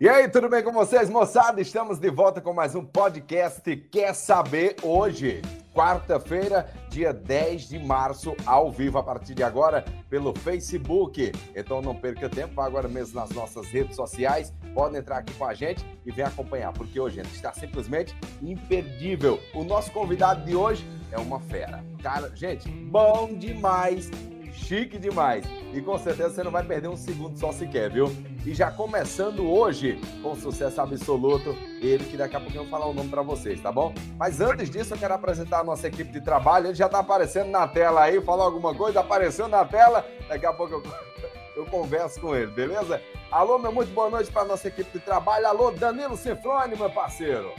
E aí, tudo bem com vocês, moçada? Estamos de volta com mais um podcast Quer Saber hoje, quarta-feira, dia 10 de março, ao vivo a partir de agora pelo Facebook. Então não perca tempo, agora mesmo nas nossas redes sociais, pode entrar aqui com a gente e vem acompanhar, porque hoje está simplesmente imperdível. O nosso convidado de hoje é uma fera. Cara, gente, bom demais chique demais. E com certeza você não vai perder um segundo só sequer, viu? E já começando hoje com sucesso absoluto, ele que daqui a pouco eu vou falar o nome para vocês, tá bom? Mas antes disso, eu quero apresentar a nossa equipe de trabalho. Ele já tá aparecendo na tela aí, falou alguma coisa, apareceu na tela. Daqui a pouco eu, eu converso com ele, beleza? Alô, meu muito boa noite para nossa equipe de trabalho. Alô, Danilo Cifrone, meu parceiro.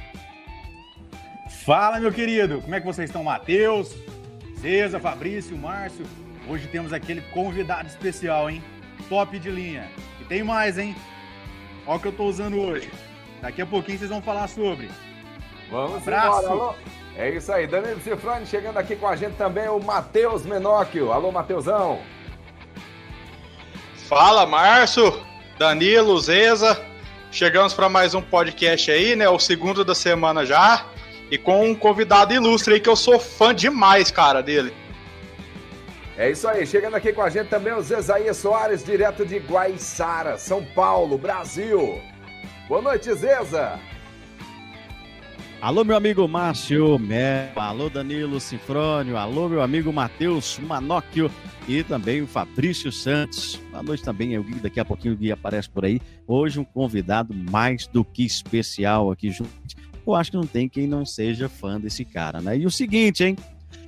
Fala, meu querido. Como é que vocês estão, Matheus? César, Fabrício, Márcio, Hoje temos aquele convidado especial, hein? Top de linha. E tem mais, hein? Olha o que eu tô usando hoje. Daqui a pouquinho vocês vão falar sobre. Vamos Abraço. Embora, alô. É isso aí, Danilo Cifrone chegando aqui com a gente também, o Matheus Menóquio. Alô, Matheusão. Fala, Márcio, Danilo, Zeza. Chegamos para mais um podcast aí, né? O segundo da semana já. E com um convidado ilustre aí que eu sou fã demais, cara, dele. É isso aí, chegando aqui com a gente também o Zezaías Soares, direto de Guaiçara, São Paulo, Brasil. Boa noite, Zeza. Alô, meu amigo Márcio Melo, alô, Danilo Sinfrônio, alô, meu amigo Matheus Manóquio e também o Fabrício Santos. Boa noite também, o Gui, daqui a pouquinho o Gui aparece por aí. Hoje um convidado mais do que especial aqui junto. Eu acho que não tem quem não seja fã desse cara, né? E o seguinte, hein?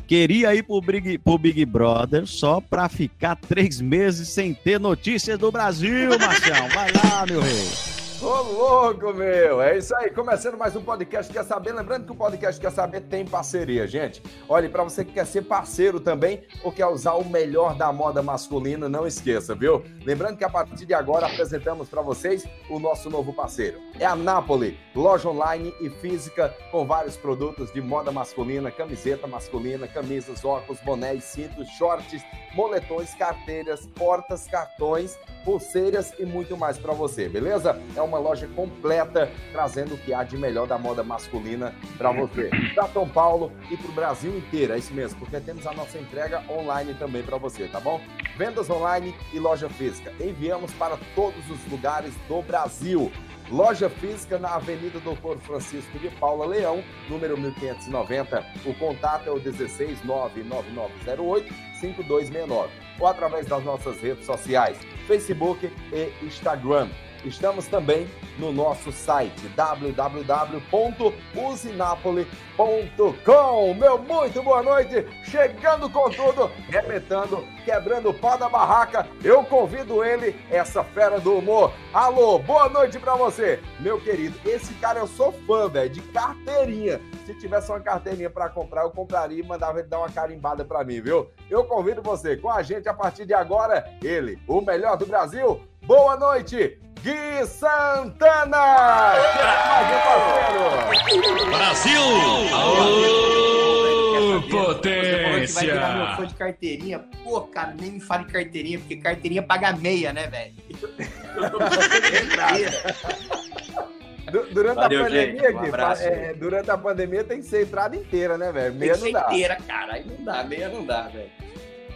Queria ir pro Big, pro Big Brother só pra ficar três meses sem ter notícias do Brasil, Marcião. Vai lá, meu rei. Ô, louco, meu! É isso aí, começando mais um podcast Quer Saber. Lembrando que o podcast Quer Saber tem parceria, gente. Olha, para você que quer ser parceiro também ou quer usar o melhor da moda masculina, não esqueça, viu? Lembrando que a partir de agora apresentamos para vocês o nosso novo parceiro. É a Napoli, loja online e física com vários produtos de moda masculina, camiseta masculina, camisas, óculos, bonés, cintos, shorts, moletões, carteiras, portas, cartões, pulseiras e muito mais para você, beleza? É uma loja completa, trazendo o que há de melhor da moda masculina para você. Para São Paulo e para o Brasil inteiro, é isso mesmo, porque temos a nossa entrega online também para você, tá bom? Vendas online e loja física. Enviamos para todos os lugares do Brasil. Loja física na Avenida Doutor Francisco de Paula Leão, número 1590. O contato é o 1699908 5269 ou através das nossas redes sociais, Facebook e Instagram. Estamos também no nosso site www.usinapoli.com. Meu muito boa noite, chegando com tudo, remetando, quebrando o pau da barraca. Eu convido ele, essa fera do humor. Alô, boa noite para você, meu querido. Esse cara eu sou fã, velho, de carteirinha. Se tivesse uma carteirinha para comprar, eu compraria e mandava ele dar uma carimbada para mim, viu? Eu convido você com a gente a partir de agora, ele, o melhor do Brasil. Boa noite, Gui Santana! Brasil! Aô, potência! Você vai virar meu fã de carteirinha? Pô, cara, nem me fale carteirinha, porque carteirinha paga meia, né, velho? Durante Valeu, a pandemia, um Gui, é, durante a pandemia tem que ser entrada inteira, né, velho? Meia tem que ser inteira, cara. Aí não dá, meia não dá, velho.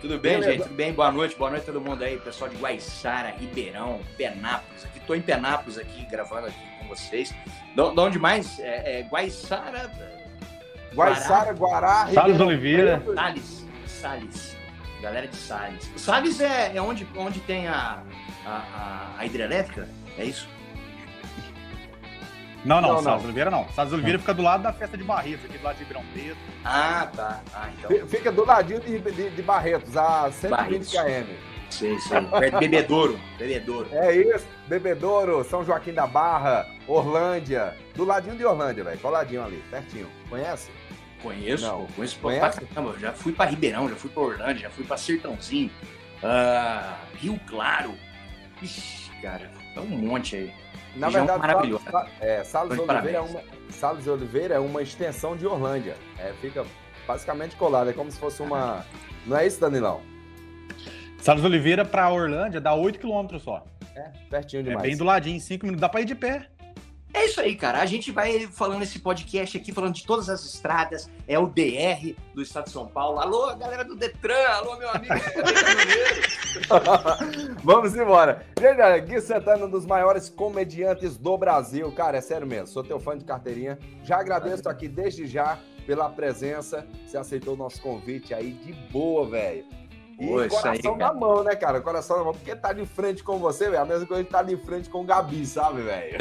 Tudo bem, Beleza. gente? Tudo bem? Boa noite, boa noite a todo mundo aí, pessoal de Guaiçara, Ribeirão, Penápolis. Aqui tô em Penápolis aqui, gravando aqui com vocês. De, de onde mais? É, é Guaiçara. Guaiçara, Guará, Guará Salles Oliveira. Salles, Salles. Galera de Salles. Salles é, é onde, onde tem a, a, a hidrelétrica? É isso? Não, não, não Salles Oliveira não. Salles Oliveira fica do lado da festa de Barretos, aqui do lado de Ribeirão Preto. Ah, tá. Ah, então. Fica do ladinho de, de, de Barretos, a 120 km. Sim, sim. Perto de Bebedouro. Bebedouro. É isso. Bebedouro, São Joaquim da Barra, Orlândia. Do ladinho de Orlândia, velho. Coladinho ali, pertinho. Conhece? Conheço, não. conheço Conhece? Pra Já fui pra Ribeirão, já fui pra Orlândia, já fui pra Sertãozinho. Uh, Rio Claro. Ixi, cara, é um monte aí. Na Região verdade, maravilhosa. É, Salles Oliveira, é uma, Salles Oliveira é uma extensão de Orlândia. É, fica basicamente colado. É como se fosse uma. Não é isso, Danilão? Salles Oliveira para Orlândia dá 8 quilômetros só. É, pertinho É demais. bem do ladinho, cinco minutos. Dá pra ir de pé. É isso aí, cara. A gente vai falando esse podcast aqui, falando de todas as estradas. É o DR do estado de São Paulo. Alô, galera do Detran. Alô, meu amigo. Vamos embora. Gente, Gui Santana, um dos maiores comediantes do Brasil. Cara, é sério mesmo, sou teu fã de carteirinha. Já agradeço aqui desde já pela presença. Você aceitou o nosso convite aí de boa, velho. E aí, coração cara. na mão, né, cara? Coração na mão. Porque tá de frente com você, velho. A mesma coisa que tá de frente com o Gabi, sabe, velho?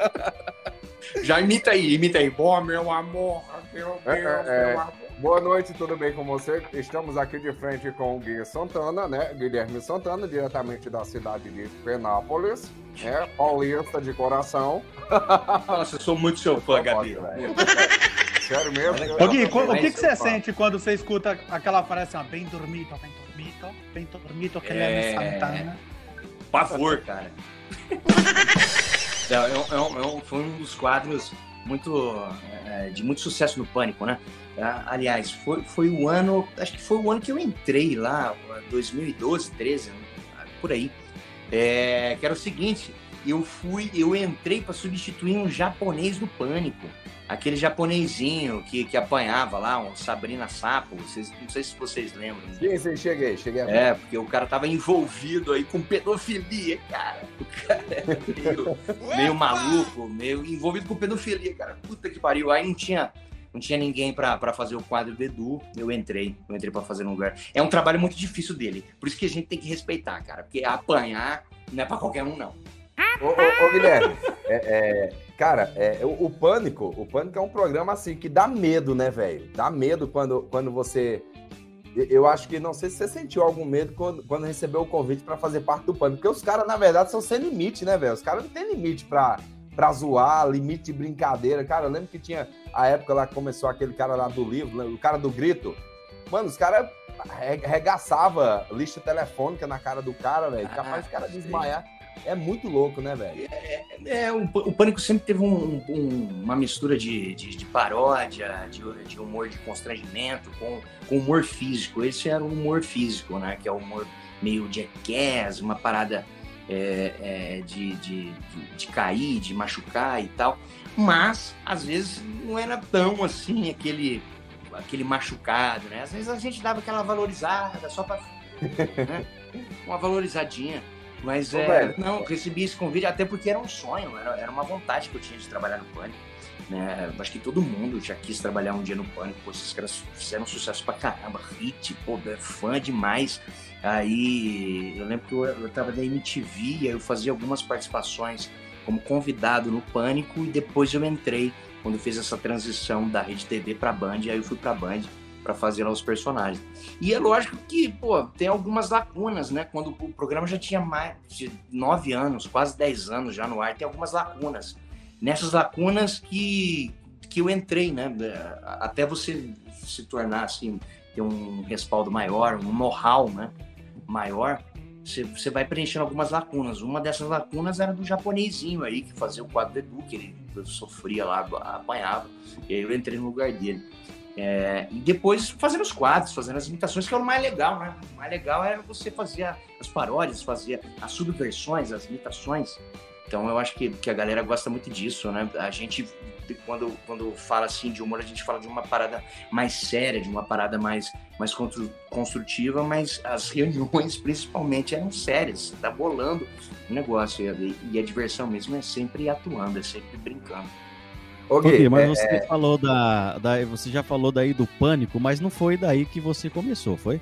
Já imita aí, imita aí. Bom, meu amor. Meu Deus, É, é, é. meu amor. Boa noite, tudo bem com você? Estamos aqui de frente com o Gui Santana, né? Guilherme Santana, diretamente da cidade de Penápolis, né? Paulista de coração. Nossa, eu sou muito seu fã, Gabi. Sério mesmo? Ô, Gui, o que, que você sente quando você escuta aquela frase assim, ó, bem dormido, bem dormido, bem dormido, que É. é... Santana? Pavor, cara. Não, é um- é um- é um- foi um dos quadros muito é, de muito sucesso no Pânico, né? Ah, Aliás, foi, foi o ano, acho que foi o ano que eu entrei lá, 2012, 13, por aí. É, que era o seguinte, eu fui, eu entrei para substituir um japonês do Pânico. Aquele japonesinho que, que apanhava lá, um Sabrina Sapo, vocês, não sei se vocês lembram. Sim, sim, cheguei, cheguei. É, porque o cara tava envolvido aí com pedofilia, cara. O cara era meio, meio maluco, meio envolvido com pedofilia, cara. Puta que pariu. Aí não tinha, não tinha ninguém pra fazer o quadro do Edu. Eu entrei, eu entrei pra fazer no lugar. É um trabalho muito difícil dele. Por isso que a gente tem que respeitar, cara. Porque apanhar não é pra qualquer um, não. Ô, ô, ô, Guilherme, é, é, cara, é, o, o Pânico, o Pânico é um programa assim que dá medo, né, velho? Dá medo quando, quando você. eu- acho que não sei se você sentiu algum medo quando, quando recebeu o convite pra fazer parte do Pânico, porque os caras, na verdade, são sem limite, né, velho? Os caras não têm limite pra, pra zoar, limite de brincadeira. Cara, eu lembro que tinha a época lá que começou aquele cara lá do livro, né, o cara do grito. Mano, os caras re- regaçava lista telefônica na cara do cara, velho. Ah, Capaz do cara sei. desmaiar. É muito louco, né, velho? É, o, o Pânico sempre teve um- um- uma mistura de, de, de paródia, de, de humor de constrangimento, com, com humor físico. Esse era o humor físico, né? Que é o humor meio jackass, uma parada é, é, de, de, de, cair, de machucar e tal. Mas, às vezes, não era tão assim, aquele, aquele machucado, né? Às vezes a gente dava aquela valorizada só pra... né? Uma valorizadinha. Mas é, não, recebi esse convite até porque era um sonho, era, era uma vontade que eu tinha de trabalhar no Pânico. Né? Acho que todo mundo já quis trabalhar um dia no Pânico. Pô, esses caras fizeram sucesso pra caramba, hit, pô, é fã demais. Aí eu lembro que eu, eu tava da MTV, e aí eu fazia algumas participações como convidado no Pânico e depois eu entrei quando fez essa transição da Rede TV pra Band, aí eu fui pra Band pra fazer lá os personagens. E é lógico que, pô, tem algumas lacunas, né? Quando o programa já tinha mais de nove anos, quase dez anos já no ar, tem algumas lacunas. Nessas lacunas que, que eu entrei, né? Até você se tornar, assim, ter um respaldo maior, um know-how, né? Maior, você, você vai preenchendo algumas lacunas. Uma dessas lacunas era do japonesinho aí, que fazia o quadro do Edu, que ele sofria lá, apanhava, e aí eu entrei no lugar dele. É, e depois fazendo os quadros, fazendo as imitações, que é o mais legal, né? O mais legal é você fazer as paródias, fazer as subversões, as imitações. Então eu acho que, que a galera gosta muito disso, né? A gente, quando, quando fala assim de humor, a gente fala de uma parada mais séria, de uma parada mais, mais constru- construtiva, mas as reuniões principalmente eram sérias, tá bolando o negócio. E, e a diversão mesmo é sempre atuando, é sempre brincando. Ô, Ok, Gui, mas é- você falou da, da. Você já falou daí do pânico, mas não foi daí que você começou, foi?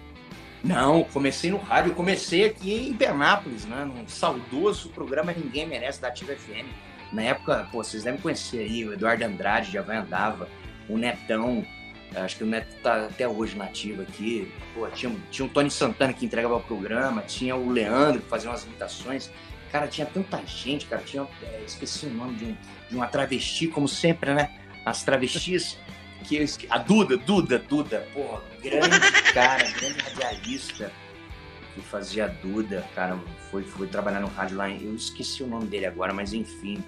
Não, comecei no rádio, comecei aqui em Penápolis, né? Num saudoso programa Ninguém Merece da Ativa FM. Na época, pô, vocês devem conhecer aí o Eduardo Andrade, já vai andava, o Netão, acho que o Neto tá até hoje na ativa aqui. Pô, tinha, tinha o Tony Santana que entregava o programa, tinha o Leandro que fazia umas imitações. Cara, tinha tanta gente, cara, tinha, é, esqueci o nome de, um, de uma travesti, como sempre, né? As travestis que eu esque... a Duda, Duda, Duda, porra, grande cara, grande radialista que fazia Duda, cara, foi, foi trabalhar no rádio lá, eu esqueci o nome dele agora, mas enfim,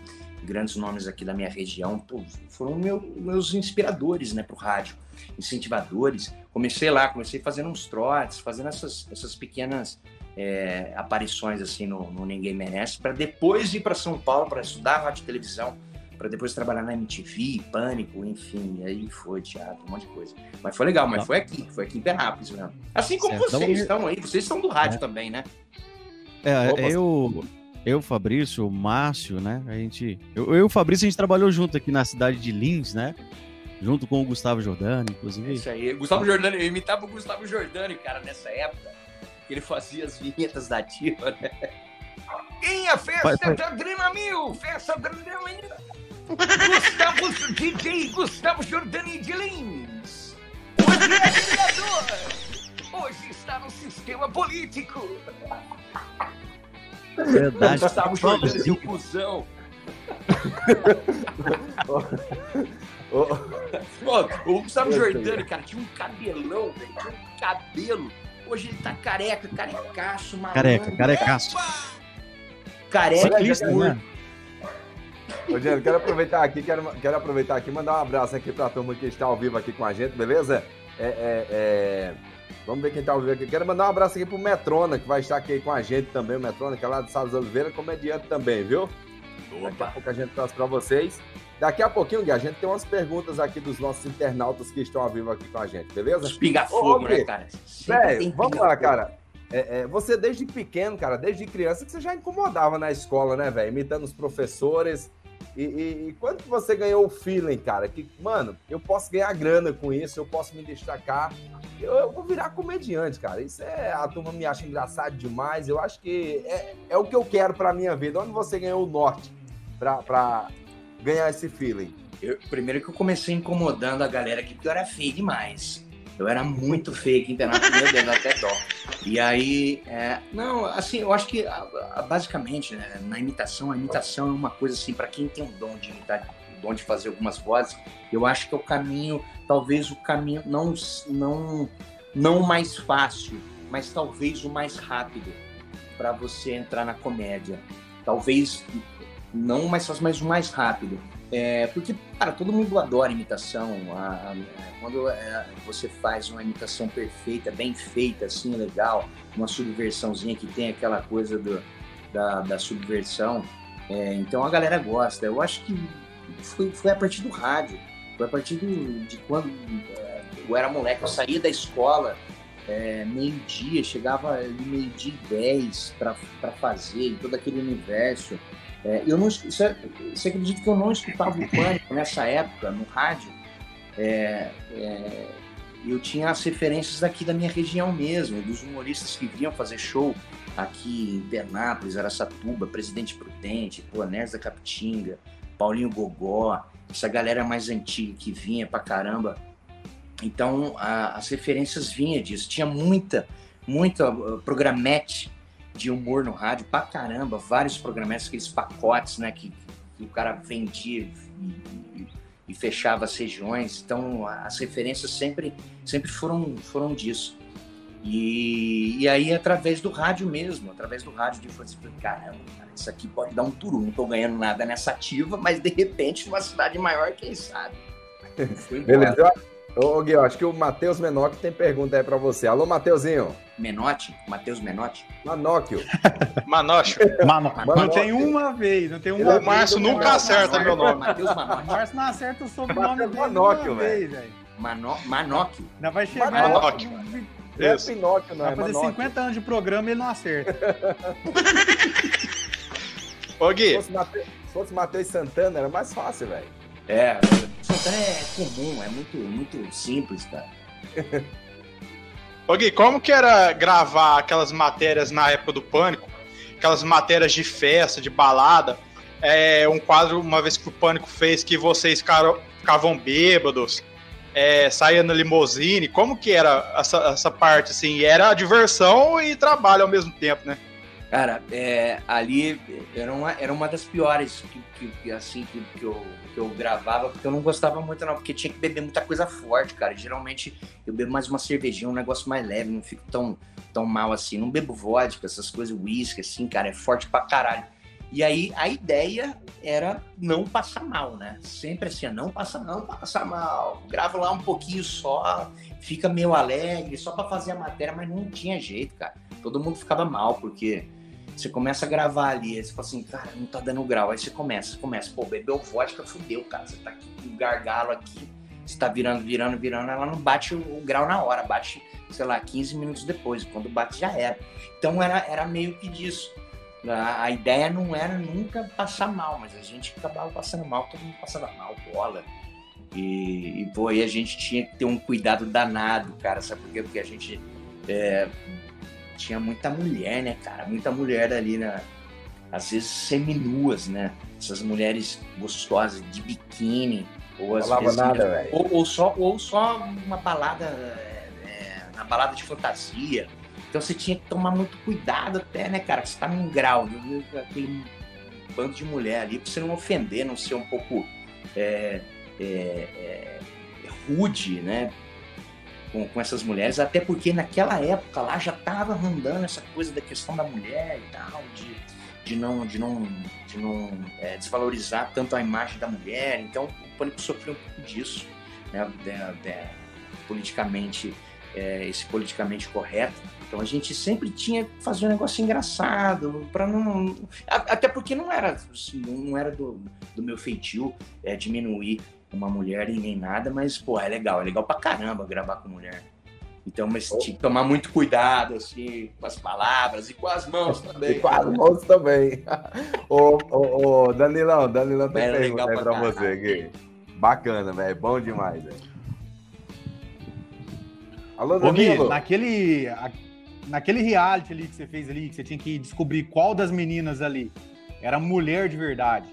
grandes nomes aqui da minha região, pô, foram meu, meus inspiradores, né, pro rádio, incentivadores. Comecei lá, comecei fazendo uns trotes, fazendo essas, essas pequenas é, aparições assim no, no Ninguém Merece, para depois ir para São Paulo para estudar rádio e televisão, para depois trabalhar na MTV, Pânico, enfim, aí foi teatro, um monte de coisa. Mas foi legal, mas foi aqui, foi aqui em Penápolis mesmo. Assim como certo. vocês então, estão aí, vocês estão do rádio é. também, né? É, eu, eu, Fabrício, o Márcio, né? A gente, eu, eu e o Fabrício, a gente trabalhou junto aqui na cidade de Lins, né? Junto com o Gustavo Jordani, inclusive. Isso aí, Gustavo Jordani, eu imitava o Gustavo Jordani, cara, nessa época. Ele fazia as vinhetas da ativa, né? Em a festa vai, vai. da Adrena Mil, festa da Adrena Gustavo DJ Gustavo Jordani de Lins. Hoje é criador. Hoje está no sistema político. Verdade. Gustavo Jordani, o cuzão. o Gustavo Jordani, cara, tinha um cabelão, velho. Tinha um cabelo. Hoje ele tá careca, carecaço, maluco. Careca, carecaço. Careca, Ciclista, né? Ô, Diego, quero aproveitar aqui, quero, quero aproveitar aqui, mandar um abraço aqui pra turma que está ao vivo aqui com a gente, beleza? É, é, é... Vamos ver quem está ao vivo aqui. Quero mandar um abraço aqui pro Metrona, que vai estar aqui com a gente também, o Metrona, que é lá de Salles Oliveira, comediante também, viu? Opa. Daqui a pouco a gente traz para vocês. Daqui a pouquinho, Gui, a gente tem umas perguntas aqui dos nossos internautas que estão ao vivo aqui com a gente, beleza? Espinga fogo, né, cara? Velho, vamos lá, cara. É, é, você desde pequeno, cara, desde criança, que você já incomodava na escola, né, velho? Imitando os professores. E, e, e, quando que você ganhou o feeling, cara? Que, mano, eu posso ganhar grana com isso, eu posso me destacar. Eu, eu vou virar comediante, cara. Isso é. A turma me acha engraçado demais. Eu acho que é, é o que eu quero pra minha vida. Onde você ganhou o norte pra, pra ganhar esse feeling? Eu, primeiro que eu comecei incomodando a galera aqui, porque eu era feio demais. Eu era muito feio aqui Penápolis, meu Deus, até dó. E aí, é, não, assim, eu acho que basicamente, né, na imitação, a imitação é uma coisa assim, para quem tem um dom de imitar, o dom de fazer algumas vozes, eu acho que é o caminho, talvez o caminho, não, não, não mais fácil, mas talvez o mais rápido para você entrar na comédia. Talvez não mais fácil, mas o mais rápido. É, porque, cara, todo mundo adora imitação. A, a, quando é, você faz uma imitação perfeita, bem feita, assim, legal, uma subversãozinha que tem aquela coisa do, da, da subversão, é, então a galera gosta. Eu acho que foi, foi a partir do rádio, foi a partir do, de quando é, eu era moleque, eu saía da escola é, meio-dia, chegava meio-dia e dez para fazer, todo aquele universo. É, eu não, você, é, você acredita que eu não escutava o Pânico nessa época, no rádio? É, é, eu tinha as referências daqui da minha região mesmo, dos humoristas que vinham fazer show aqui em Bernápolis, Aracatuba, Presidente Prudente, Planés da Capitinga, Paulinho Gogó, essa galera mais antiga que vinha pra caramba. Então, a, as referências vinham disso. Tinha muita, muita uh, programete de humor no rádio pra caramba, vários programas, aqueles pacotes, né, que, que o cara vendia e, e, fechava as regiões. Então, as referências sempre, sempre foram, foram disso. E, e aí, através do rádio mesmo, através do rádio, de assim, caramba, cara, isso aqui pode dar um turu, não tô ganhando nada nessa ativa, mas de repente, numa cidade maior, quem sabe? Beleza. Ô, Gui, acho que o Matheus Menotti tem pergunta aí pra você. Alô, Mateuzinho. Menotti? Matheus Menotti? Manóquio. Manócio. Mano, não tem uma vez, não tem uma O Márcio nunca acerta meu nome. Matheus Manotti. O Márcio não acerta o sobrenome dele Manóquio, velho. Mano, Manóquio. Não vai chegar. Manóquio. É Pinóquio, não Vai é fazer Manóquio. 50 anos de programa e ele não acerta. Ô, Gui. Se fosse Matheus Santana, era mais fácil, velho. É, Santana é comum, é muito, muito simples, cara. Ô Gui, como que era gravar aquelas matérias na época do Pânico? Aquelas matérias de festa, de balada. É, um quadro, uma vez que o Pânico fez, que vocês ficavam bêbados, é, saía na limousine. Como que era essa, essa parte, assim? Era diversão e trabalho ao mesmo tempo, né? Cara, é, ali era uma, era uma das piores que, que assim, que, que eu que eu gravava, porque eu não gostava muito, não, porque tinha que beber muita coisa forte, cara. Geralmente eu bebo mais uma cervejinha, um negócio mais leve, não fico tão, tão mal assim. Não bebo vodka, essas coisas, uísque, assim, cara, é forte pra caralho. E aí a ideia era não passar mal, né? Sempre assim, não passa não passa mal. Gravo lá um pouquinho só, fica meio alegre, só para fazer a matéria, mas não tinha jeito, cara. todo mundo ficava mal, porque você começa a gravar ali, aí você fala assim, cara, não tá dando grau. Aí você começa, começa, pô, bebeu vodka, fudeu, cara. Você tá aqui com gargalo aqui, você tá virando, virando, virando, ela não bate o, o, grau na hora, bate, sei lá, 15 minutos depois. Quando bate já era. Então era, era meio que disso. A, a ideia não era nunca passar mal, mas a gente acabava passando mal, todo mundo passava mal, bola. E, e pô, aí a gente tinha que ter um cuidado danado, cara, sabe por quê? Porque a gente é, tinha muita mulher, né, cara? Muita mulher ali, na, às vezes seminuas, né? Essas mulheres gostosas de biquíni, ou às vezes. Nada, ou, ou, só, ou só uma balada, é, uma balada de fantasia. Então você tinha que tomar muito cuidado até, né, cara? Você tá num grau, aquele bando de mulher ali, pra você não ofender, não ser um pouco é, é, é rude, né? Com, com essas mulheres, até porque naquela época lá já estava rondando essa coisa da questão da mulher e tal, de, de não, de não, de não é, desvalorizar tanto a imagem da mulher. Então o Pânico sofreu um pouco disso, né, de, de, politicamente, é, esse politicamente correto. Então a gente sempre tinha que fazer um negócio engraçado, para não. Até porque não era, assim, não era do, do meu feitio é, diminuir uma mulher e nem nada, mas, pô, é legal, é legal pra caramba gravar com mulher. Então, mas oh. tinha que tomar muito cuidado, assim, com as palavras e com as mãos também. E com as mãos também. ô, ô, ô, Danilão, Danilão tem é pergunta aí pra, pra você aqui. Bacana, velho, bom demais, velho. Alô, Danilo. Ô, Gui, naquele, naquele reality ali que você fez ali, que você tinha que descobrir qual das meninas ali era mulher de verdade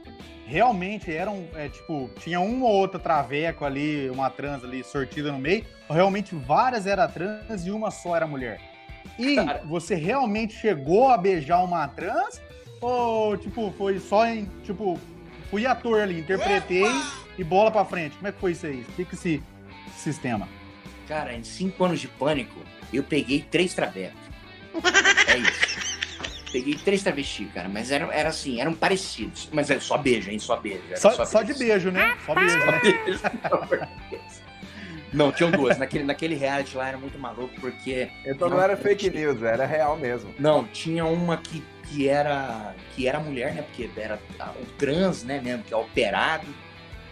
realmente eram, é, tipo, tinha uma ou outra traveco ali, uma trans ali sortida no meio, realmente várias eram trans e uma só era mulher. E Cara. você realmente chegou a beijar uma trans? Ou, tipo, foi só em, tipo, fui ator ali, interpretei e bola pra frente. Como é que foi isso aí? Explica esse sistema. Cara, em cinco anos de pânico, eu peguei três travecos. É isso. Peguei três travestis, cara, mas eram, era assim, eram parecidos. Mas é só beijo, hein? Só beijo. Só, só, só, de beijo, né? Só beijo. Só beijo. Não, tinham duas. Naquele, naquele reality lá era muito maluco, porque. Então não, não era fake tinha... news, era real mesmo. Não, tinha uma que, que, era, que era mulher, né? Porque era o trans, né, mesmo, que é operado.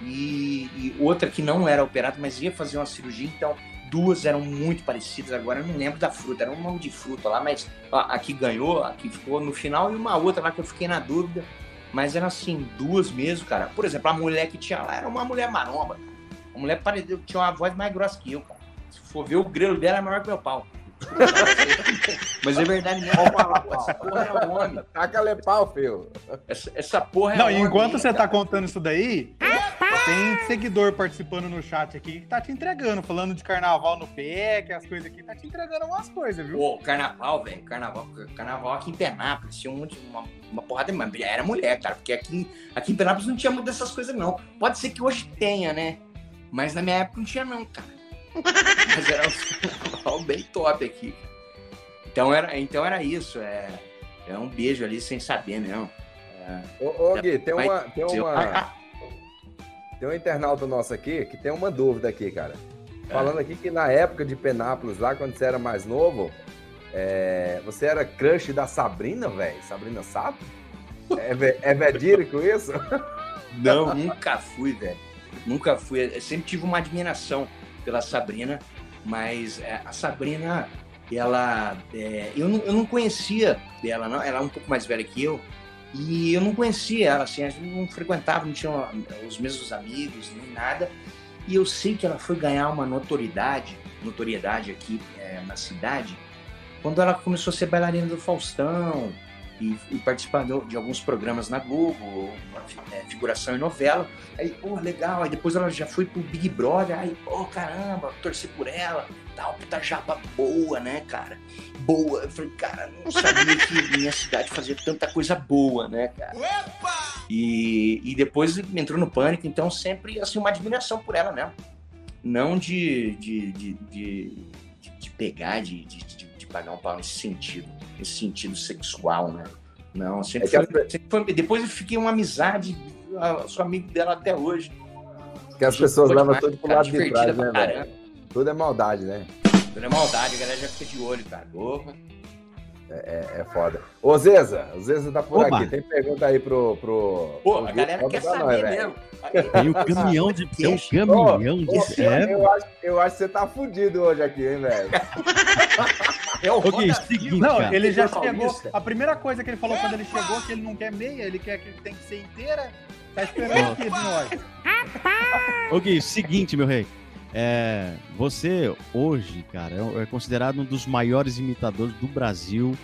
E, e outra que não era operado, mas ia fazer uma cirurgia, então duas eram muito parecidas, agora eu não lembro da fruta, era um nome de fruta lá, mas a, a que ganhou, a que ficou no final, e uma outra lá que eu fiquei na dúvida. Mas eram assim, duas mesmo, cara. Por exemplo, a mulher que tinha lá era uma mulher maromba. A mulher pareceu, tinha uma voz mais grossa que eu, cara. Se for ver, o grelo dela é maior que meu pau. Mas é verdade mesmo. Essa porra é homem. Taca pau, filho. Essa, essa porra é Não, homem, enquanto você tá contando isso daí, tem seguidor participando no chat aqui que tá te entregando, falando de carnaval no pé, que as coisas aqui, tá te entregando umas coisas, viu? Pô, carnaval, velho, carnaval, carnaval aqui em Penápolis, tinha um, uma, uma porrada de era mulher, cara, porque aqui, aqui em Penápolis não tinha muito dessas coisas, não. Pode ser que hoje tenha, né? Mas na minha época não tinha, não, cara. Mas era um carnaval bem top aqui. Então era, então era isso, é, é um beijo ali sem saber mesmo. É, ô, ô Gui, tem uma. Tem uma... Tem um internauta nosso aqui que tem uma dúvida aqui, cara. Falando aqui que na época de Penápolis, lá quando você era mais novo, é... você era crush da Sabrina, velho? Sabrina Sato? É, é vedírico isso? Não, nunca fui, velho. Nunca fui. Eu sempre tive uma admiração pela Sabrina, mas é, a Sabrina, ela. É... eu, não, eu não conhecia dela, não. Ela é um pouco mais velha que eu. E eu não conhecia ela, assim, a gente não frequentava, não tinha os mesmos amigos, nem nada. E eu sei que ela foi ganhar uma notoriedade, notoriedade aqui é, na cidade, quando ela começou a ser bailarina do Faustão e, e participando de alguns programas na Globo, é, figuração em novela. Aí, pô, legal. Aí depois ela já foi pro Big Brother. Aí, pô, caramba, torci por ela. Tal, puta japa boa, né, cara? Boa. Eu falei, cara, não sabia que minha cidade fazia tanta coisa boa, né, cara? E, e depois entrou no pânico, então sempre, assim, uma admiração por ela mesmo. Não de, de, de, de, de pegar, de, de, de pagar um pau nesse sentido, nesse sentido sexual, né? Não, sempre, é foi, sempre foi, Depois eu fiquei uma amizade, sou amigo dela até hoje. Que as pessoas levam tudo pro lado de trás, né, velho? Tudo é maldade, né? Tudo é maldade, a galera já fica de olho, cara. Opa. É, é, é foda. Ô, Zeza, o Zeza tá por Oba. aqui. Tem pergunta aí pro. pro Pô, pro a galera quer saber nós, velho. mesmo. Tem o caminhão de. Tem um caminhão de. Ô, É, eu, acho, eu acho que você tá fudido hoje aqui, hein, velho? É o Ok, Roda seguinte. Não, cara. ele já Paulista. chegou. A primeira coisa que ele falou quando ele chegou que ele não quer meia, ele quer que tem que ser inteira. Tá esperando o quê de nós? Ô Gui, seguinte, meu rei. É, você hoje, cara, é é considerado um dos maiores imitadores do Brasil,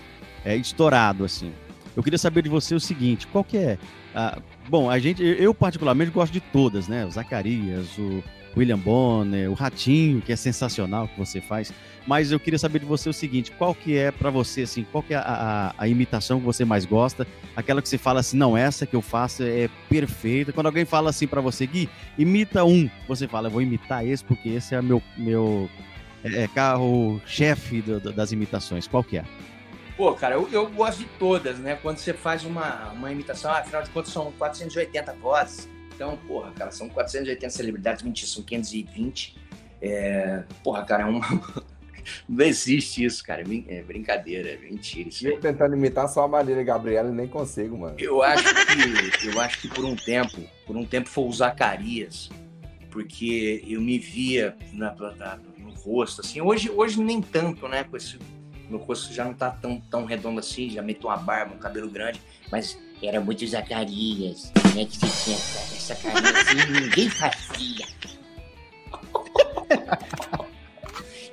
é, estourado, assim. Eu queria saber de você o seguinte, qual que é... ah, bom, a gente, eu particularmente gosto de todas, né? O Zacarias, o William Bonner, o Ratinho, que é sensacional que você faz. Mas eu queria saber de você o seguinte, qual que é pra você, assim, qual que é a, a- a imitação que você mais gosta? Aquela que você fala assim, não, essa que eu faço é perfeita. Quando alguém fala assim pra você, Gui, imita um, você fala, eu vou imitar esse porque esse é meu, meu é, é, carro-chefe das imitações. Qual que é? Pô, cara, eu, eu gosto de todas, né? Quando você faz uma, uma imitação, afinal de contas são 480 vozes. Então, porra, cara, são 480 celebridades, mentira, são 520. É, porra, cara, é uma. Não existe isso, cara. É É brincadeira, é mentira. Isso. Eu tentando imitar só a Marília Gabriela e nem consigo, mano. Eu acho que eu acho que por um tempo, por um tempo foi o Zacarias, porque eu me via na, na- no rosto assim. Hoje, hoje nem tanto, né? Com esse meu rosto já não tá tão tão redondo assim, já meto uma barba, um cabelo grande, mas era muito Zacarias, né? Que você tinha essa carinha assim, ninguém fazia.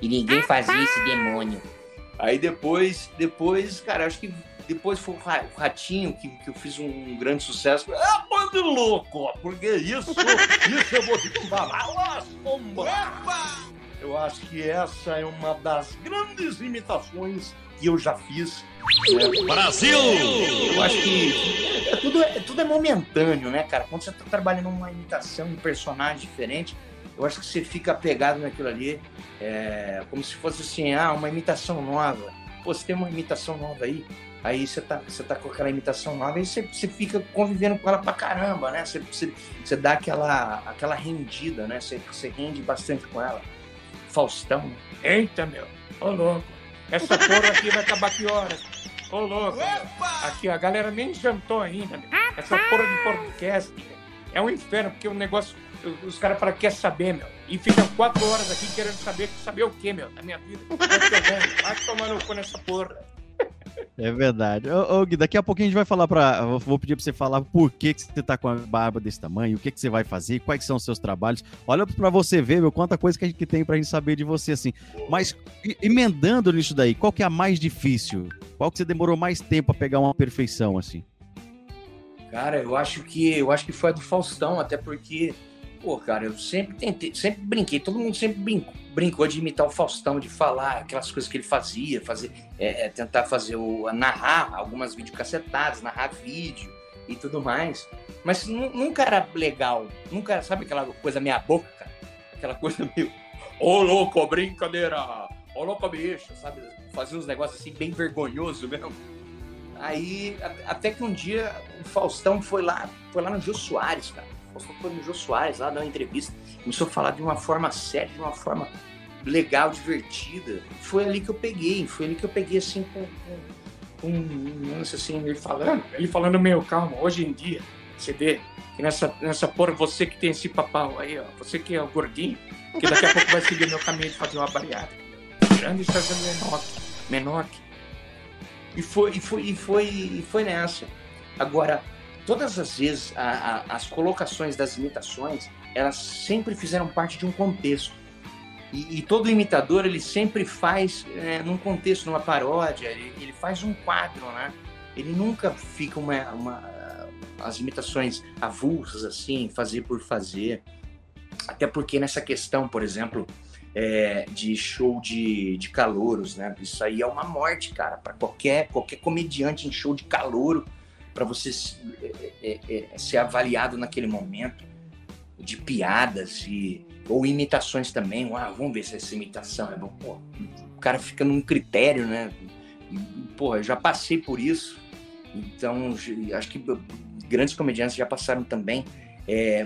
e ninguém fazia esse demônio. Aí depois, depois, cara, acho que depois foi o Ra- o Ratinho que, que eu fiz um grande sucesso. É bando louco, porque isso, isso eu vou te falar. Eu acho que essa é uma das grandes imitações que eu já fiz. Brasil! Eu acho que é tudo, é, tudo é momentâneo, né, cara? Quando você tá trabalhando numa imitação, um personagem diferente, eu acho que você fica apegado naquilo ali, é, como se fosse assim, ah, uma imitação nova. Pô, você tem uma imitação nova aí, aí você tá, você tá com aquela imitação nova e você, você fica convivendo com ela pra caramba, né? Você, você, você dá aquela, aquela rendida, né? Você, você rende bastante com ela. Faustão. Eita, meu. Ô, louco. Essa porra aqui vai acabar que horas? Ô, louco. Aqui, a galera nem jantou ainda, meu. Essa porra de podcast é um inferno, porque o negócio... Os caras falam, quer saber, meu. E ficam quatro horas aqui querendo saber, saber o quê, meu? Da minha vida. Vai tomar no cu nessa porra. É verdade. Ô, ô, Gui, daqui a pouquinho a gente vai falar eu Vou pedir pra você falar por que, que você tá com a barba desse tamanho, o que, que você vai fazer, quais são os seus trabalhos. Olha pra você ver, meu, quanta coisa que a gente tem pra gente saber de você, assim. Mas, emendando nisso daí, qual que é a mais difícil? Qual que você demorou mais tempo pra pegar uma perfeição, assim? Cara, eu acho que eu acho que foi a do Faustão, até porque, pô, cara, eu sempre tentei, sempre brinquei, todo mundo sempre brincou, brincou de imitar o Faustão, de falar aquelas coisas que ele fazia, fazer, é, é, tentar fazer o narrar algumas videocassetadas, narrar vídeo e tudo mais. Mas nu- nunca era legal, nunca sabe aquela coisa meia boca, aquela coisa meio, ô louco, brincadeira, ô louco bicho, sabe? Fazer uns negócios assim bem vergonhoso mesmo. Aí, até que um dia o Faustão foi lá, foi lá no Jô Soares, cara. Faustão no Jô Soares lá dar uma entrevista, começou a falar de uma forma séria, de uma forma legal, divertida. Foi ali que eu peguei, foi ali que eu peguei assim com, com, um lance assim, ele falando, ele falando meio calmo, hoje em dia, você vê que nessa, nessa porra, você que tem esse papau aí, ó, você que é o gordinho, que daqui a pouco vai seguir meu caminho de fazer uma bariátrica. Grande está fazendo menor, menor. E foi, e foi, e foi, e foi nessa. Agora, todas as vezes, a- a- as colocações das imitações, elas sempre fizeram parte de um contexto. E, e todo imitador, ele sempre faz é, num contexto, numa paródia, ele, ele faz um quadro, né? Ele nunca fica uma, uma- as imitações avulsas, assim, fazer por fazer. Até porque nessa questão, por exemplo, é, de show de, de calouros, né? Isso aí é uma morte, cara, para qualquer, qualquer comediante em show de calouro, para você é, é, é, ser avaliado naquele momento de piadas e ou imitações também. Ah, vamos ver se essa imitação é bom. Pô, o cara fica num critério, né? Pô, eu já passei por isso. Então, acho que grandes comediantes já passaram também. É,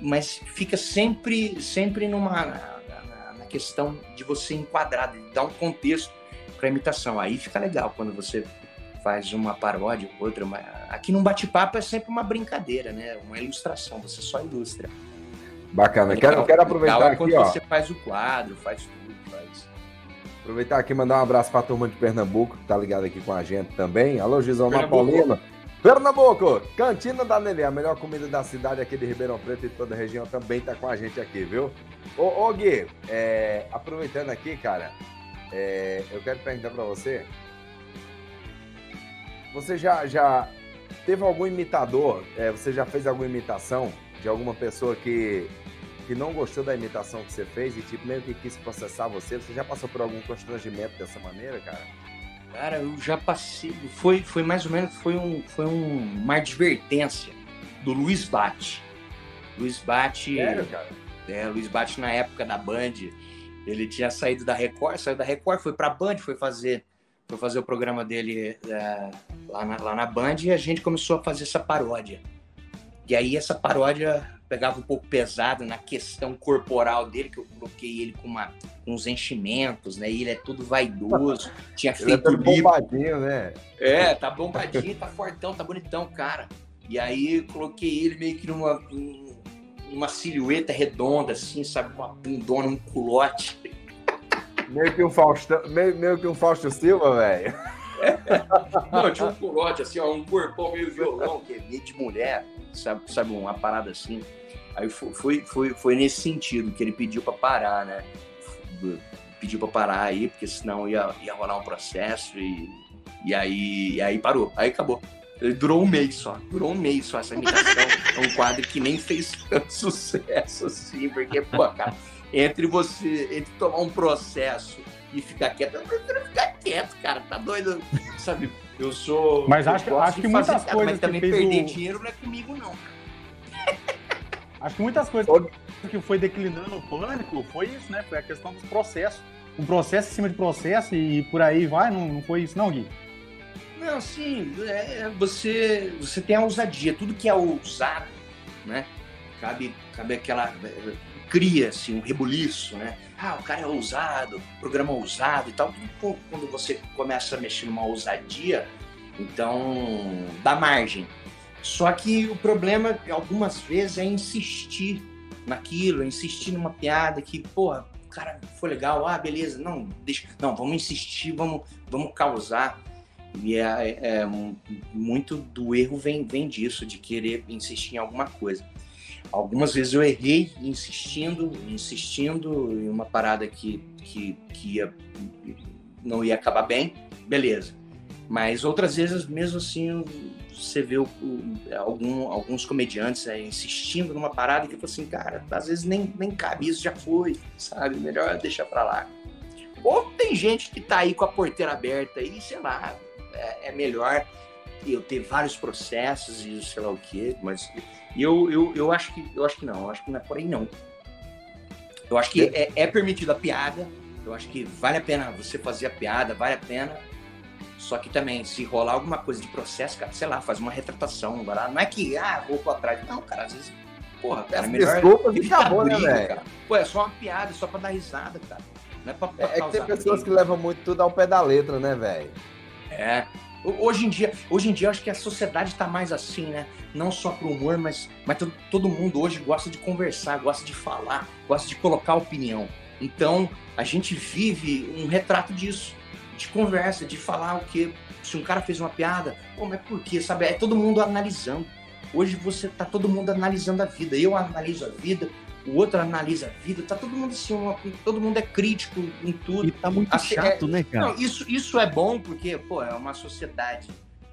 mas fica sempre, sempre numa na- na questão de você enquadrar, de dar um contexto para imitação. Aí fica legal quando você faz uma paródia, outra. Uma... Aqui no bate-papo é sempre uma brincadeira, né? Uma ilustração, você só ilustra. Bacana. Quero, quero aproveitar é aqui, ó. Você faz o quadro, faz tudo, faz. Aproveitar aqui e mandar um abraço para a turma de Pernambuco, que tá ligado aqui com a gente também. Alô, Gisão Napolino. Pernambuco, Cantina da Nenê, a melhor comida da cidade aqui de Ribeirão Preto e toda a região também tá com a gente aqui, viu? Ô, ô Gui, é, aproveitando aqui, cara, é, eu quero perguntar para você, você já, já teve algum imitador, é, você já fez alguma imitação de alguma pessoa que, que não gostou da imitação que você fez e tipo, meio que quis processar você? Você já passou por algum constrangimento dessa maneira, cara? Cara, eu já passei. Foi, foi mais ou menos foi um, foi um, uma advertência do Luiz Bate. Luiz Bate. Sério, cara? É, Luiz Bate na época da Band. Ele tinha saído da Record, saiu da Record, foi pra Band, foi fazer, foi fazer o programa dele é, lá, na, lá na Band e a gente começou a fazer essa paródia. E aí essa paródia pegava um pouco pesado na questão corporal dele, que eu coloquei ele com uma, uns enchimentos, né? E ele é tudo vaidoso, tinha é feito ele é bombadinho, né? É, tá bombadinho, tá fortão, tá bonitão, cara. E aí coloquei ele meio que numa uma silhueta redonda, assim, sabe? Uma bundona, um culote. Meio que um Fausto, meio, meio que um Fausto Silva, velho. Não, tinha um culote, assim, ó, um corpão meio violão, que é meio de mulher sabe, sabe uma parada assim. Aí foi, foi, foi nesse sentido que ele pediu para parar, né? Pediu para parar aí, porque senão ia, ia rolar um processo e, e, aí, e aí parou, aí acabou. Durou um mês só, durou um mês só essa imitação. é um quadro que nem fez tanto sucesso assim, porque, pô, cara, entre você, entre tomar um processo e ficar quieto, eu prefiro ficar quieto, cara, tá doido, sabe? Eu sou. Mas acho, eu acho que muitas coisas. Mas também perder o... dinheiro não é comigo, não. Acho que muitas coisas que foi declinando o pânico foi isso, né? Foi a questão dos processos. Um processo em cima de processo e por aí vai, não, não foi isso, não, Gui? Não, sim, é, você, você tem a ousadia, tudo que é ousado, né? Cabe, cabe aquela. Cria assim, um rebuliço, né? Ah, o cara é ousado, programa ousado e tal. Tudo quando você começa a mexer numa ousadia, então dá margem. Só que o problema, algumas vezes, é insistir naquilo, é insistir numa piada que, porra, cara, foi legal, ah, beleza, não, deixa, não, vamos insistir, vamos, vamos causar. E é, é, é muito do erro vem, vem disso, de querer insistir em alguma coisa. Algumas vezes eu errei insistindo, insistindo em uma parada que, que, que ia, não ia acabar bem, beleza. Mas outras vezes, mesmo assim, você vê o, algum, alguns comediantes é, insistindo numa parada que fala assim, cara, às vezes nem, nem cabe, isso já foi, sabe? Melhor deixar pra lá. Ou tem gente que tá aí com a porteira aberta e, sei lá, é, é melhor eu ter vários processos e sei lá o quê, mas eu, eu, eu, acho que, eu acho que não, eu acho que não é por aí não. Eu acho que é, é permitida a piada, eu acho que vale a pena você fazer a piada, vale a pena. Só que também, se rolar alguma coisa de processo, cara, sei lá, faz uma retratação. Agora, não é que, ah, vou pra trás. Não, cara, às vezes, porra, cara, melhor. Desculpa, acabou, né, velho? Pô, é só uma piada, é só pra dar risada, cara. Não é pra, pra É, é que tem pessoas que levam muito tudo ao pé da letra, né, velho? É. Hoje em dia, hoje em dia, acho que a sociedade está mais assim, né? Não só pro humor, mas, mas todo, todo mundo hoje gosta de conversar, gosta de falar, gosta de colocar opinião. Então, a gente vive um retrato disso, de conversa, de falar o que se um cara fez uma piada, pô, mas por quê? Sabe? É todo mundo analisando. Hoje você tá todo mundo analisando a vida. Eu analiso a vida, o outro analisa a vida, tá todo mundo assim, uma, todo mundo é crítico em tudo. E tá muito assim, chato, é, né, cara? Não, isso, isso é bom porque, pô, é uma sociedade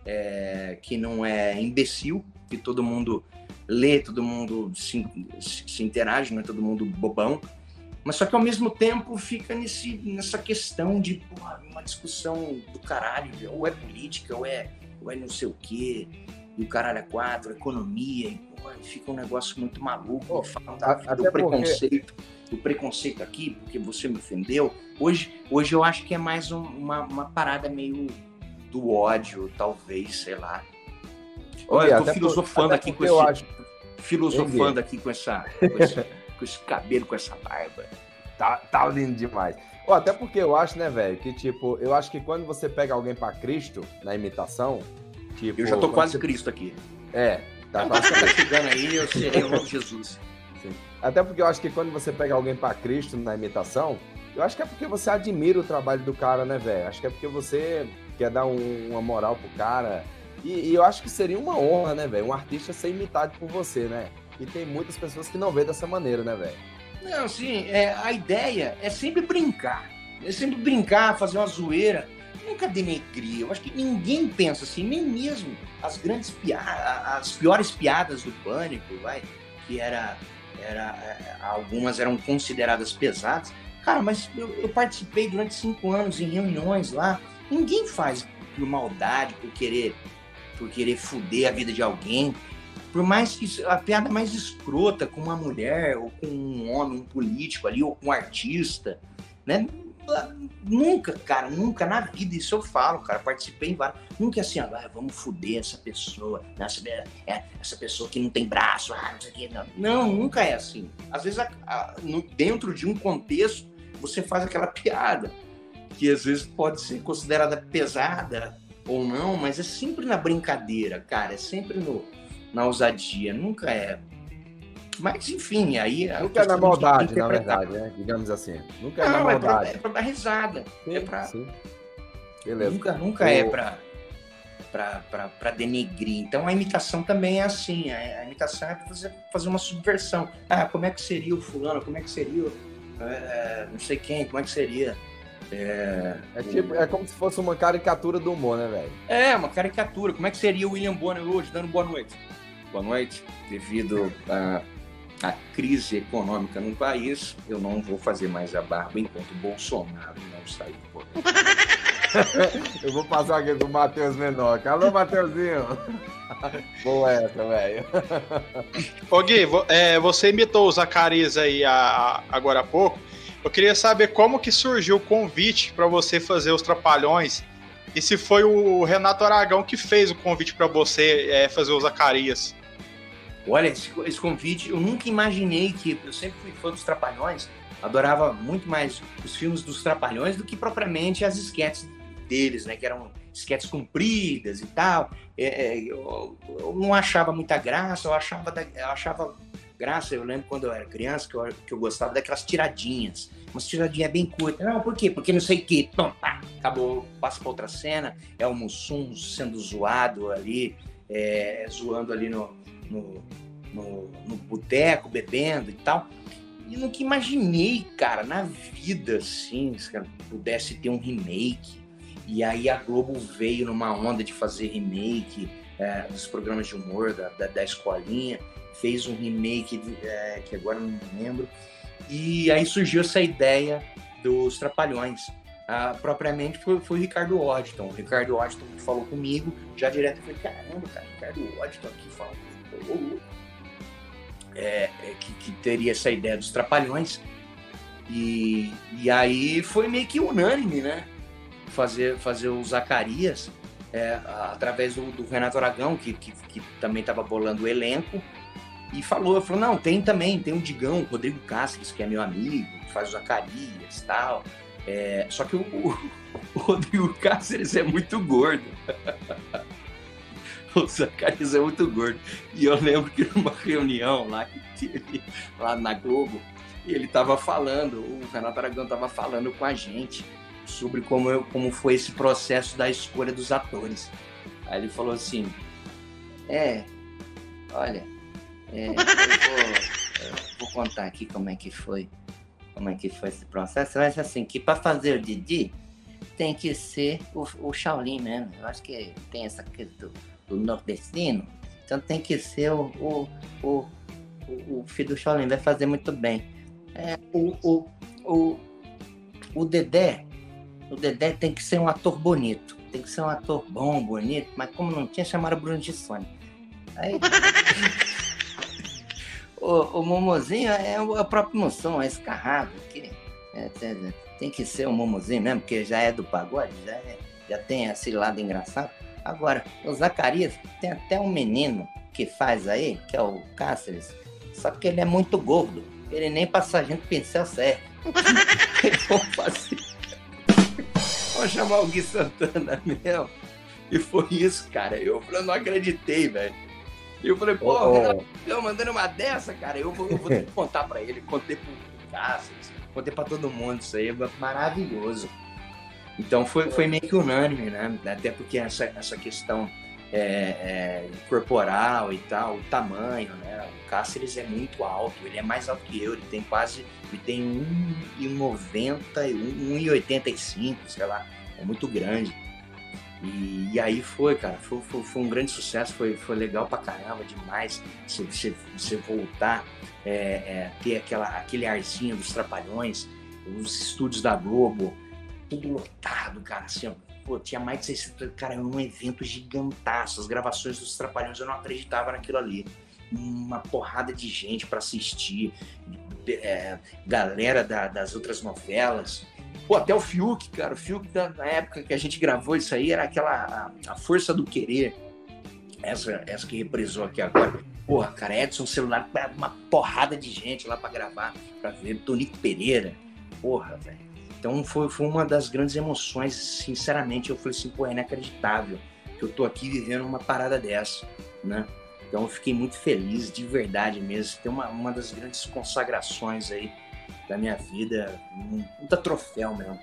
é, que não é imbecil, que todo mundo lê, todo mundo se, se interage, não é todo mundo bobão. Mas só que ao mesmo tempo fica nesse, nessa questão de porra, uma discussão do caralho, ou é política, ou é, ou é não sei o quê, e o caralho é quatro, economia, e fica um negócio muito maluco. Oh, falam da, do preconceito, porque... do preconceito aqui, porque você me ofendeu. Hoje, hoje eu acho que é mais um, uma, uma parada meio do ódio, talvez, sei lá. Olha, eu tô filosofando aqui com esse. Acho... Filosofando aqui com essa, com esse, com esse cabelo, com essa barba. Tá, tá lindo demais. Ou até porque eu acho, né, velho, que tipo, eu acho que quando você pega alguém para Cristo na imitação, tipo. Eu já tô quase você... Cristo aqui. É, tá quase tá chegando aí, eu serei o novo Jesus. Sim. Até porque eu acho que quando você pega alguém para Cristo na imitação, eu acho que é porque você admira o trabalho do cara, né, velho? Acho que é porque você quer dar um, uma moral pro cara. E, e, eu acho que seria uma honra, né, velho? Um artista ser imitado por você, né? E tem muitas pessoas que não vê dessa maneira, né, velho? Não, sim, é, a ideia é sempre brincar. É sempre brincar, fazer uma zoeira. Nunca denegrir. Eu acho que ninguém pensa assim, nem mesmo as grandes piadas, as piores piadas do pânico, vai, que era, era é, algumas eram consideradas pesadas. Cara, mas eu, eu participei durante cinco anos em reuniões lá. Ninguém faz por maldade, por querer, por querer fuder a vida de alguém por mais que a piada mais escrota com uma mulher, ou com um homem, um político ali, ou com um artista, né? Nunca, cara, nunca na vida, isso eu falo, cara, participei em vários. Nunca é assim, ah, vamos foder essa pessoa, essa, é, essa pessoa que não tem braço, ah, não sei o que, não. Não, nunca é assim. Às vezes, a, a, no, dentro de um contexto, você faz aquela piada, que às vezes pode ser considerada pesada ou não, mas é sempre na brincadeira, cara, é sempre no, na ousadia, nunca é. Mas, enfim, aí. Nunca é na maldade, na verdade, né? Digamos assim. Nunca é Não, na maldade. É pra, é pra dar risada. Sim, é pra... sim. Beleza. Nunca, nunca é pra, pra, pra, pra denegrir. Então a imitação também é assim. A, a imitação é pra fazer, fazer uma subversão. Ah, como é que seria o fulano? Como é que seria o. É, não sei quem, como é que seria. É, é, tipo, é como se fosse uma caricatura do humor, né, velho? É, uma caricatura. Como é que seria o William Bonner hoje, dando boa noite? boa noite. Devido à, à crise econômica no país, eu não vou fazer mais a barba enquanto Bolsonaro não sair do poder. eu vou passar aqui com o Matheus Menor. Alô, Matheusinho. Boa essa, velho. Ô Gui, é, você imitou o Zacarias aí a, a, agora há pouco. Eu queria saber como que surgiu o convite para você fazer os Trapalhões e se foi o Renato Aragão que fez o convite para você é, fazer os Zacarias. Olha, esse, esse, convite, eu nunca imaginei que. Eu sempre fui fã dos Trapalhões, adorava muito mais os filmes dos Trapalhões do que propriamente as esquetes deles, né? Que eram esquetes compridas e tal. É, é, eu, eu, não achava muita graça, eu achava, eu achava graça. Eu lembro quando eu era criança que eu, que eu gostava daquelas tiradinhas. Umas tiradinhas bem curtas. Não, por quê? Porque não sei o quê. Pum, pá, acabou, passa para outra cena. É o Mussum sendo zoado ali, é, zoando ali no, no, no, no boteco, bebendo e tal. E nunca imaginei, cara, na vida, assim, se pudesse ter um remake. E aí a Globo veio numa onda de fazer remake é, dos programas de humor da, da, da escolinha, fez um remake é, que agora não lembro. E aí surgiu essa ideia dos Trapalhões. Ah, propriamente foi, foi o Ricardo Odton. O Ricardo Odton que falou comigo, já direto eu falei, caramba, cara, Ricardo Odton aqui falando é, é, que, que, teria essa ideia dos trapalhões. E, e aí foi meio que unânime, né? Fazer, fazer o Zacarias é, através do, do, Renato Aragão, que, que, que também estava bolando o elenco, e falou, falou, não, tem também, tem o Digão, o Rodrigo Cáceres, que é meu amigo, que faz o Zacarias e tal. É, só que o, o, o Rodrigo Cáceres é muito gordo. o Zacarias é muito gordo. E eu lembro que numa reunião lá, lá na Globo, ele estava falando, o Renato Aragão estava falando com a gente sobre como, eu, como foi esse processo da escolha dos atores. Aí ele falou assim: É, olha, é, eu, vou, eu vou contar aqui como é que foi. Como é que foi esse processo? Ser assim, que para fazer o Didi tem que ser o, o Shaolin mesmo. Eu acho que tem essa questão do nordestino, então tem que ser o, o, o, o, filho do Shaolin, vai fazer muito bem. É, o, o, o, o Dedé, o Dedé tem que ser um ator bonito, tem que ser um ator bom, bonito, mas como não tinha, chamaram Bruno de Sônia. Aí, o, o Momozinho é a própria emoção, é escarrado. Que, é, tem, tem que ser um Momozinho mesmo, porque já é do pagode, já, é, já tem esse lado engraçado. Agora, o Zacarias tem até um menino que faz aí, que é o Cáceres, só que ele é muito gordo. Ele nem passa a gente pincel. Vamos fazer. Vamos chamar o Gui Santana mesmo. E foi isso, cara. Eu, eu não acreditei, velho. E eu falei, pô, oh, eu mandando uma dessa, cara, eu vou, eu vou ter que contar pra ele. Contei pro Cáceres, contei pra todo mundo. Isso aí é maravilhoso. Então foi, foi meio que unânime, né? Até porque essa, essa questão é, é, corporal e tal, o tamanho, né? O Cáceres é muito alto, ele é mais alto que eu, ele tem quase, ele tem 1,90, 1,85, sei lá, é muito grande. E, e, aí foi, cara, foi, foi, foi, um grande sucesso, foi, foi legal pra caramba, demais você, você, voltar, é, é, ter aquela, aquele arzinho dos Trapalhões, os estúdios da Globo, tudo lotado, cara, assim, ó, pô, tinha mais de 600, cara, um evento gigantaço, as gravações dos Trapalhões, eu não acreditava naquilo ali, uma porrada de gente para assistir, é, galera da, das outras novelas, Pô, até o Fiuk, cara, o Fiuk da, na época que a gente gravou isso aí era aquela a, a, força do querer. Essa, essa que reprisou aqui agora. Porra, cara, Edson celular, uma porrada de gente lá para gravar, para ver Tonico Pereira. Porra, velho. Então foi, foi uma das grandes emoções, sinceramente, eu falei assim, pô, é inacreditável que eu tô aqui vivendo uma parada dessa, né? Então eu fiquei muito feliz, de verdade mesmo. Tem uma, uma das grandes consagrações aí da minha vida, um puta troféu mesmo.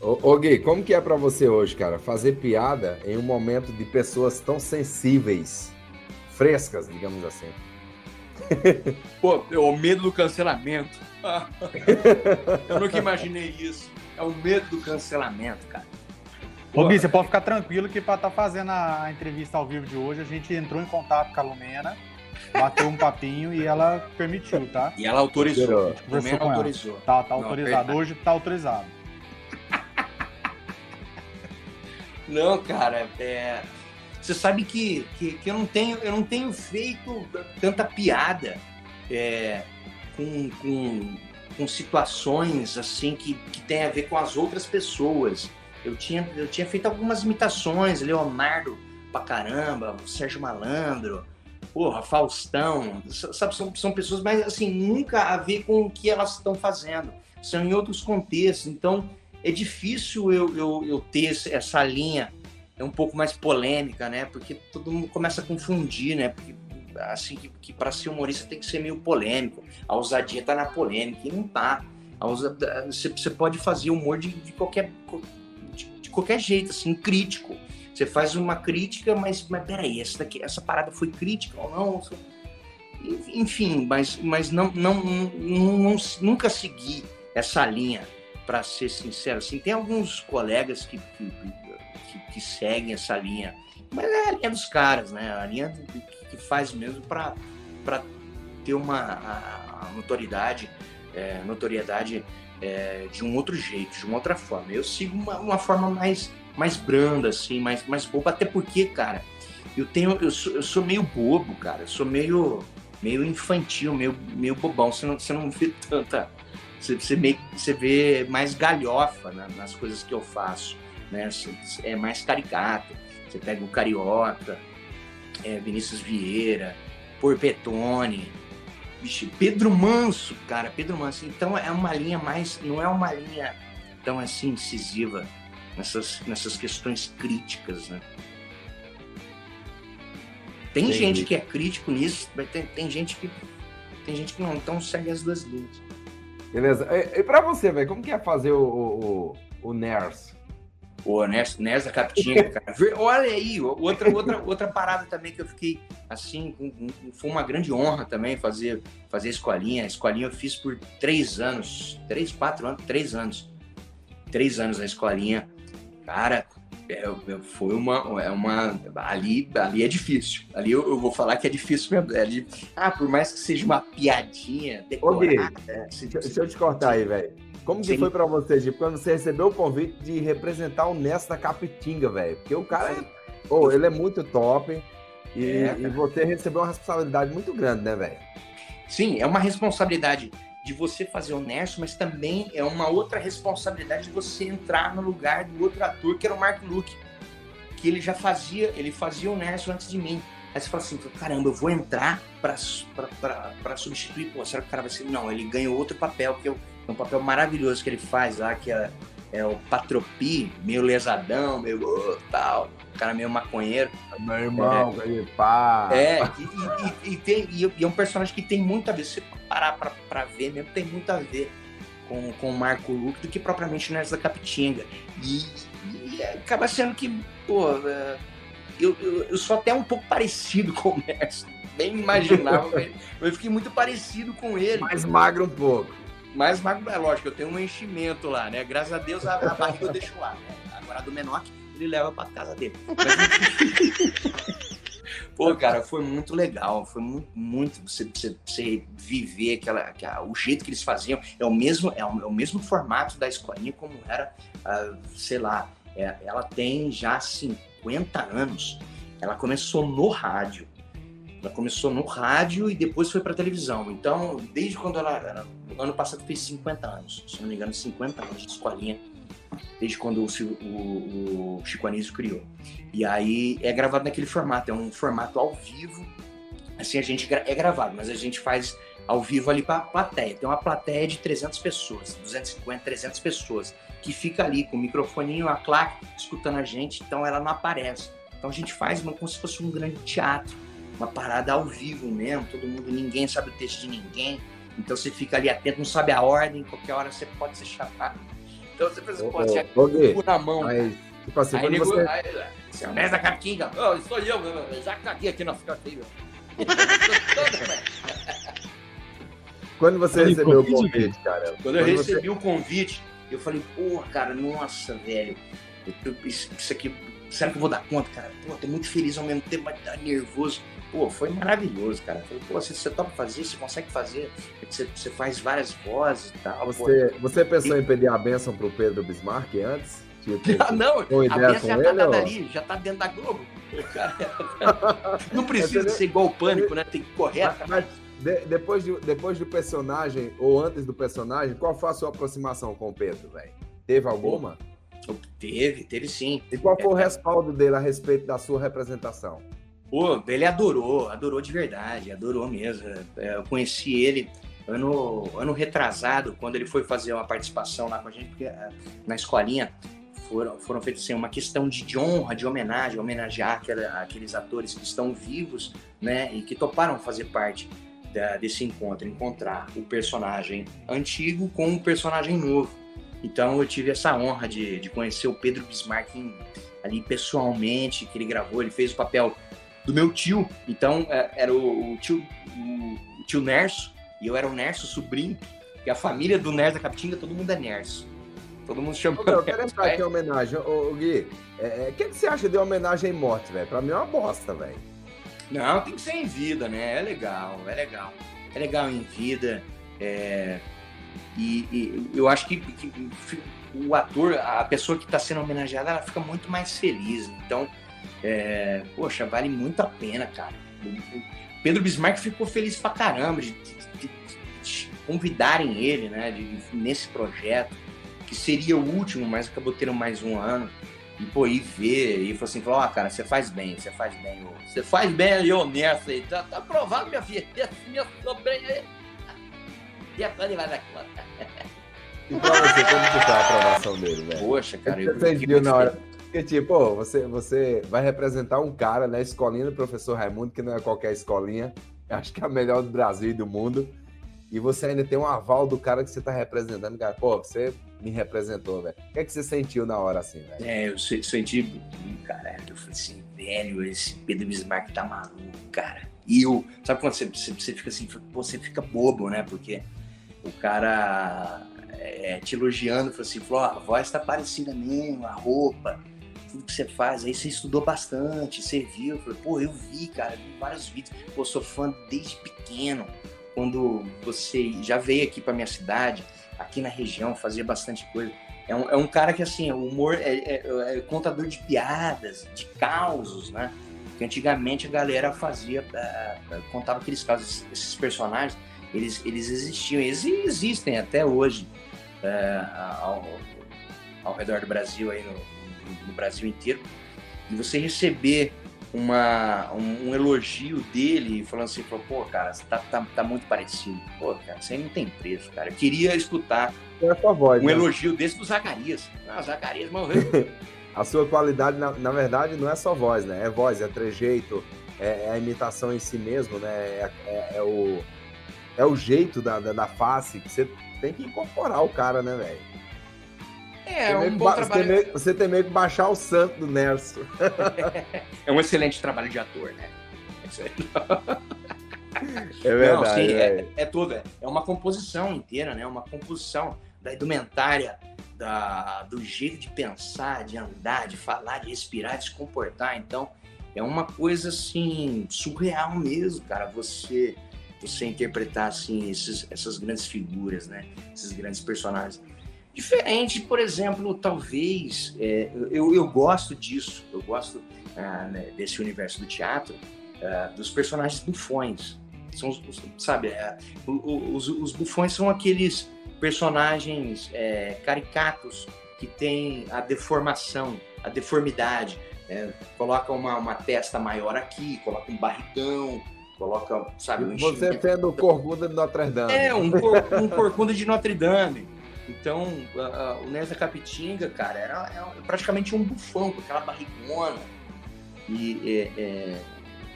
Ô, ô Gui, como que é para você hoje, cara, fazer piada em um momento de pessoas tão sensíveis, frescas, digamos assim? Pô, o medo do cancelamento. Eu nunca imaginei isso. É o medo do cancelamento, cara. Ô, Gui, você pode ficar tranquilo que para estar tá fazendo a entrevista ao vivo de hoje, a gente entrou em contato com a Lumena bateu um papinho e ela permitiu, tá? E ela autorizou. Também autorizou. Tá, tá autorizado. Não, Hoje tá autorizado. Não, cara, é... você sabe que, que, que, eu, não tenho, eu não tenho feito tanta piada é, com, com, com situações assim que, que tem a ver com as outras pessoas. Eu tinha, eu tinha feito algumas imitações, Leonardo pra caramba, Sérgio Malandro, porra, Faustão, sabe, são, são pessoas, mas assim, nunca a ver com o que elas estão fazendo. São em outros contextos, então é difícil eu, eu, eu ter essa linha é um pouco mais polêmica, né? Porque todo mundo começa a confundir, né? Porque assim que, que para ser humorista tem que ser meio polêmico. A ousadia tá na polêmica e não tá. Você, você pode fazer humor de, de qualquer de, de, qualquer jeito, assim, crítico. Você faz uma crítica, mas, mas peraí, essa, daqui, essa parada foi crítica ou não? Enfim, mas, mas não, não, não, não nunca segui essa linha, para ser sincero. Assim, tem alguns colegas que, que, que, que, seguem essa linha, mas é a linha dos caras, né? A linha que faz mesmo para ter uma a, a notoriedade, é, notoriedade é, de um outro jeito, de uma outra forma. Eu sigo uma, uma forma mais mais branda, assim, mais, mais boba. Até porque, cara, eu tenho. Eu sou, eu sou meio bobo, cara. Eu sou meio, meio infantil, meio, meio bobão. Você não, você não vê tanta. Você, você, meio, você vê mais galhofa né, nas coisas que eu faço. Né? É mais caricato. Você pega o Carioca, é, Vinícius Vieira, Porpetone, bicho, Pedro Manso, cara, Pedro Manso. Então é uma linha mais. Não é uma linha tão assim incisiva nessas, nessas questões críticas, né? Tem Entendi. gente que é crítico nisso, mas tem, tem gente que tem gente que não, então segue as duas linhas. Beleza. E, e pra você, velho, como que é fazer o, o, o NERS? O NERS, NERS da Capitinga, cara. Olha aí, outra, outra, outra parada também que eu fiquei, assim, foi uma grande honra também fazer, fazer a escolinha. A escolinha eu fiz por três anos, três, quatro anos, três anos. Três anos na escolinha. Cara, é, é, foi uma, é uma. Ali, ali é difícil. Ali eu, eu vou falar que é difícil mesmo. É de, ah, por mais que seja uma piadinha decorada. Ô, Gui, deixa eu te cortar aí, velho. Como que Sim. foi pra você, Gui, quando você recebeu o convite de representar o Nessa da Capitinga, velho? Porque o cara, é, oh, ele é muito top e, é, e você recebeu uma responsabilidade muito grande, né, velho? Sim, é uma responsabilidade de você fazer o Nerso, mas também é uma outra responsabilidade de você entrar no lugar do outro ator, que era o Mark Luke, que ele já fazia, ele fazia o Nerso antes de mim. Aí você fala assim, caramba, eu vou entrar pra substituir, pô, será que o cara vai ser. Não, ele ganhou outro papel, que é um papel maravilhoso que ele faz lá, que é, é o Patropi, meio lesadão, meio tal, o cara meio maconheiro. Meu irmão, é, aí, pá. É, e, e, e, tem, e, é um personagem que tem muito a ver, se você parar pra, pra ver mesmo, tem muito a ver com, com o Marco Luke do que propriamente Nerds da Capitinga. E, e acaba sendo que, pô, é, eu, eu, eu, sou até um pouco parecido com o Nerds. Bem imaginável, mas eu fiquei muito parecido com ele. Mais magro um pouco. Mais magro, é lógico, eu tenho um enchimento lá, né? Graças a Deus a, a barriga eu deixo lá. Né? Agora do menor, ele leva pra casa dele. Mas, Pô, cara, foi muito legal. Foi muito, muito você, você, você viver aquela, aquela, o jeito que eles faziam. É o mesmo, é o, é o mesmo formato da escolinha como era, uh, sei lá, é, ela tem já 50 anos. Ela começou no rádio. Ela começou no rádio e depois foi para televisão. Então, desde quando ela, ela. Ano passado fez 50 anos, se não me engano, 50 anos de escolinha desde quando o, o, o Chico Anísio criou. E aí é gravado naquele formato, é um formato ao vivo. Assim, a gente é gravado, mas a gente faz ao vivo ali para plateia. Tem uma plateia de 300 pessoas, 250, 300 pessoas, que fica ali com o microfoninho, a claque, escutando a gente, então ela não aparece. Então a gente faz como se fosse um grande teatro, uma parada ao vivo mesmo, todo mundo, ninguém sabe o texto de ninguém, então você fica ali atento, não sabe a ordem, qualquer hora você pode ser chamado então você pensa, pô, tinha cu na mão. Mas, tipo assim, aí, nego, você... aí, seu Mestre da Capitinga, oh, sou eu, eu já caguei aqui na ficateira. Quando você Quando recebeu o convite, cara? Quando eu recebi você... o convite, eu falei, porra, cara, nossa, velho, isso, isso aqui, será que eu vou dar conta, cara? Pô, tô muito feliz ao mesmo tempo, mas tá nervoso. Pô, foi maravilhoso, cara. Falei, pô, você, você topa fazer, você consegue fazer, você, você faz várias vozes e tal. Você, você pensou e... em pedir a bênção pro Pedro Bismarck antes? Tipo, não, a bênção já tá dada ali, já tá dentro da Globo. Cara, não precisa é, ser igual o pânico, né? Tem que correr. Mas, de, depois, de, depois do personagem, ou antes do personagem, qual foi a sua aproximação com o Pedro, velho? Teve alguma? Teve, teve sim. E qual foi é, o respaldo dele a respeito da sua representação? Pô, ele adorou, adorou de verdade, adorou mesmo. É, eu conheci ele ano, ano retrasado, quando ele foi fazer uma participação lá com a gente, porque é, na escolinha foram, foram feitas assim, uma questão de, de honra, de homenagem, homenagear aquela, aqueles atores que estão vivos, né, e que toparam fazer parte da, desse encontro, encontrar o personagem antigo com o personagem novo. Então eu tive essa honra de, de conhecer o Pedro Bismarck ali pessoalmente, que ele gravou, ele fez o papel do meu tio. Então, é, era o, o tio, o, o, tio Nerso, e eu era o Nerso sobrinho, que a família do Nerso da Capitinga, todo mundo é Nerso. Todo mundo chama. eu quero entrar aqui em homenagem. Ô, Gui, o é, é, que, que você acha de homenagem em morte, velho? Pra mim é uma bosta, velho. Não, tem que ser em vida, né? É legal, é legal. É legal em vida. É... E, e, eu acho que, que, o ator, a pessoa que está sendo homenageada, ela fica muito mais feliz. Então, é, poxa, vale muito a pena, cara. Pedro Bismarck ficou feliz pra caramba de, de, de, de convidarem ele, né, nesse projeto, que seria o último, mas acabou tendo mais um ano. E, pô, e ver, e falou assim, falou, oh, cara, você faz bem, você faz bem, você faz bem ali, honesto aí, tá, tá aprovado, minha filha, minha sobrinha aí. E a Fanny vai dar conta. E pra você, como que tá a aprovação dele, velho? Poxa, cara, eu, você viu na hora porque, tipo, você, você vai representar um cara, né? Escolinha do professor Raimundo, que não é qualquer escolinha. Acho que é a melhor do Brasil e do mundo. E você ainda tem um aval do cara que você tá representando. Cara, pô, você me representou, velho. O que é que você sentiu na hora assim, velho? É, eu senti, caralho, eu falei assim, velho, esse Pedro Bismarck tá maluco, cara. E eu, sabe quando você, você, você fica assim, você fica bobo, né? Porque o cara é, te elogiando, falou assim, falou, a voz tá parecida mesmo, a roupa tudo que você faz, aí você estudou bastante, você viu, eu pô, eu vi, cara, vi vários vídeos, pô, sou fã desde pequeno, quando você já veio aqui para minha cidade, aqui na região, fazia bastante coisa. É um, é um cara que, assim, o humor é, é, é, contador de piadas, de causos, né? Que antigamente a galera fazia, uh, contava aqueles casos, esses personagens, eles, eles existiam, eles existem até hoje uh, ao, ao redor do Brasil, aí no, no Brasil inteiro, e você receber uma, um, um elogio dele, falando assim, falou, pô, cara, você tá, tá, tá muito parecido. Pô, cara, aí não tem preço, cara. Eu queria escutar É voz, um né? elogio desse do Zacarias. Ah, Zacarias morreu. A sua qualidade, na, na verdade, não é só voz, né? É voz, é trejeito, é, é a imitação em si mesmo, né? É, é- é o, é o jeito da, da, da face que você tem que incorporar o cara, né, velho? É, meio um bom ba- você, trabalho. tem meio, você tem meio que baixar o santo do Nerso. É um excelente trabalho de ator, né? Isso aí. É Não, verdade, sim, velho. é, é tudo. É, é uma composição inteira, né? Uma composição da indumentária, da, do jeito de pensar, de andar, de falar, de respirar, de se comportar. Então, é uma coisa assim surreal mesmo, cara. Você você interpretar assim esses, essas grandes figuras, né? Esses grandes personagens. Diferente, por exemplo, talvez é, eu, eu gosto disso. Eu gosto ah, né, desse universo do teatro, ah, dos personagens bufões. São os, sabe, é, os, os bufões são aqueles personagens é, caricatos que têm a deformação, a deformidade. é, coloca uma, uma testa maior aqui, coloca um barrigão, coloca, sabe, um Você sendo o Corcunda de Notre Dame. É, um, cor, um corcunda de Notre Dame. Então, a- a- o Nessa Capitinga, cara, era, era praticamente um bufão com aquela barrigona. E é, é,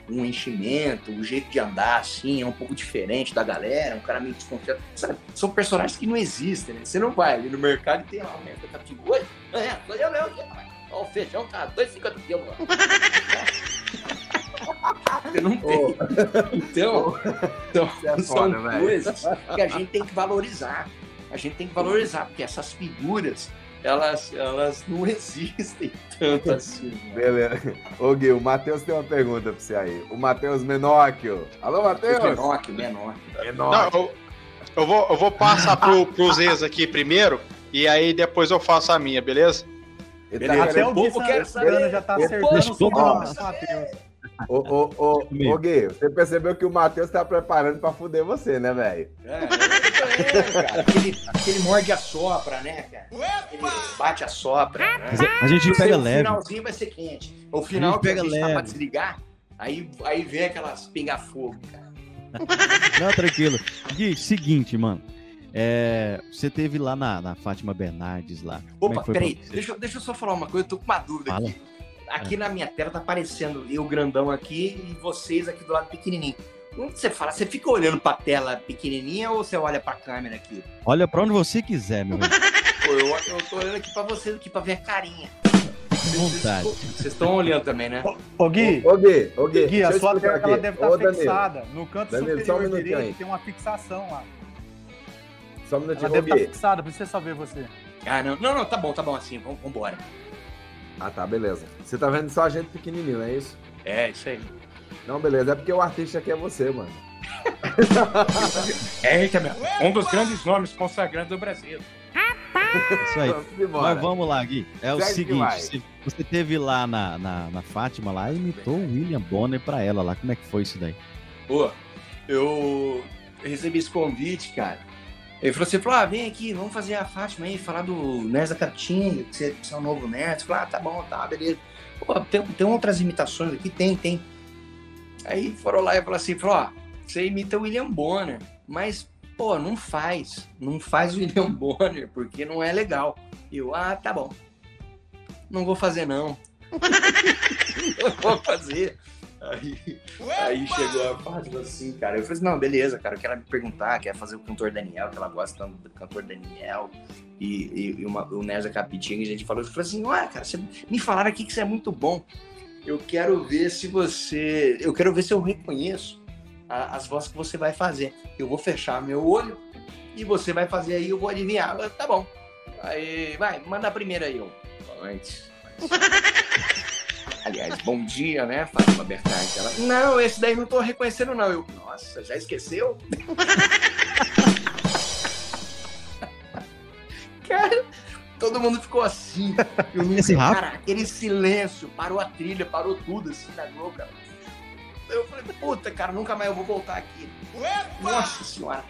um enchimento, o jeito de andar, assim, é um pouco diferente da galera, um cara meio desconfiado. Sabe? São personagens que não existem, né? Você não vai ali no mercado e tem lá o Nessa Capitinga. Oi, é, sou eu mesmo. Ó, o feijão tá 2,50 quilos. Você não tem. Ô, Então, então é são foda, velho. coisas que a gente tem que valorizar. A gente tem que valorizar, porque essas figuras, elas, elas não existem tanto assim. né? Beleza. Ô, Gui, o Matheus tem uma pergunta pra você aí. O Matheus Menóquio. Alô, Matheus? Que menor. Não, Menóquio. eu, eu vou, eu vou passar pro, pros ex aqui primeiro, e aí depois eu faço a minha, beleza? Ele tá Beleza. Até o povo quer saber. já tá acertando o povo-. Ô, ô, ô, ô, Gui, você percebeu que o Matheus tá preparando pra fuder você, né, velho? É, é, cara. Aquele, aquele morde a sopra, né, cara? Aquele bate a sopra. Né? A gente pega o leve. finalzinho vai ser quente. O final gente que a pega gente tá pra leve. desligar, aí, aí vem aquelas pinga-fogo, cara. Não, tranquilo. Gui, seguinte, mano. É, você teve lá na, na Fátima Bernardes lá. É Opa, peraí, deixa, eu- deixa eu só falar uma coisa, eu tô com uma dúvida Fala. aqui. Aqui na minha tela tá aparecendo eu grandão aqui e vocês aqui do lado pequenininho. Que você fala? Você fica olhando pra tela pequenininha ou você olha pra câmera aqui? Olha pra onde você quiser, meu. Pô, eu, eu tô olhando aqui pra vocês aqui pra ver a carinha. Vontade. Vocês estão olhando também, né? Ô, Gui, Ô, Gui, ô, Gui. Gui, a sua tela ela deve estar Danilo, fixada. No canto Danilo, um superior minutinho direito aí. tem uma fixação lá. Só um Ela minutinho, ô, deve estar Gui. fixada, precisa só ver você. Ah, não, não, não, tá bom, tá bom assim, vamos vambora. Ah, tá, beleza. Você tá vendo só a gente pequenininho, não é isso? É, isso aí. Não, beleza. É porque o artista aqui é você, mano. É, isso mesmo. Um dos grandes nomes consagrantes do Brasil. Isso aí. Mas vamos lá, Gui. É o Segue seguinte: você teve lá na, na, na Fátima lá e imitou o William Bonner pra ela lá. Como é que foi isso daí? Pô, eu recebi esse convite, cara. Ele falou assim, falou, ah, vem aqui, vamos fazer a Fátima aí, falar do Nerd da você, que você é um novo nerd. Eu falei, ah, tá bom, tá, beleza. Pô, tem, tem outras imitações aqui? Tem, tem. Aí foram lá e falaram assim, falou, ó, você imita o William Bonner, mas, pô, não faz. Não faz o William Bonner, porque não é legal. E eu, ah, tá bom. Não vou fazer, não. não vou fazer. Aí, aí chegou a Fátima assim, cara. Eu falei assim, não, beleza, cara. Eu quero me perguntar, quer fazer o cantor Daniel, que ela gosta tanto do cantor Daniel e, e, e uma, o Nerza Capitinga. A gente falou, eu falei assim, olha, cara, você, me falaram aqui que você é muito bom. Eu quero ver se você. Eu quero ver se eu reconheço a- as vozes que você vai fazer. Eu vou fechar meu olho e você vai fazer aí, eu vou adivinhar. Eu, tá bom. Aí, vai, manda a primeira aí, eu. Boa noite. Aliás, bom dia, né, Fátima Bertante? Ela, não, esse daí não tô reconhecendo, não. Eu, nossa, já esqueceu? Cara, todo mundo ficou assim. Eu nunca, Esse rápido? cara, aquele silêncio, parou a trilha, parou tudo, assim, na Globo, cara. Eu falei, puta, cara, nunca mais eu vou voltar aqui. Nossa senhora.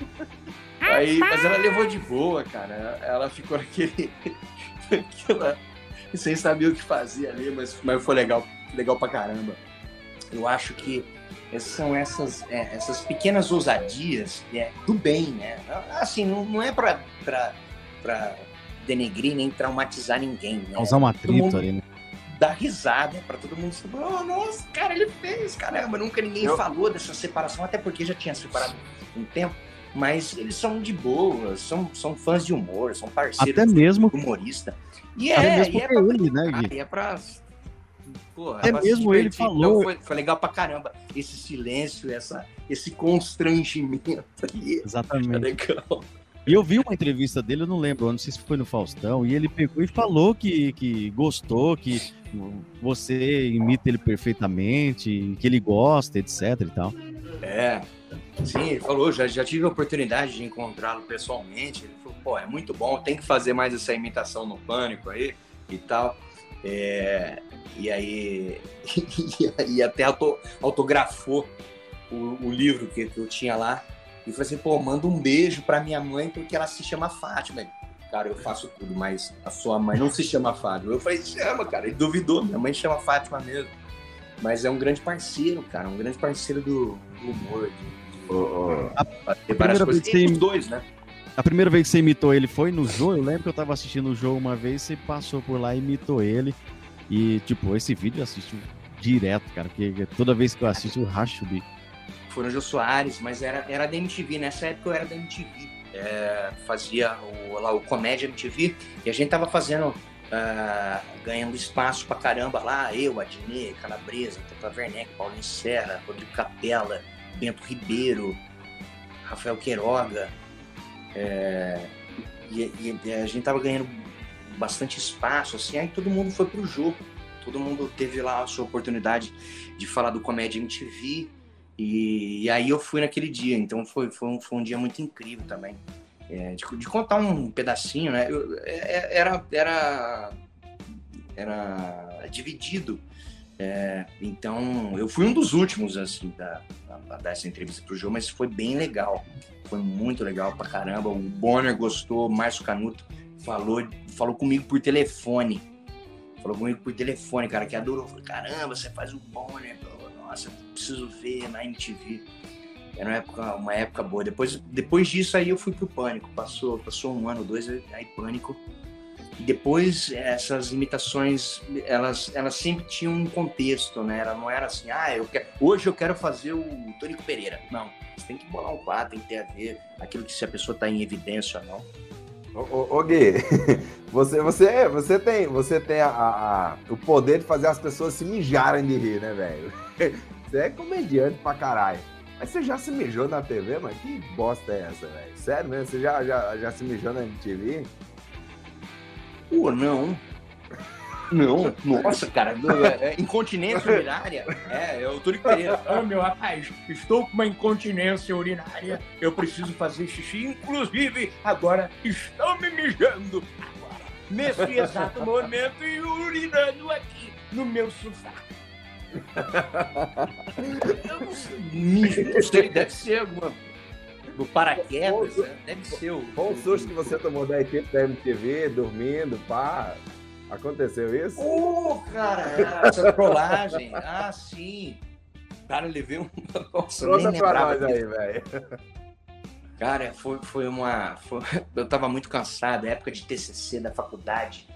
Aí, mas ela levou de boa, cara. Ela ficou naquele. naquela- sem saber o que fazer ali, mas, mas foi legal, legal pra caramba. eu acho que são essas, é, essas pequenas ousadias é, do bem, né? Assim, não, não é para denegrir nem traumatizar ninguém, né? Causar um atrito ali, né? Dar risada para todo mundo saber, oh, nossa, cara, ele fez, caramba, nunca ninguém eu... falou dessa separação, até porque já tinha separado um tempo, mas eles são de boa, são, são fãs de humor, são parceiros até mesmo humorista. E é, mesmo e é pra ele, né, Gui? é pra Porra, é mesmo ele falou. Então foi, foi, legal pra caramba. Esse silêncio, essa, esse constrangimento ali. Exatamente. É legal. E eu vi uma entrevista dele, eu não lembro, não sei se foi no Faustão, e ele pegou e falou que, que gostou, que você imita ele perfeitamente, que ele gosta, etc e tal. É, sim, ele falou, já, já tive a oportunidade de encontrá-lo pessoalmente. Ele pô, é muito bom, tem que fazer mais essa imitação no pânico aí e tal. É, e aí e, até auto, autografou o, o livro que, que, eu tinha lá. E falou assim, pô, manda um beijo pra minha mãe porque ela se chama Fátima. Cara, eu faço tudo, mas a sua mãe não se chama Fátima. Eu falei, chama, cara. Ele duvidou, minha mãe chama Fátima mesmo. Mas é um grande parceiro, cara, um grande parceiro do, do humor. De, de, oh, oh. A, a primeira vez que os dois, né? A primeira vez que você imitou ele foi no jogo. Eu lembro que eu tava assistindo o jogo uma vez, você passou por lá e imitou ele. E, tipo, esse vídeo eu assisto direto, cara, porque toda vez que eu assisto eu racho o. Foi no Jô Soares, mas era, era da MTV. Nessa época eu era da MTV. É, fazia o, lá o Comédia MTV e a gente tava fazendo, uh, ganhando espaço pra caramba lá. Eu, Adnê, Calabresa, Tata Werneck, Paulinho Serra, Rodrigo Capella, Bento Ribeiro, Rafael Queiroga. É, e, e, a gente tava ganhando bastante espaço, assim, aí todo mundo foi pro jogo. Todo mundo teve lá a sua oportunidade de falar do Comédia MTV. E, e aí eu fui naquele dia, então foi, foi, um, foi um dia muito incrível também. É, de, de, contar um pedacinho, né? Eu, é, é era, era, era dividido. É, então, eu fui um dos últimos, assim, da, a, a dar essa entrevista pro mas foi bem legal. Foi muito legal pra caramba. O Bonner gostou, o Márcio Canuto falou, falou comigo por telefone. Falou comigo por telefone, cara, que adorou. Falei, caramba, você faz um bom, né? Nossa, preciso ver na MTV. Era uma época, uma época boa. Depois, depois disso aí eu fui pro Pânico. Passou, passou um ano, dois, aí Pânico. Depois essas imitações, elas, elas sempre tinham um contexto, né? Ela não era assim, ah, eu quero, hoje eu quero fazer o Tônico Pereira. Não, você tem que bolar um quadro, tem que ter a ver aquilo que se a pessoa está em evidência ou não. Ô, Gui, você, você, você tem, você tem a, a, o poder de fazer as pessoas se mijarem de rir, né, velho? Você é comediante pra caralho. Mas você já se mijou na TV, mano? Que bosta é essa, velho? Sério mesmo? Você já, já, já se mijou na MTV? Pô, não. Não, nossa, cara, é, é, incontinência urinária. É, eu tô de Pereira. Ah, meu rapaz, estou com uma incontinência urinária. Eu preciso fazer xixi. Inclusive, agora estou me mijando. Agora, nesse exato momento, e urinando aqui no meu sofá. Eu não sei, não sei, deve ser alguma do paraquedas, né? deve ser o. Qual o susto que você tomou da equipe da MTV, dormindo, pá? Aconteceu isso? Uh, cara, essa trollagem. Ah, sim. Cara, eu levei um. Nossa, Conta nem pra nós aí, velho. Cara, foi, foi uma. Foi... Eu tava muito cansado, época de TCC da faculdade,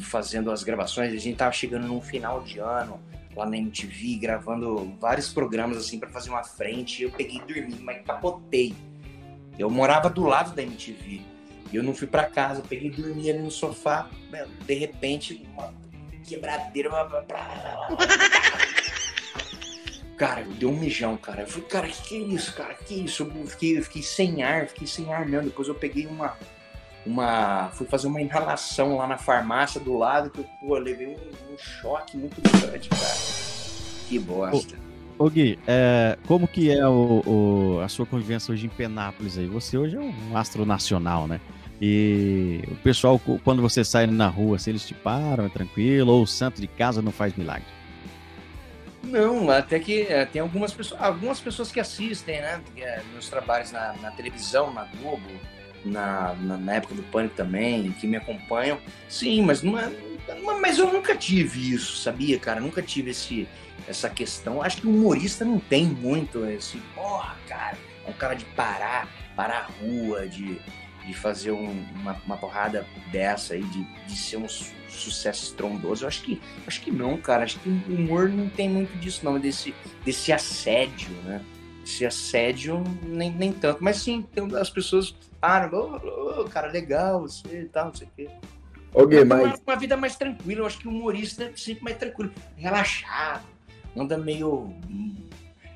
fazendo as gravações. A gente tava chegando num final de ano lá na MTV, gravando vários programas assim para fazer uma frente. Eu peguei e dormi, mas capotei. Eu morava do lado da MTV. Eu não fui para casa, eu peguei e dormi ali no sofá. De repente, uma quebradeira. Cara, eu dei um mijão, cara. Eu falei, cara, que que é isso, cara? Que isso? Eu fiquei, eu fiquei sem ar, fiquei sem ar mesmo. Depois eu peguei uma. Uma fui fazer uma inalação lá na farmácia do lado, que eu, pô, eu levei um, um choque muito grande, cara. Que bosta. Ô Gui, é, como que é o, o, a sua convivência hoje em Penápolis aí? Você hoje é um astro nacional, né? E o pessoal, quando você sai na rua, se assim, eles te param, é tranquilo, ou o santo de casa não faz milagre? Não, até que é, tem algumas pessoas, algumas pessoas que assistem, né? É, meus trabalhos na, na, televisão, na Globo, na, na, na, época do Pânico também, que me acompanham. Sim, mas, não é, mas eu nunca tive isso, sabia, cara? Nunca tive esse, essa questão. Acho que o humorista não tem muito esse, porra, cara, é um cara de parar, parar a rua, de, de fazer um, uma, uma porrada dessa aí, de, de ser um su sucesso estrondoso. Eu acho que, acho que não, cara. Acho que o humor não tem muito disso, não, desse, desse assédio, né? Esse assédio, nem, nem tanto. Mas sim, as pessoas param, oh, oh, cara, legal, você e tal, não sei o quê. Okay, mas... Uma, uma, vida mais tranquila, eu acho que o humorista é sempre mais tranquilo, relaxado, anda meio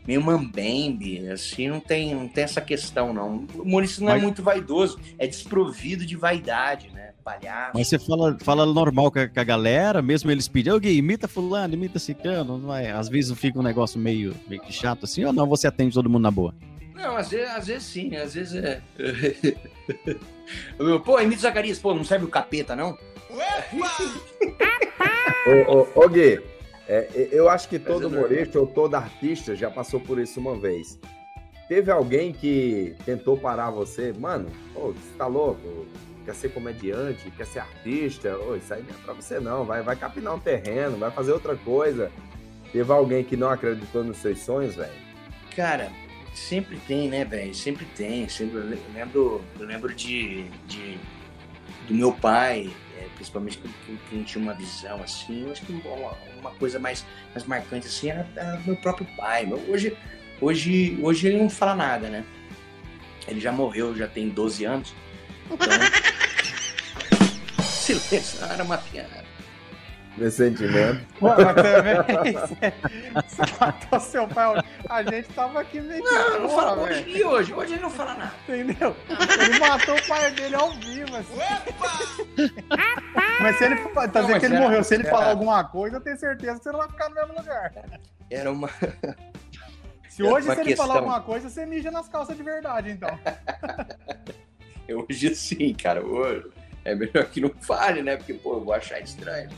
meio mambembe, assim, não tem, não tem essa questão, não. O humorista não é Mas... muito vaidoso, é desprovido de vaidade, né? Palhaço. Mas você fala, fala normal com a, com a galera, mesmo eles ô Gui, imita fulano, imita cicano, vai. às vezes fica um negócio meio, meio que chato assim, ou não, você atende todo mundo na boa? Não, às vezes, às vezes sim, às vezes é... pô, imita Zacarias, pô, não serve o capeta, não? ô, ô, ô Gui, é, eu acho que todo humorista ou todo artista já passou por isso uma vez. Teve alguém que tentou parar você, mano, oh, você tá louco? Quer ser comediante, quer ser artista? Oh, isso aí não é pra você não, vai, vai capinar um terreno, vai fazer outra coisa. Teve alguém que não acreditou nos seus sonhos, velho? Cara, sempre tem, né, velho? Sempre tem. Sempre, eu lembro, eu lembro de, de do meu pai, principalmente quem, quem tinha uma visão assim, eu acho que uma, uma coisa mais, mais marcante assim era, era meu próprio pai. Hoje, hoje, hoje ele não fala nada, né? Ele já morreu, já tem 12 anos. Então, silêncio, era uma piada. Meu sentimento. Pô, mas também, você matou seu pai. A gente tava aqui meio que. Não, não fala hoje. E hoje? Hoje ele não fala nada. Entendeu? Ele matou o pai dele ao vivo, assim. mas se ele. Tá dizendo que ele morreu. Se ele falar alguma coisa, eu tenho certeza que você não vai ficar no mesmo lugar. Era uma. Se hoje, se ele questão. falar alguma coisa, você mija nas calças de verdade, então. hoje sim, cara. Hoje é melhor que não fale, né? Porque, pô, eu vou achar estranho.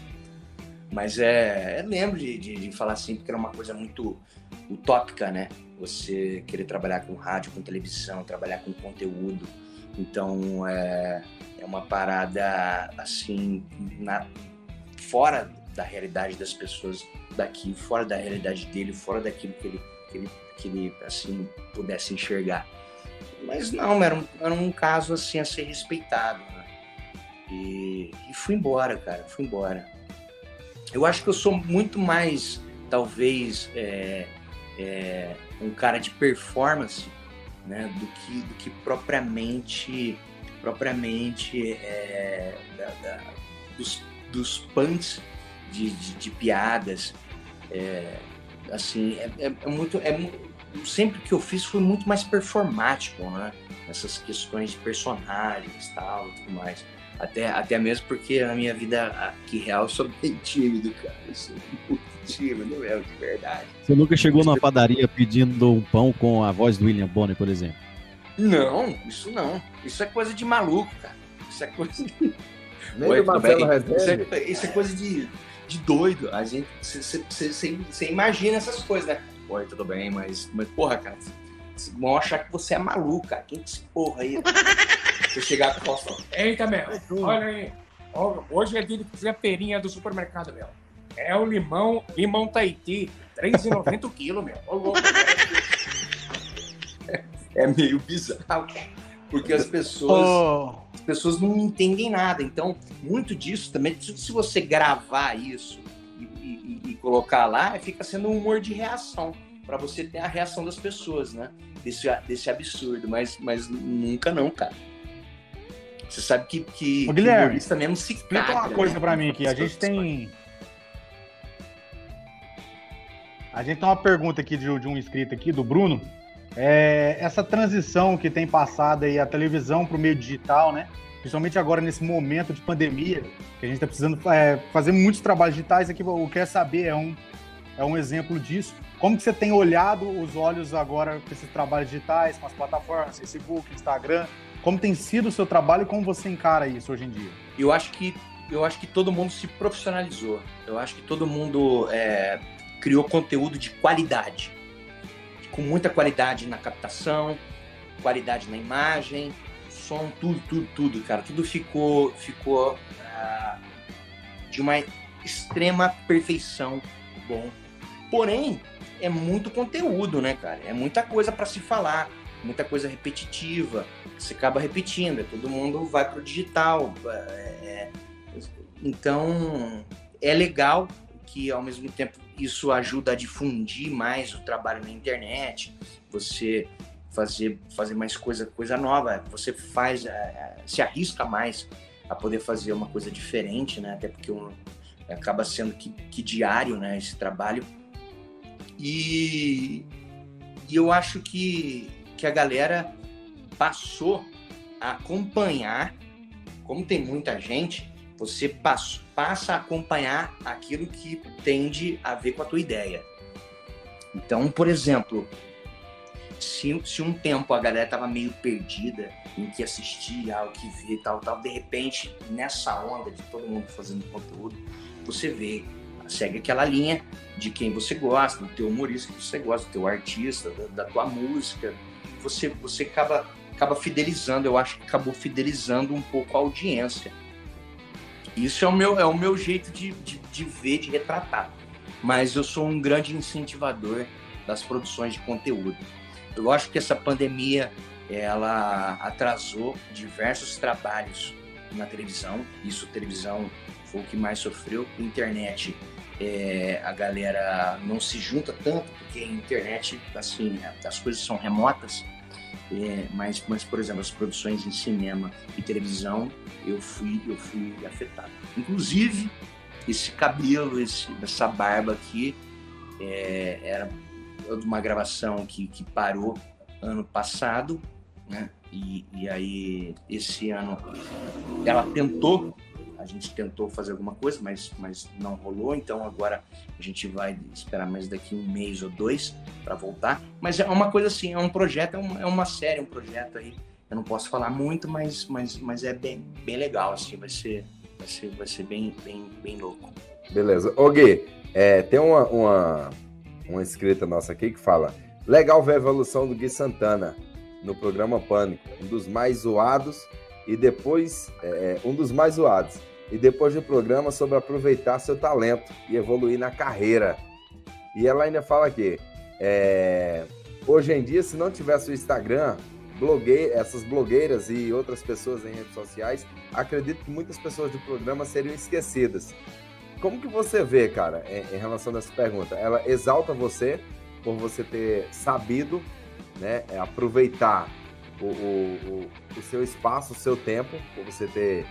Mas é, lembro de, de, de, falar assim, porque era uma coisa muito utópica, né? Você querer trabalhar com rádio, com televisão, trabalhar com conteúdo. Então é, é uma parada assim, na, fora da realidade das pessoas daqui, fora da realidade dele, fora daquilo que ele, que ele, que ele assim, pudesse enxergar. Mas não, era um, era um caso assim a ser respeitado. Né? E, e fui embora, cara, fui embora eu acho que eu sou muito mais, talvez, é, é, um cara de performance, né, do que, do que propriamente, propriamente é, da, da, dos, dos punts de, de, de piadas. É, assim, é, é, é muito, é, sempre que eu fiz foi muito mais performático, né? Essas questões de personagens tal, e tudo mais. Até, até mesmo porque na minha vida aqui real eu sou bem tímido, cara. Eu sou muito tímido mesmo, de verdade. Você nunca chegou numa padaria pedindo um pão com a voz do William Bonner, por exemplo? Não, isso não. Isso é coisa de maluco, cara. Isso é coisa de. Nem Oi, Marcelo isso, é, isso é coisa de, de doido. A gente. Você imagina essas coisas, né? Oi, tudo bem, mas, mas porra, cara, vão achar que você é maluco, cara. Quem que esse porra aí? Você chegar com o Faustão. Eita, meu, olha aí. Hoje é dia de fazer a feirinha do supermercado, meu. É o limão, limão Tahiti, R$3,90 o quilo, meu. É meio bizarro, porque as pessoas, oh. as pessoas não entendem nada. Então, muito disso também, se você gravar isso e, e, e colocar lá, fica sendo um humor de reação, para você ter a reação das pessoas, né? Desse, desse absurdo, mas, mas nunca não, cara. Você sabe que, que, Ô, Guilherme, que mesmo se explica caga, uma coisa né? para mim aqui. A gente tem. A gente tem uma pergunta aqui de, de um inscrito aqui, do Bruno. É, essa transição que tem passado aí a televisão para o meio digital, né? Principalmente agora nesse momento de pandemia, que a gente está precisando é, fazer muitos trabalhos digitais aqui. O Quer Saber é um, é um exemplo disso. Como que você tem olhado os olhos agora com esses trabalhos digitais, com as plataformas, Facebook, Instagram? Como tem sido o seu trabalho e como você encara isso hoje em dia? Eu acho que eu acho que todo mundo se profissionalizou. Eu acho que todo mundo é, criou conteúdo de qualidade, com muita qualidade na captação, qualidade na imagem, som, tudo, tudo, tudo, cara. Tudo ficou, ficou ah, de uma extrema perfeição bom. Porém, é muito conteúdo, né, cara? É muita coisa para se falar, muita coisa repetitiva. Você acaba repetindo, todo mundo vai pro digital. É, é, então, é legal que ao mesmo tempo isso ajuda a difundir mais o trabalho na internet. Você fazer fazer mais coisa coisa nova você faz é, é, se arrisca mais a poder fazer uma coisa diferente né até porque um, acaba sendo que, que diário né esse trabalho e, e eu acho que que a galera passou a acompanhar como tem muita gente você passa, a acompanhar aquilo que tende a ver com a tua ideia. Então por exemplo se, se um tempo a galera tava meio perdida em que assistir, ao que ver tal, tal, de repente, nessa onda de todo mundo fazendo conteúdo, você vê, segue aquela linha de quem você gosta, do teu humorista que você gosta, do teu artista, da, da tua música, você, você acaba, acaba fidelizando, eu acho que acabou fidelizando um pouco a audiência. Isso é o meu, é o meu jeito de, de, de ver, de retratar. Mas eu sou um grande incentivador das produções de conteúdo. Eu acho que essa pandemia ela atrasou diversos trabalhos na televisão. Isso, televisão foi o que mais sofreu. Internet, é, a galera não se junta tanto, porque a internet, assim, as coisas são remotas. É, mas, mas, por exemplo, as produções em cinema e televisão, eu fui, eu fui afetado. Inclusive, esse cabelo, esse, essa barba aqui, é, era de uma gravação que, que parou ano passado, né? E, e aí esse ano ela tentou, a gente tentou fazer alguma coisa, mas, mas não rolou. Então agora a gente vai esperar mais daqui um mês ou dois para voltar. Mas é uma coisa assim, é um projeto, é uma, é uma série, um projeto aí. Eu não posso falar muito, mas, mas, mas é bem, bem legal, assim, vai ser, vai ser, vai ser bem, bem, bem louco. Beleza. Ô Gui, é, tem uma, uma uma escrita nossa aqui que fala: legal ver a evolução do Gui Santana no programa Pânico, um dos mais zoados e depois é, um dos mais zoados e depois do programa sobre aproveitar seu talento e evoluir na carreira. E ela ainda fala aqui: é, hoje em dia, se não tivesse o Instagram, bloguei, essas blogueiras e outras pessoas em redes sociais, acredito que muitas pessoas do programa seriam esquecidas. Como que você vê, cara, em, em relação a essa pergunta? Ela exalta você por você ter sabido né, é, aproveitar o, o, o, seu espaço, o seu tempo, por você ter.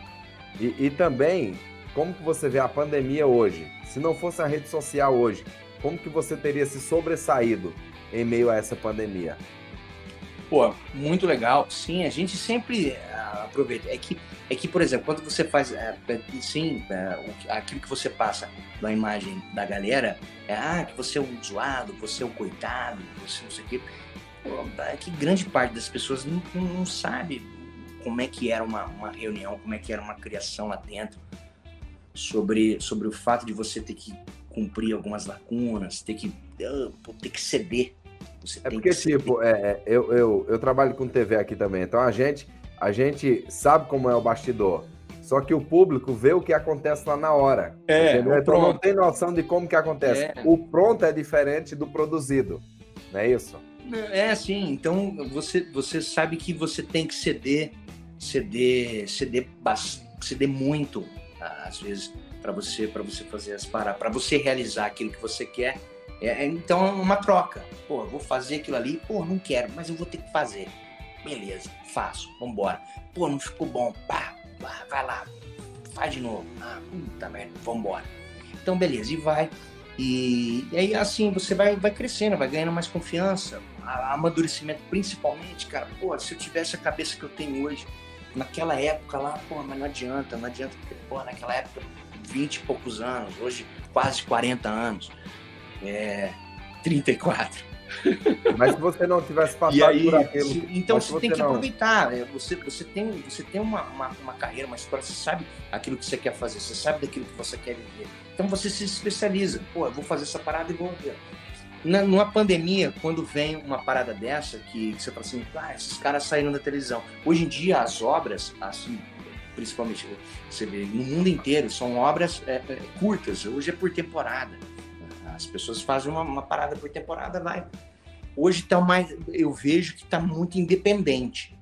E, e, também, como que você vê a pandemia hoje? Se não fosse a rede social hoje, como que você teria se sobressaído em meio a essa pandemia? Pô, muito legal. Sim, a gente sempre ah, aproveita. É que, é que por exemplo, quando você faz. É, sim, é, aquilo que você passa na imagem da galera é ah, que você é um zoado, você é um coitado, você não sei o quê. Pô, é que grande parte das pessoas não, não sabe como é que era uma, uma reunião, como é que era uma criação lá dentro, sobre, sobre o fato de você ter que cumprir algumas lacunas, ter que, uh, ter que ceder você é porque, tipo, é, é, eu, eu, eu trabalho com TV aqui também, então a gente, a gente sabe como é o bastidor. Só que o público vê o que acontece lá na hora. É, então não tem noção de como que acontece. É. O pronto é diferente do produzido. Não é isso? É, sim. Então você, você sabe que você tem que ceder, ceder, ceder, ceder muito, às vezes, para você, para você fazer as paradas, para você realizar aquilo que você quer é, é, então é uma troca. Pô, vou fazer aquilo ali, pô, não quero, mas eu vou ter que fazer. Beleza, faço, vambora. Pô, não ficou bom, pá, pá vai lá, faz de novo. Ah, puta merda, vambora. Então, beleza, e vai. E, e aí, assim, você vai, vai crescendo, vai ganhando mais confiança, amadurecimento, principalmente, cara, pô, se eu tivesse a cabeça que eu tenho hoje, naquela época lá, pô, mas não adianta, não adianta, porque, pô, naquela época, 20 e poucos anos, hoje quase 40 anos é, 34. Mas se você não tivesse passado aí, por aquilo. Se, então você, você tem que não... aproveitar. Né? Você, você tem, você tem uma, uma, uma, carreira, uma história, você sabe aquilo que você quer fazer, você sabe daquilo que você quer viver. Então você se especializa. Pô, eu vou fazer essa parada e vou ver. Na, numa pandemia, quando vem uma parada dessa, que, que você fala assim, ah, esses caras saíram da televisão. Hoje em dia, as obras, assim, principalmente, você vê, no mundo inteiro, são obras é, é, curtas. Hoje é por temporada. As pessoas fazem uma, uma parada por temporada, vai. Hoje tá mais, eu vejo que tá muito independente.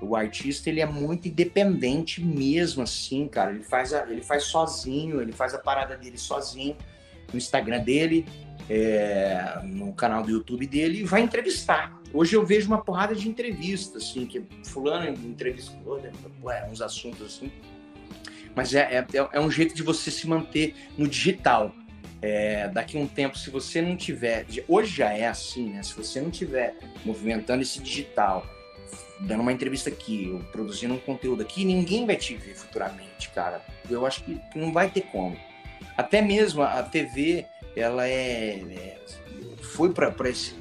O artista ele é muito independente mesmo, assim, cara. Ele faz, a, ele faz sozinho, ele faz a parada dele sozinho no Instagram dele, é, no canal do YouTube dele e vai entrevistar. Hoje eu vejo uma porrada de entrevistas, assim, que fulano entrevistou, né, ué, uns assuntos assim. Mas é, é, é um jeito de você se manter no digital. É, daqui a um tempo, se você não tiver, hoje já é assim, né? Se você não tiver movimentando esse digital, dando uma entrevista aqui, ou produzindo um conteúdo aqui, ninguém vai te ver futuramente, cara. Eu acho que não vai ter como. Até mesmo a TV, ela é, é foi para esse,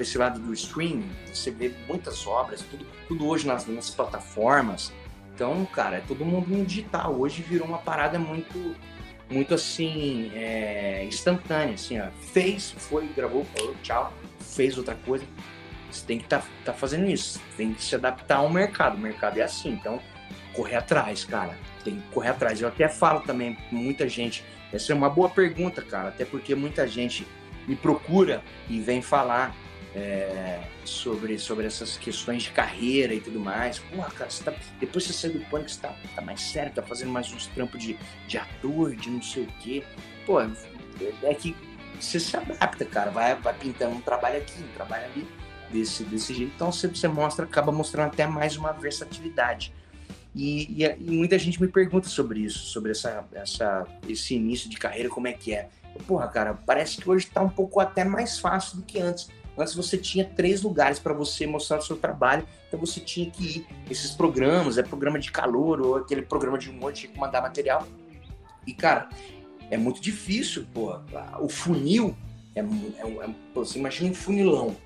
esse lado do streaming, você vê muitas obras, tudo, tudo hoje nas, nas plataformas. Então, cara, é todo mundo no digital. Hoje virou uma parada muito, muito assim, é, instantânea. Assim, ó. Fez, foi, gravou, falou, tchau, fez outra coisa. Você tem que estar tá, tá fazendo isso, tem que se adaptar ao mercado. O mercado é assim, então correr atrás, cara. Tem que correr atrás. Eu até falo também muita gente essa é uma boa pergunta, cara, até porque muita gente me procura e vem falar é, sobre, sobre essas questões de carreira e tudo mais. Porra, cara, tá, depois você saiu do pânico, você tá, tá mais sério, tá fazendo mais uns trampos de, de ator, de não sei o quê. Pô, é que você se adapta, cara, vai, vai pintando um trabalho aqui, um trabalho ali, desse, desse jeito. Então você, você mostra, acaba mostrando até mais uma versatilidade. E, e, e, muita gente me pergunta sobre isso, sobre essa, essa, esse início de carreira, como é que é. Porra, cara, parece que hoje está um pouco até mais fácil do que antes. Antes você tinha três lugares para você mostrar o seu trabalho, então você tinha que ir. Esses programas, é programa de calor ou aquele programa de humor, tinha que mandar material. E, cara, é muito difícil, pô. O funil é, é, é você imagina um funilão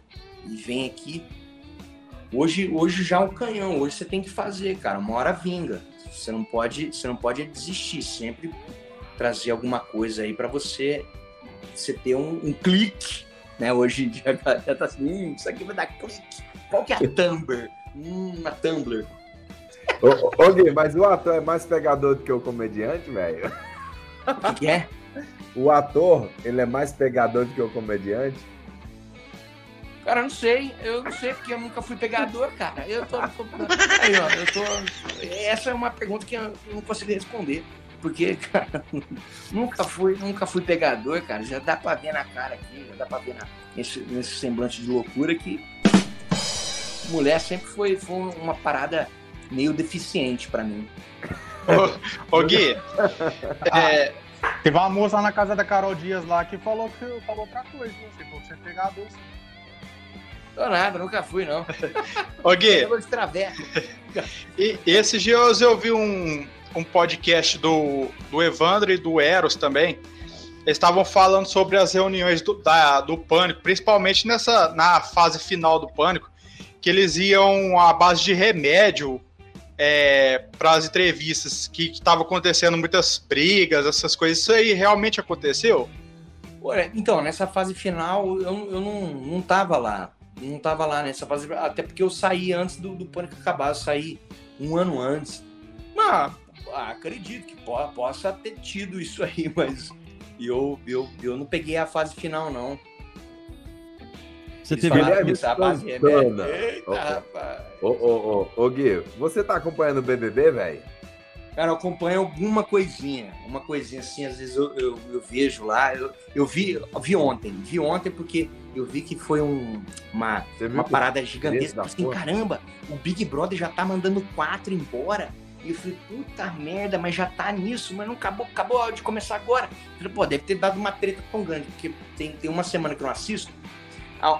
e vem aqui Hoje, hoje já é um canhão, hoje você tem que fazer, cara, uma hora vinga. Você não pode, você não pode desistir, sempre trazer alguma coisa aí para você, você ter um, um, clique, né? Hoje já, já tá assim, hum, isso aqui vai dar clique. Qual que é a Tumblr? Hum, a Tumblr. Ô, ô Gui, mas o ator é mais pegador do que o comediante, velho? O que, que é? O ator, ele é mais pegador do que o comediante? Cara, eu não sei. Eu não sei porque eu nunca fui pegador, cara. Eu tô. tô aí, ó, eu tô. Essa é uma pergunta que eu não consigo responder. Porque, cara, nunca fui, nunca fui pegador, cara. Já dá pra ver na cara aqui, já dá pra ver na, nesse, nesse semblante de loucura que mulher sempre foi, foi uma parada meio deficiente pra mim. Ô, ô Gui, é, teve uma moça lá na casa da Carol Dias lá que falou que falou outra coisa, você falou que você é pegador. Tô nada, nunca fui, não. Ô, Gui. e esses dias eu vi um, um podcast do, do Evandro e do Eros também. Eles estavam falando sobre as reuniões do, da, do Pânico, principalmente nessa na fase final do Pânico, que eles iam à base de remédio é, para as entrevistas, que estavam acontecendo muitas brigas, essas coisas. Isso aí realmente aconteceu? Então, nessa fase final, eu, eu não, não tava lá não tava lá nessa fase, até porque eu saí antes do, do Pânico acabar, eu saí um ano antes. Mas ah, acredito que po possa ter tido isso aí, mas eu, eu, eu não peguei a fase final, não. Você Eles teve a base Eita, rapaz. Ô, ô, ô, ô, Gui, você tá acompanhando o BBB, velho? Cara, eu acompanho alguma coisinha, uma coisinha assim, às vezes eu, eu, eu vejo lá, eu, eu vi, eu vi ontem, vi ontem porque eu vi que foi um, uma, uma parada gigantesca. Assim, caramba, o Big Brother já tá mandando quatro embora. E eu falei, puta merda, mas já tá nisso, mas não acabou, acabou de começar agora. Eu falei, pô, deve ter dado uma treta tão grande, porque tem, tem uma semana que eu não assisto.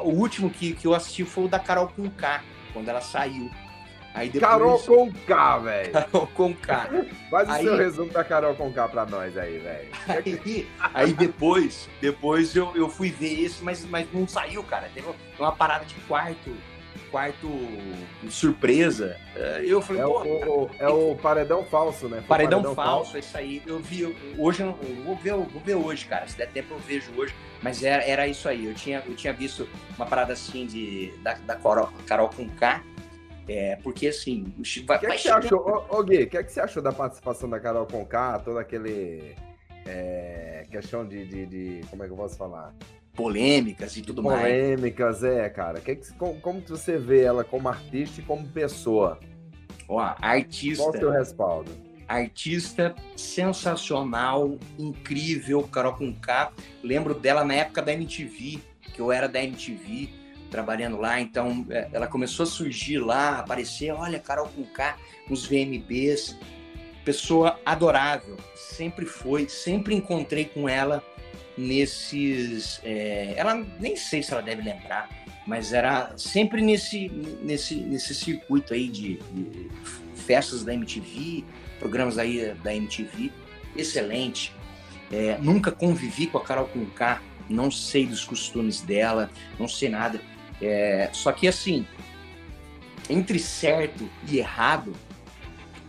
O último que, que eu assisti foi o da Carol com K, quando ela saiu. Aí depois... Carol com K, velho. Carol com K. Faz aí... o seu resumo da Carol com K pra nós aí, velho. Aí, aí depois, depois eu, eu fui ver esse, mas, mas não saiu, cara. Teve uma parada de quarto quarto surpresa. É, eu falei, é, pô, o, é o paredão falso, né? Paredão, paredão falso, falso, é isso aí. Eu vi, hoje, eu vou ver, vou ver hoje, cara. Se der tempo eu vejo hoje. Mas era, era isso aí. Eu tinha, eu tinha visto uma parada assim de, da, da Carol, Carol com K. É, porque assim. O que, é que você achou, ô, ô Gui, o que, é que você achou da participação da Carol com K? Todo aquele. É, questão de, de, de, Como é que eu posso falar? polêmicas e tudo polêmicas, mais. Polêmicas, é, cara. Que que, como, como que você vê ela como artista e como pessoa? Ó, artista. Qual o seu respaldo? Artista sensacional, incrível, Carol com K. Lembro dela na época da MTV, que eu era da MTV, trabalhando lá. Então, é, ela começou a surgir lá, aparecer, olha, Carol com K, nos VMBs. Pessoa adorável, sempre foi, sempre encontrei com ela nesses. É, ela nem sei se ela deve lembrar, mas era sempre nesse, nesse, nesse circuito aí de, de festas da MTV, programas aí da MTV, excelente. É, nunca convivi com a Carol Conká, não sei dos costumes dela, não sei nada. É, só que assim, entre certo e errado,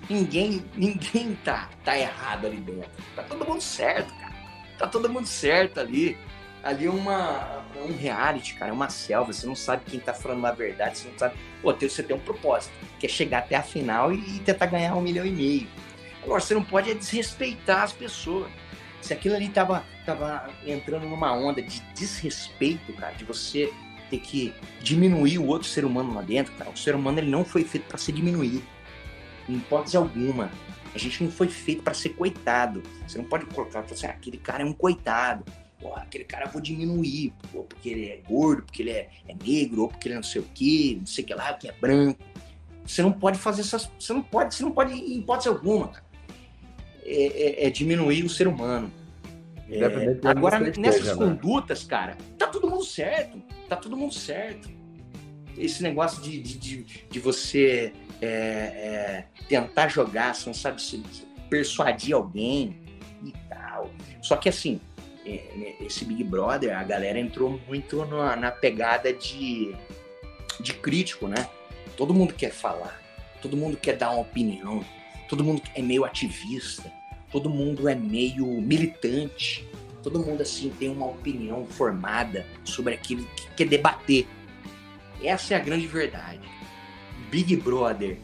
ninguém ninguém tá, tá errado ali dentro. Tá todo mundo certo, cara tá todo mundo certo ali. Ali é uma, um reality, cara, é uma selva. Você não sabe quem tá falando a verdade, você não sabe. Pô, você tem um propósito, que é chegar até a final e tentar ganhar um milhão e meio. Agora, você não pode é desrespeitar as pessoas. Se aquilo ali tava, tava entrando numa onda de desrespeito, cara, de você ter que diminuir o outro ser humano lá dentro, cara, o ser humano ele não foi feito para ser diminuído. Em hipótese alguma. A gente não foi feito para ser coitado. Você não pode colocar assim, ah, aquele cara é um coitado. Pô, aquele cara eu vou diminuir, pô, porque ele é gordo, porque ele é, é negro, ou porque ele é não sei o quê, não sei o que lá, que é branco. Você não pode fazer essas. Você não pode, você não pode, em hipótese alguma, cara. É, é, é diminuir o ser humano. É, agora, nessas né? condutas, né? cara, tá todo mundo certo. Tá todo mundo certo. Esse negócio de, de, de, de você é, é, tentar jogar, você não sabe se persuadir alguém e tal. Só que assim, é, né, esse Big Brother, a galera entrou muito na, na pegada de, de crítico, né? Todo mundo quer falar, todo mundo quer dar uma opinião, todo mundo é meio ativista, todo mundo é meio militante, todo mundo assim tem uma opinião formada sobre aquilo que quer debater. Essa é a grande verdade. Big Brother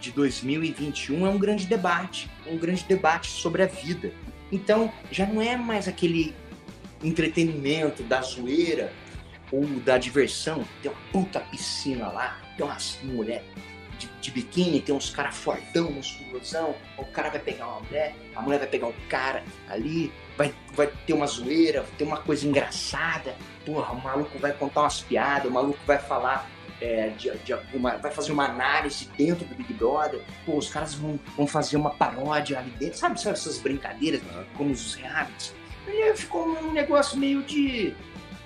de 2021 é um grande debate, um grande debate sobre a vida. Então, já não é mais aquele entretenimento da zoeira ou da diversão. Tem uma puta piscina lá, tem umas mulher de, biquíni, tem uns caras fortão, musculosão. O cara vai pegar uma mulher, a mulher vai pegar um cara ali, vai, vai ter uma zoeira, vai ter uma coisa engraçada. Porra, o maluco vai contar umas piadas, o maluco vai falar é, de, de uma, vai fazer uma análise dentro do Big Brother, pô, os caras vão, vão fazer uma paródia ali dentro, sabe, sabe essas brincadeiras, como os realities? E ficou um negócio meio de,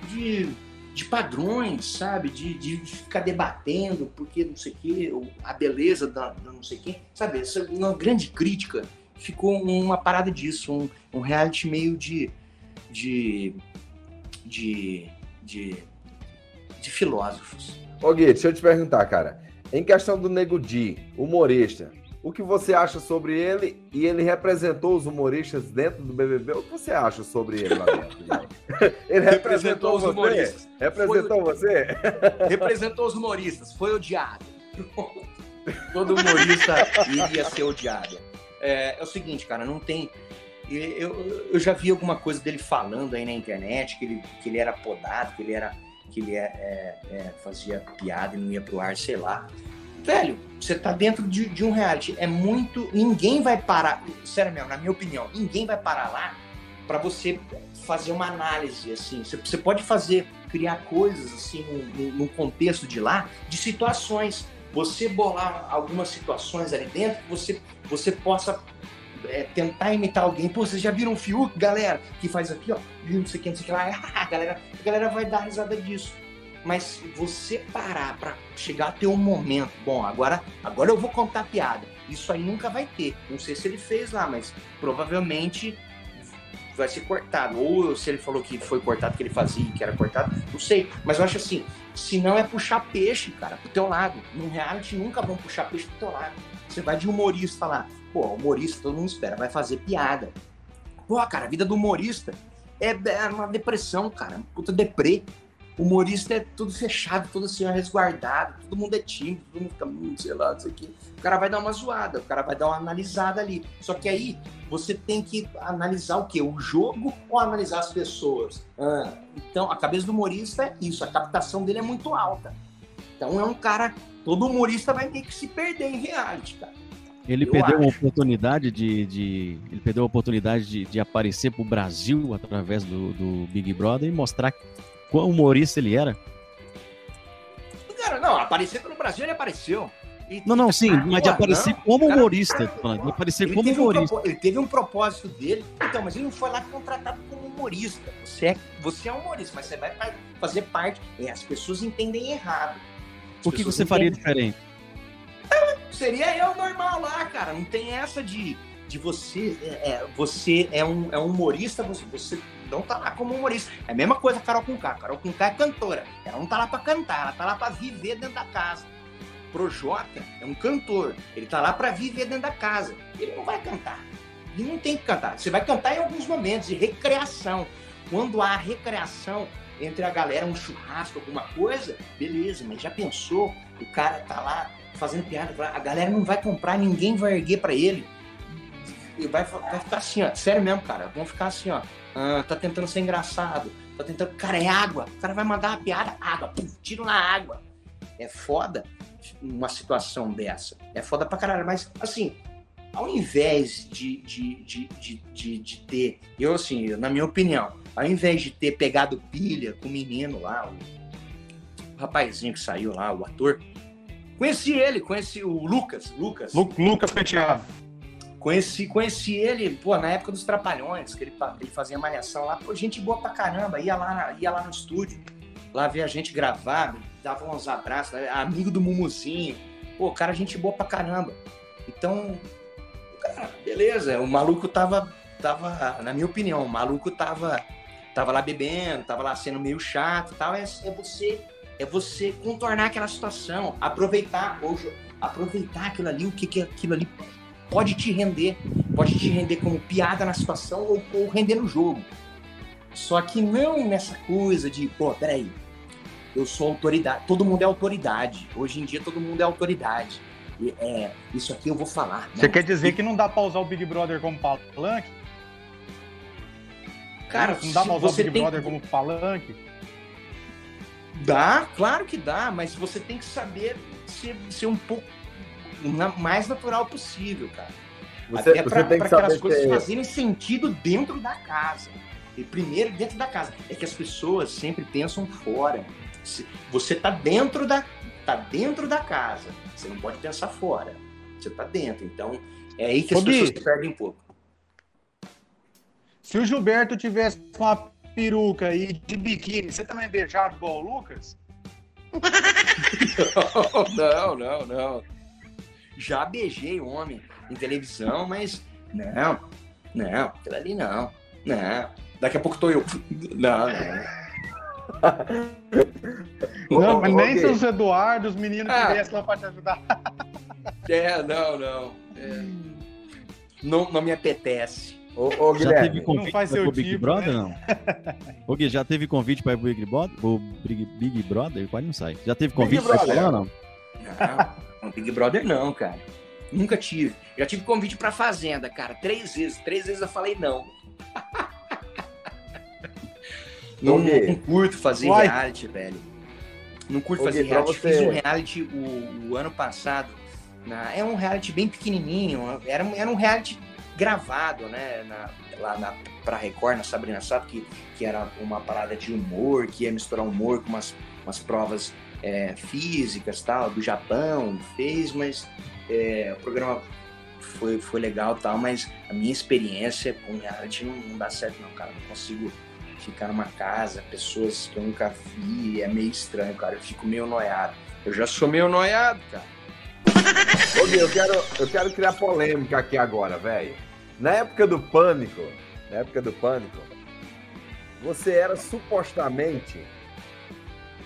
de, de padrões, sabe, de, de ficar debatendo porque não sei o quê, a beleza da, da não sei quem, sabe, essa uma grande crítica ficou uma parada disso, um, um reality meio de, de, de, de, de filósofos. Ô Gui, deixa eu te perguntar, cara. Em questão do Nego Di, humorista, o que você acha sobre ele e ele representou os humoristas dentro do BBB? O que você acha sobre ele lá dentro? ele representou, representou os humoristas. Representou foi... você? Representou os humoristas. Foi odiado. Todo humorista iria ser odiado. É, é, o seguinte, cara, não tem. Eu, eu já vi alguma coisa dele falando aí na internet que ele, que ele era podado, que ele era que ele é, é, é, fazia piada e não ia pro ar, sei lá. Velho, você tá dentro de, de, um reality. É muito. Ninguém vai parar. Sério mesmo, na minha opinião, ninguém vai parar lá para você fazer uma análise, assim. Você, você, pode fazer, criar coisas, assim, no, contexto de lá, de situações. Você bolar algumas situações ali dentro que você, você possa é, tentar imitar alguém. Pô, vocês já viram o Fiuk, galera, que faz aqui, ó, não sei o que, não sei o que lá. a, galera, a galera vai dar risada disso. Mas você parar para chegar a ter um momento, bom, agora, agora eu vou contar piada. Isso aí nunca vai ter. Não sei se ele fez lá, mas provavelmente vai ser cortado. Ou se ele falou que foi cortado, que ele fazia, que era cortado, não sei. Mas eu acho assim, Senão é puxar peixe, cara, pro teu lado. No reality nunca vão puxar peixe pro teu lado. Você vai de humorista lá. Pô, humorista todo mundo espera, vai fazer piada. Pô, cara, a vida do humorista é, é uma depressão, cara. Puta deprê. Humorista é tudo fechado, tudo assim, resguardado, todo mundo é tímido, todo mundo fica, hum, sei lá, não sei o quê. O cara vai dar uma zoada, o cara vai dar uma analisada ali. Só que aí você tem que analisar o quê? O jogo ou analisar as pessoas? Ah, então, a cabeça do humorista é isso, a captação dele é muito alta. Então é um cara, todo humorista vai ter que se perder em reality, cara. Ele Eu perdeu acho. a oportunidade de, de, ele perdeu a oportunidade de, de aparecer para o Brasil através do, do Big Brother e mostrar quão humorista ele era. Cara, não, aparecer pelo Brasil ele apareceu. E, não, não, sim, mas de aparecer não, como cara, humorista. Cara, de aparecer como humorista. Um, ele teve um propósito dele, então, mas ele não foi lá contratado como humorista. Você é, você é humorista, mas você vai fazer parte. É, as pessoas entendem errado. As o que você faria diferente? Seria eu normal lá, cara. Não tem essa de, de você. É, é, você é um, é um humorista, você, você não tá lá como humorista. É a mesma coisa a Carol Conká. Carol Conká é cantora. Ela não tá lá pra cantar, ela tá lá pra viver dentro da casa. Projota é um cantor. Ele tá lá pra viver dentro da casa. Ele não vai cantar. Ele não tem que cantar. Você vai cantar em alguns momentos de recreação. Quando há recreação entre a galera, um churrasco, alguma coisa, beleza, mas já pensou? O cara tá lá fazendo piada, a galera não vai comprar, ninguém vai erguer para ele. E vai, vai ficar assim, ó. Sério mesmo, cara. Vão ficar assim, ó. Ah, tá tentando ser engraçado. Tá tentando. Cara, é água. O cara vai mandar uma piada, água. Tiro na água. É foda uma situação dessa. É foda pra caralho. Mas, assim, ao invés de, de, de, de, de, de ter. Eu, assim, na minha opinião, ao invés de ter pegado pilha com o menino lá, o rapazinho que saiu lá, o ator, Conheci ele, conheci o Lucas. Lucas. Lu, Lucas Penteado. Conheci, conheci ele, pô, na época dos Trapalhões, que ele, ele fazia malhação lá. Pô, gente boa pra caramba. Ia lá, ia lá no estúdio, lá ver a gente gravar, dava uns abraços, né, amigo do Mumuzinho. Pô, cara, gente boa pra caramba. Então, cara, beleza. O maluco tava, tava, na minha opinião, o maluco tava, tava lá bebendo, tava lá sendo meio chato e tal. É, é você é você contornar aquela situação, aproveitar, ou aproveitar aquilo ali, o que, que aquilo ali pode te render. Pode te render como piada na situação ou, ou render no jogo. Só que não nessa coisa de, pô, peraí, eu sou autoridade. Todo mundo é autoridade. Hoje em dia todo mundo é autoridade. É, isso aqui eu vou falar. Você quer dizer que não dá pra usar o Big Brother como palanque? Cara, não dá pra usar o Big tem... Brother como palanque? Dá, claro que dá, mas você tem que saber ser, ser um pouco mais natural possível, cara. Você, Até para aquelas coisas ter... fazerem sentido dentro da casa. E primeiro dentro da casa. É que as pessoas sempre pensam fora. Você tá dentro da, tá dentro da casa. Você não pode pensar fora. Você tá dentro. Então, é aí que as Ô, pessoas se perdem um pouco. Se o Gilberto tivesse com a peruca e de biquíni, você também beijava igual o Lucas? não, não, não. Já beijei homem em televisão, mas não, não, aquilo ali não, não. Daqui a pouco tô eu. Não, não. Não, mas nem seus Eduardo, os meninos que ah. lá pra te ajudar. É, não, não. É. Não, não me apetece. Ô, ô, já teve convite não faz seu Big tipo, Brother, né? não? Ô, Gui, já teve convite para o Big Brother? O Big, Big Brother? Quase não sai. Já teve convite para falar ou não? Não, Big Brother não, cara. Nunca tive. Já tive convite para Fazenda, cara. Três vezes. Três vezes eu falei não. não, não, curto fazer Uai. reality, velho. Não curto fazer reality. Você... Fiz um reality o, o ano passado. Na... É um reality bem pequenininho. Era, era um reality gravado, né, na, lá na, pra Record, na Sabrina Sato, que, que era uma parada de humor, que ia misturar humor com umas, umas provas é, físicas, tal, do Japão, fez, mas é, o programa foi, foi legal tal, mas a minha experiência com reality não, não dá certo não, cara, não consigo ficar numa casa, pessoas que eu nunca vi, é meio estranho, cara, eu fico meio noiado. Eu já sou meio noiado, cara. Ô, eu quero, eu quero criar polêmica aqui agora, velho. Na época do pânico, na época do pânico, você era supostamente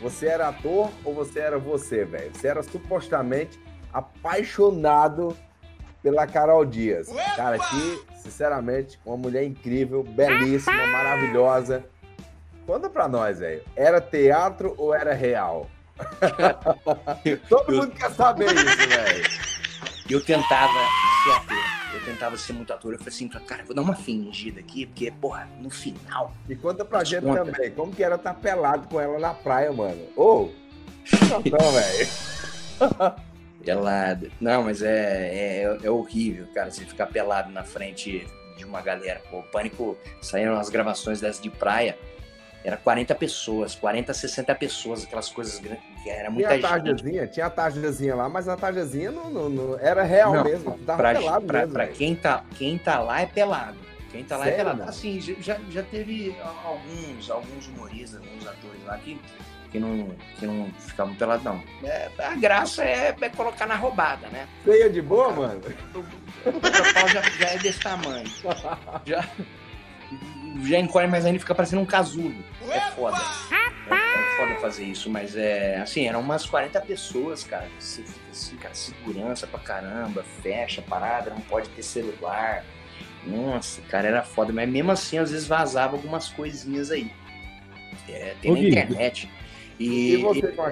Você era ator ou você era você, velho? Você era supostamente apaixonado pela Carol Dias. Cara, que, sinceramente, uma mulher incrível, belíssima, maravilhosa. Conta pra nós, velho. Era teatro ou era real? Todo mundo quer saber isso, velho. Eu tentava ser ator eu tentava ser muito ator. Eu falei assim, cara, vou dar uma fingida aqui, porque, porra, no final. E conta pra gente conta. também, como que era estar tá pelado com ela na praia, mano? Ô! Oh, não, velho. Pelado. Não, mas é, é, é, horrível, cara, você ficar pelado na frente de uma galera. Pô, o pânico saíram as gravações dessas de praia. Era 40 pessoas, 40, 60 pessoas, aquelas coisas grandes. Era muita tinha a tarjazinha, tinha a tarjazinha lá, mas a tarjazinha não, não, não era real não, mesmo. Tava pra, pelado pra, mesmo. Pra quem tá, quem tá lá é pelado. Quem tá lá é Sério, é pelado. Assim, já, já teve alguns, alguns humoristas, alguns atores lá que, que, não, que não ficavam pelados, não. É, a graça é, é, colocar na roubada, né? Feia de boa, mano? O pau já, já é desse tamanho. Já já encolhe mais ainda e fica parecendo um casulo. É foda. É, é, foda fazer isso, mas é assim, eram umas 40 pessoas, cara. Você fica assim, cara, segurança pra caramba, fecha a parada, não pode ter celular. Nossa, cara, era foda, mas mesmo assim, às vezes vazava algumas coisinhas aí. É, tem na internet. E, e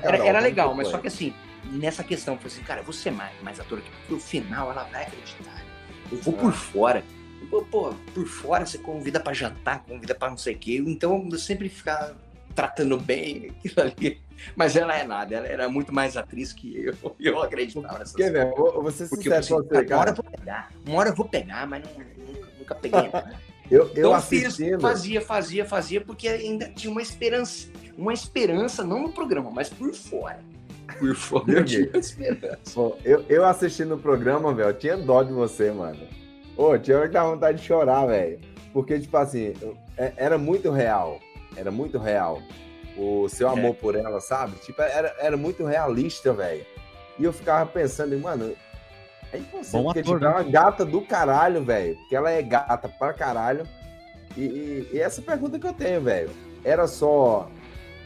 era, era, legal, mas só que assim, nessa questão, eu falei assim, cara, eu vou ser mais, mais ator aqui, porque no final ela vai acreditar. Eu vou por fora pô, por fora você convida para jantar, convida para não sei o quê. Então eu sempre ficava tratando bem aquilo ali. Mas ela é nada, ela era muito mais atriz que eu. Eu acreditava nessa Quer ver? Você se Porque eu pensei, você, uma hora eu vou pegar, uma hora eu vou pegar, mas não, nunca, nunca peguei. eu, eu então, assistindo... fazia, fazia, fazia, porque ainda tinha uma esperança, uma esperança, não no programa, mas por fora. Por fora eu tinha esperança. eu, eu assistindo o programa, velho, eu tinha dó de você, mano. Ô, tinha hora que dava vontade de chorar, velho. Porque, tipo assim, é, era muito real. Era muito real. O seu é. amor é. por ela, sabe? Tipo, era, era muito realista, velho. E eu ficava pensando, mano, é impossível. Bom porque, ator, tipo, é né? uma gata do caralho, velho. Porque ela é gata pra caralho. E, e, e essa pergunta que eu tenho, velho. Era só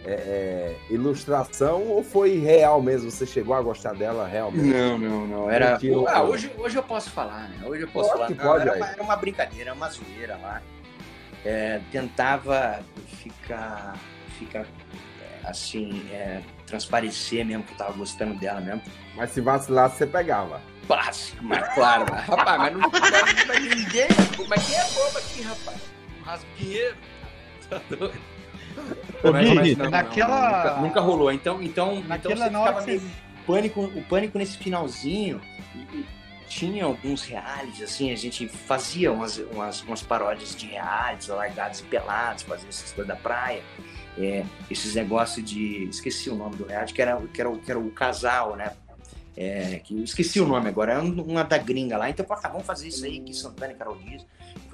é, é, ilustração ou foi real mesmo? Você chegou a gostar dela realmente? Não, não, não. Era. Ah, hoje, hoje eu posso falar, né? Hoje eu posso falar. Não, pode, era, uma, era, uma, brincadeira, uma zoeira lá. É, tentava ficar, ficar assim, é, transparecer mesmo que eu tava gostando dela mesmo. Mas se vacilasse, você pegava. Básico, mas claro, mas, rapaz, mas não pode ninguém. Mas quem é bobo aqui, rapaz? Um rasgueiro. Tá doido? Mas, mas não, naquela... Não, nunca, nunca, rolou. Então, então, então naquela então você meio... pânico, o pânico nesse finalzinho tinha alguns realities, assim, a gente fazia umas, umas, umas paródias de realities, largados e pelados, fazia essas coisas da praia. É, esses negócios de. Esqueci o nome do reality, que era, que era, que era o casal, né? É, que esqueci o nome agora, era uma da gringa lá. Então, ah, vamos fazer isso aí, que Santana e Carol Dias.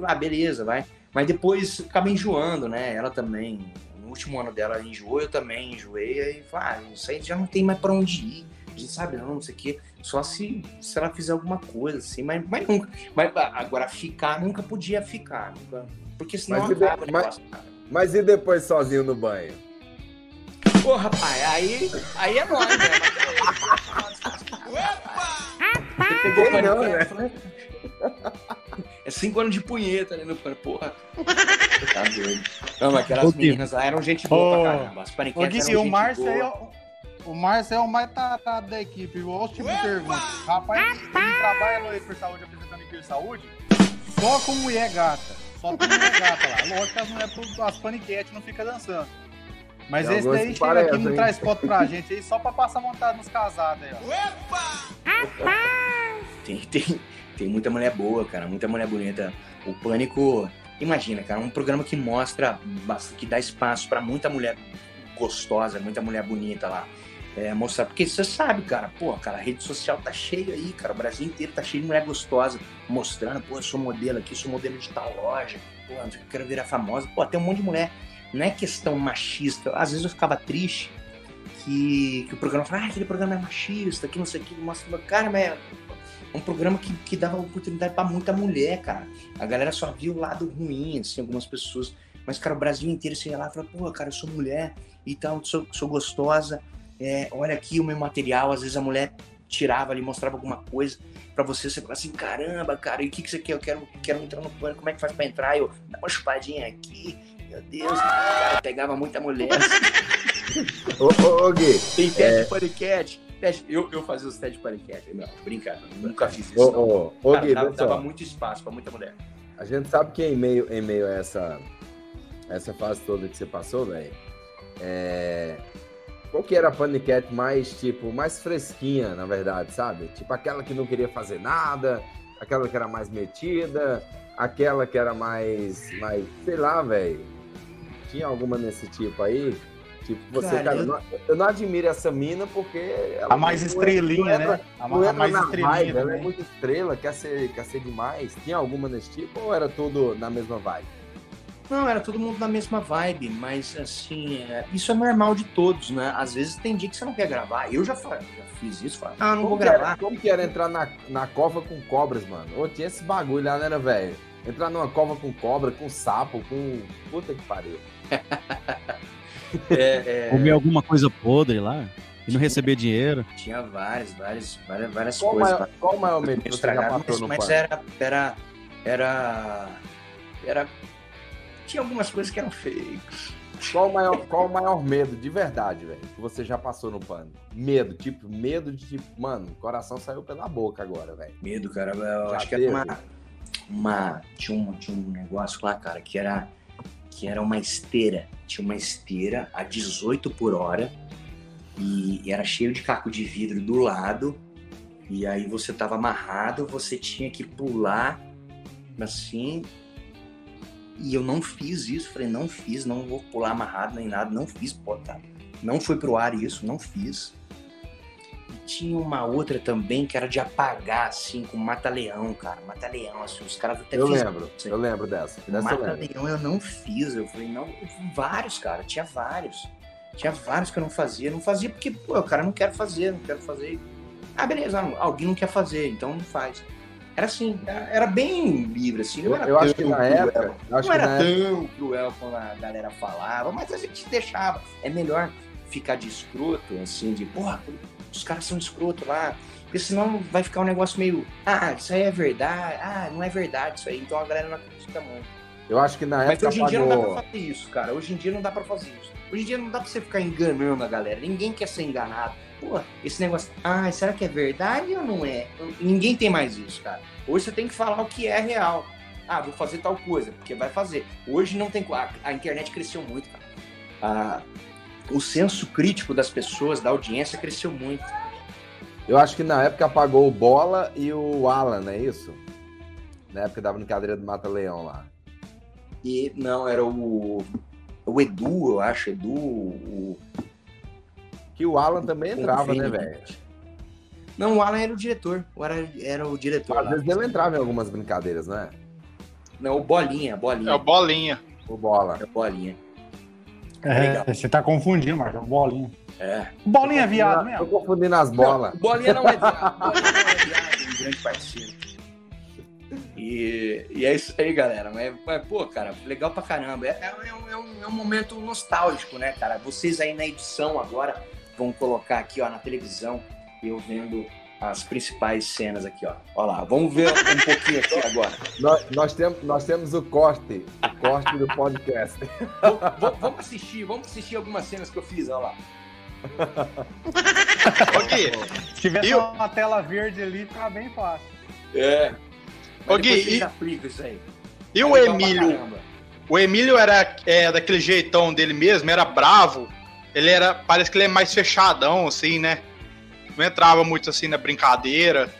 ah, beleza, vai. Mas depois acaba enjoando, né? Ela também no último ano dela enjoou, eu também enjoei, aí ah, isso aí já não tem mais para onde ir. A gente sabe, não, não sei o quê. Só se, se ela fizer alguma coisa, assim, mas, mas nunca. Mas agora ficar, nunca podia ficar. Nunca, porque senão mas acaba de, mas, mas e depois sozinho no banho? Pô, rapaz, aí, aí é nóis, né? Você pegou o não, né? É cinco anos de punheta ali no pano. Porra. Tá doido. Não, mas aquelas meninas lá eram gente boa oh. pra caramba. As paniquetes eram o Márcio é o... O Márcio é o mais tratado da equipe. Olha os tipos de perguntas. Rapaz, ele trabalha no Hiper Saúde, apresentando Hiper Saúde, só com mulher gata. Só com mulher gata lá. Lógico que as mulheres, as paniquetes não ficam dançando. Mas Tem esse daí chega aqui e não traz foto pra gente aí, só pra passar vontade nos casados aí, ó. Tem, tem, tem muita mulher boa, cara, muita mulher bonita. O Pânico, imagina, cara, um programa que mostra, que dá espaço para muita mulher gostosa, muita mulher bonita lá. É, mostrar, porque você sabe, cara, pô, cara, a rede social tá cheia aí, cara, o Brasil inteiro tá cheio de mulher gostosa, mostrando, pô, eu sou modelo aqui, sou modelo de tal loja, pô, eu quero virar famosa, pô, tem um monte de mulher não é questão machista. Às vezes eu ficava triste que, que o programa falava, ah, aquele programa é machista, que não sei o que, mostra. Cara, mas um programa que, que dava oportunidade para muita mulher, cara. A galera só viu o lado ruim, assim, algumas pessoas. Mas, cara, o Brasil inteiro você ia lá e falava, pô, cara, eu sou mulher e tal, sou, sou gostosa, é, olha aqui o meu material. Às vezes a mulher tirava ali, mostrava alguma coisa pra você, você falava assim, caramba, cara, e o que, que você quer? Eu quero, quero entrar no pânico, como é que faz pra entrar? Eu, dá uma chupadinha aqui, meu Deus, cara, pegava muita mulher. Ô, ô, ô, Gui, Tem teste de paniquete. Eu, eu fazia os testes de paniquete. Não, brincadeira, nunca fiz isso. ô, ô, Cara, Gui, dava, dava muito espaço pra muita mulher. A gente sabe que em meio, em meio a essa, essa fase toda que você passou, velho, é... qual que era a paniquete mais, tipo, mais fresquinha, na verdade, sabe? Tipo, aquela que não queria fazer nada, aquela que era mais metida, aquela que era mais, mais sei lá, velho. Tinha alguma nesse tipo aí? Tipo, você, Cara, cara, eu-. Não, eu não admiro essa mina porque... ela A mais não- estrelinha, entra- né? A, a mais estrelinha vibe, ela é muito estrela, quer ser, quer ser demais. Tinha alguma nesse tipo ou era tudo na mesma vibe? Não, era todo mundo na mesma vibe, mas assim, é, isso é normal de todos, né? Às vezes tem dia que você não quer gravar. Eu já, já fiz isso, falo, ah, não como vou que era- gravar. como que era entrar na, na cova com cobras, mano? Ô, tinha esse bagulho lá, né, era, velho? Entrar numa cova com cobra, com sapo, com. Puta que pariu. É, é, Comer alguma coisa podre lá e não receber dinheiro. tinha várias, várias, várias, várias Qual coisas. maior, qual o maior medo que você já mas, no mas era, era, era, era, tinha algumas coisas que eram fakes. Qual o maior, qual o maior medo de verdade, velho, que você já passou no pano? Medo, tipo, medo de tipo, mano, o coração saiu pela boca agora, velho. Medo, cara. Eu Já acho que teve? era uma, uma tinha um tinha um negócio lá, cara, que era que era uma esteira. Tinha uma esteira a 18 por hora e, era cheio de caco de vidro do lado. E aí você tava amarrado, você tinha que pular assim. E eu não fiz isso, falei, não fiz, não vou pular amarrado nem nada, não fiz, pô, tá. Não foi pro ar isso, não fiz. E tinha uma outra também que era de apagar, assim, com mata-leão, cara. Mata-leão, assim, os caras até Eu fizeram lembro, aí. eu lembro dessa. Dessa. Mata-leão eu não fiz. Eu falei, não, vários, cara, tinha vários. Tinha vários que eu não fazia. Não fazia porque, pô, o cara não quer fazer, não quero fazer. Ah, beleza, não, alguém não quer fazer, então não faz. Era assim, era, bem livre, assim. Não era eu acho que tão na cruel. época. Não era na época tão cruel como a galera falava, mas a gente deixava. É melhor ficar de escroto, assim, de, porra, os caras são escroto lá. Porque senão vai ficar um negócio meio, ah, isso aí é verdade, ah, não é verdade isso aí. Então a galera não acredita muito. eu acho que na Mas época hoje em dia não dá pra fazer isso, cara. Hoje em dia não dá pra fazer isso. Hoje em dia não dá pra você ficar enganando a galera. Ninguém quer ser enganado. Pô, esse negócio, ah, será que é verdade ou não é? Ninguém tem mais isso, cara. Hoje você tem que falar o que é real. Ah, vou fazer tal coisa, porque vai fazer. Hoje não tem. A, a internet cresceu muito, cara. Ah, o senso crítico das pessoas, da audiência, cresceu muito. Eu acho que na época apagou o Bola e o Alan, não é isso? Na época da brincadeira do Mata Leão lá. E não, era o. O Edu, eu acho, Edu. O, Que o Alan também entrava, né, velho? Não, o Alan era o diretor. O Alan era o diretor. Às lá. vezes ele entrava em algumas brincadeiras, né? Não, o Bolinha, Bolinha. É o bolinha. O Bola. É o Bolinha. É, Legal. você tá confundindo, Marcos. Bolinha. É. Bolinha é viado Tô mesmo. confundindo as bolas. Não, Bolinha não é viado. Bolinha não é viado, um grande parceiro. E, e é isso aí, galera. Mas, mas, pô, cara, legal pra caramba. É, é- é um, é um- é um momento nostálgico, né, cara? Vocês aí na edição agora vão colocar aqui, ó, na televisão, eu vendo as principais cenas aqui, ó. Ó lá, vamos ver um pouquinho aqui agora. Nós, nós, temos, nós temos o corte, o corte do podcast. Vamos- assistir, vamos assistir algumas cenas que eu fiz, ó lá. Se tivesse Eu- uma tela verde ali, ficava bem fácil. É. Ô, Gui, e- isso aí. e É o pra Emílio? O Emílio era é, daquele jeitão dele mesmo, era bravo. Ele era. Parece que ele é mais fechadão, assim, né? Não entrava muito assim na brincadeira.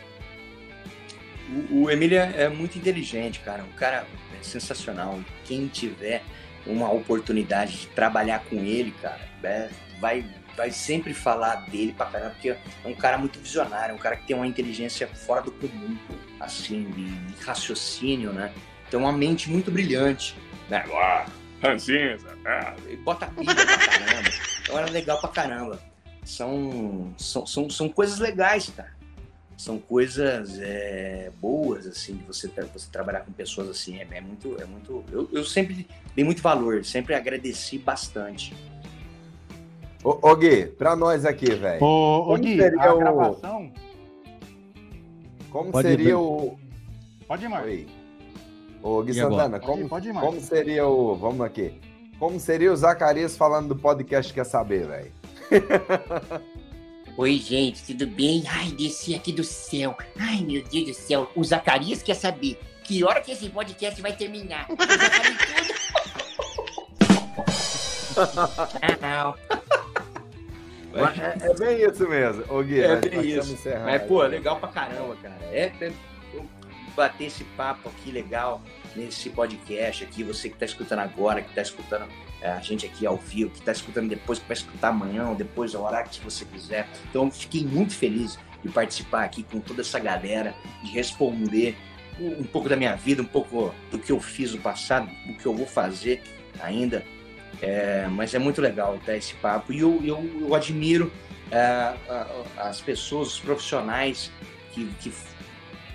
O, o é é muito inteligente, cara. Um cara é sensacional. Quem tiver uma oportunidade de trabalhar com ele, cara, é, vai, vai sempre falar dele pra caramba, porque é um cara muito visionário, um cara que tem uma inteligência fora do comum, assim, de, de raciocínio, né? Tem uma mente muito brilhante. Né? Ah, ranzinza, ah, e bota pilha pra caramba. Então era legal pra caramba. São, são, são, são coisas legais, cara. são coisas é, boas, assim, de você, você trabalhar com pessoas assim. É, é muito. É muito eu, eu sempre dei muito valor, sempre agradeci bastante. Ô, ô Gui, pra nós aqui, velho. Ô, ô Gui, a o... gravação... Como pode seria ir, o... Pode ir, Marcos. Ô, Gui e Santana, agora? como, pode ir, pode ir, como seria o... Vamos aqui. Como seria o Zacarias falando do podcast Quer Saber, velho? Oi, gente, tudo bem? Ai, desci aqui do céu. Ai, meu Deus do céu. O Zacarias quer saber que hora que esse podcast vai terminar. Eu já falei tudo. não. É, é, bem isso mesmo, ô Gui. É bem isso. Mas, pô, legal pra caramba, cara. É, é bater esse papo aqui legal nesse podcast aqui. Você que tá escutando agora, que tá escutando a gente aqui ao vivo, que está escutando depois, que vai escutar amanhã ou depois, a hora que você quiser. Então, fiquei muito feliz de participar aqui com toda essa galera, de responder um pouco da minha vida, um pouco do que eu fiz no passado, o que eu vou fazer ainda. É, mas é muito legal ter esse papo e eu, eu, eu admiro é, as pessoas, os profissionais que, que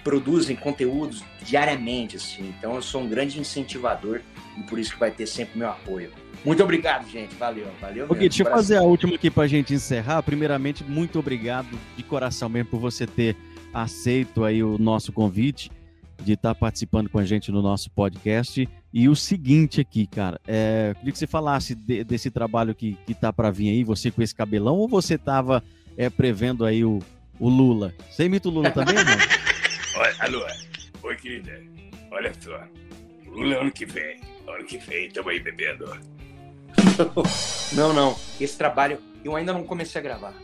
produzem conteúdos diariamente. Assim. Então eu sou um grande incentivador e por isso que vai ter sempre meu apoio. Muito obrigado, gente. Valeu, valeu. Ok, deixa eu fazer a última aqui para a gente encerrar. Primeiramente, muito obrigado de coração mesmo por você ter aceito aí o nosso convite de estar tá participando com a gente no nosso podcast. E o seguinte aqui, cara, é, queria que você falasse de, desse trabalho que, que tá para vir aí, você com esse cabelão, ou você tava é, prevendo aí o, o Lula? Você imita o Lula também, mano? Oi, alô, oi, querida. Olha só, Lula é ano que vem, ano que vem, tamo aí bebendo. não, não. Esse trabalho eu ainda não comecei a gravar.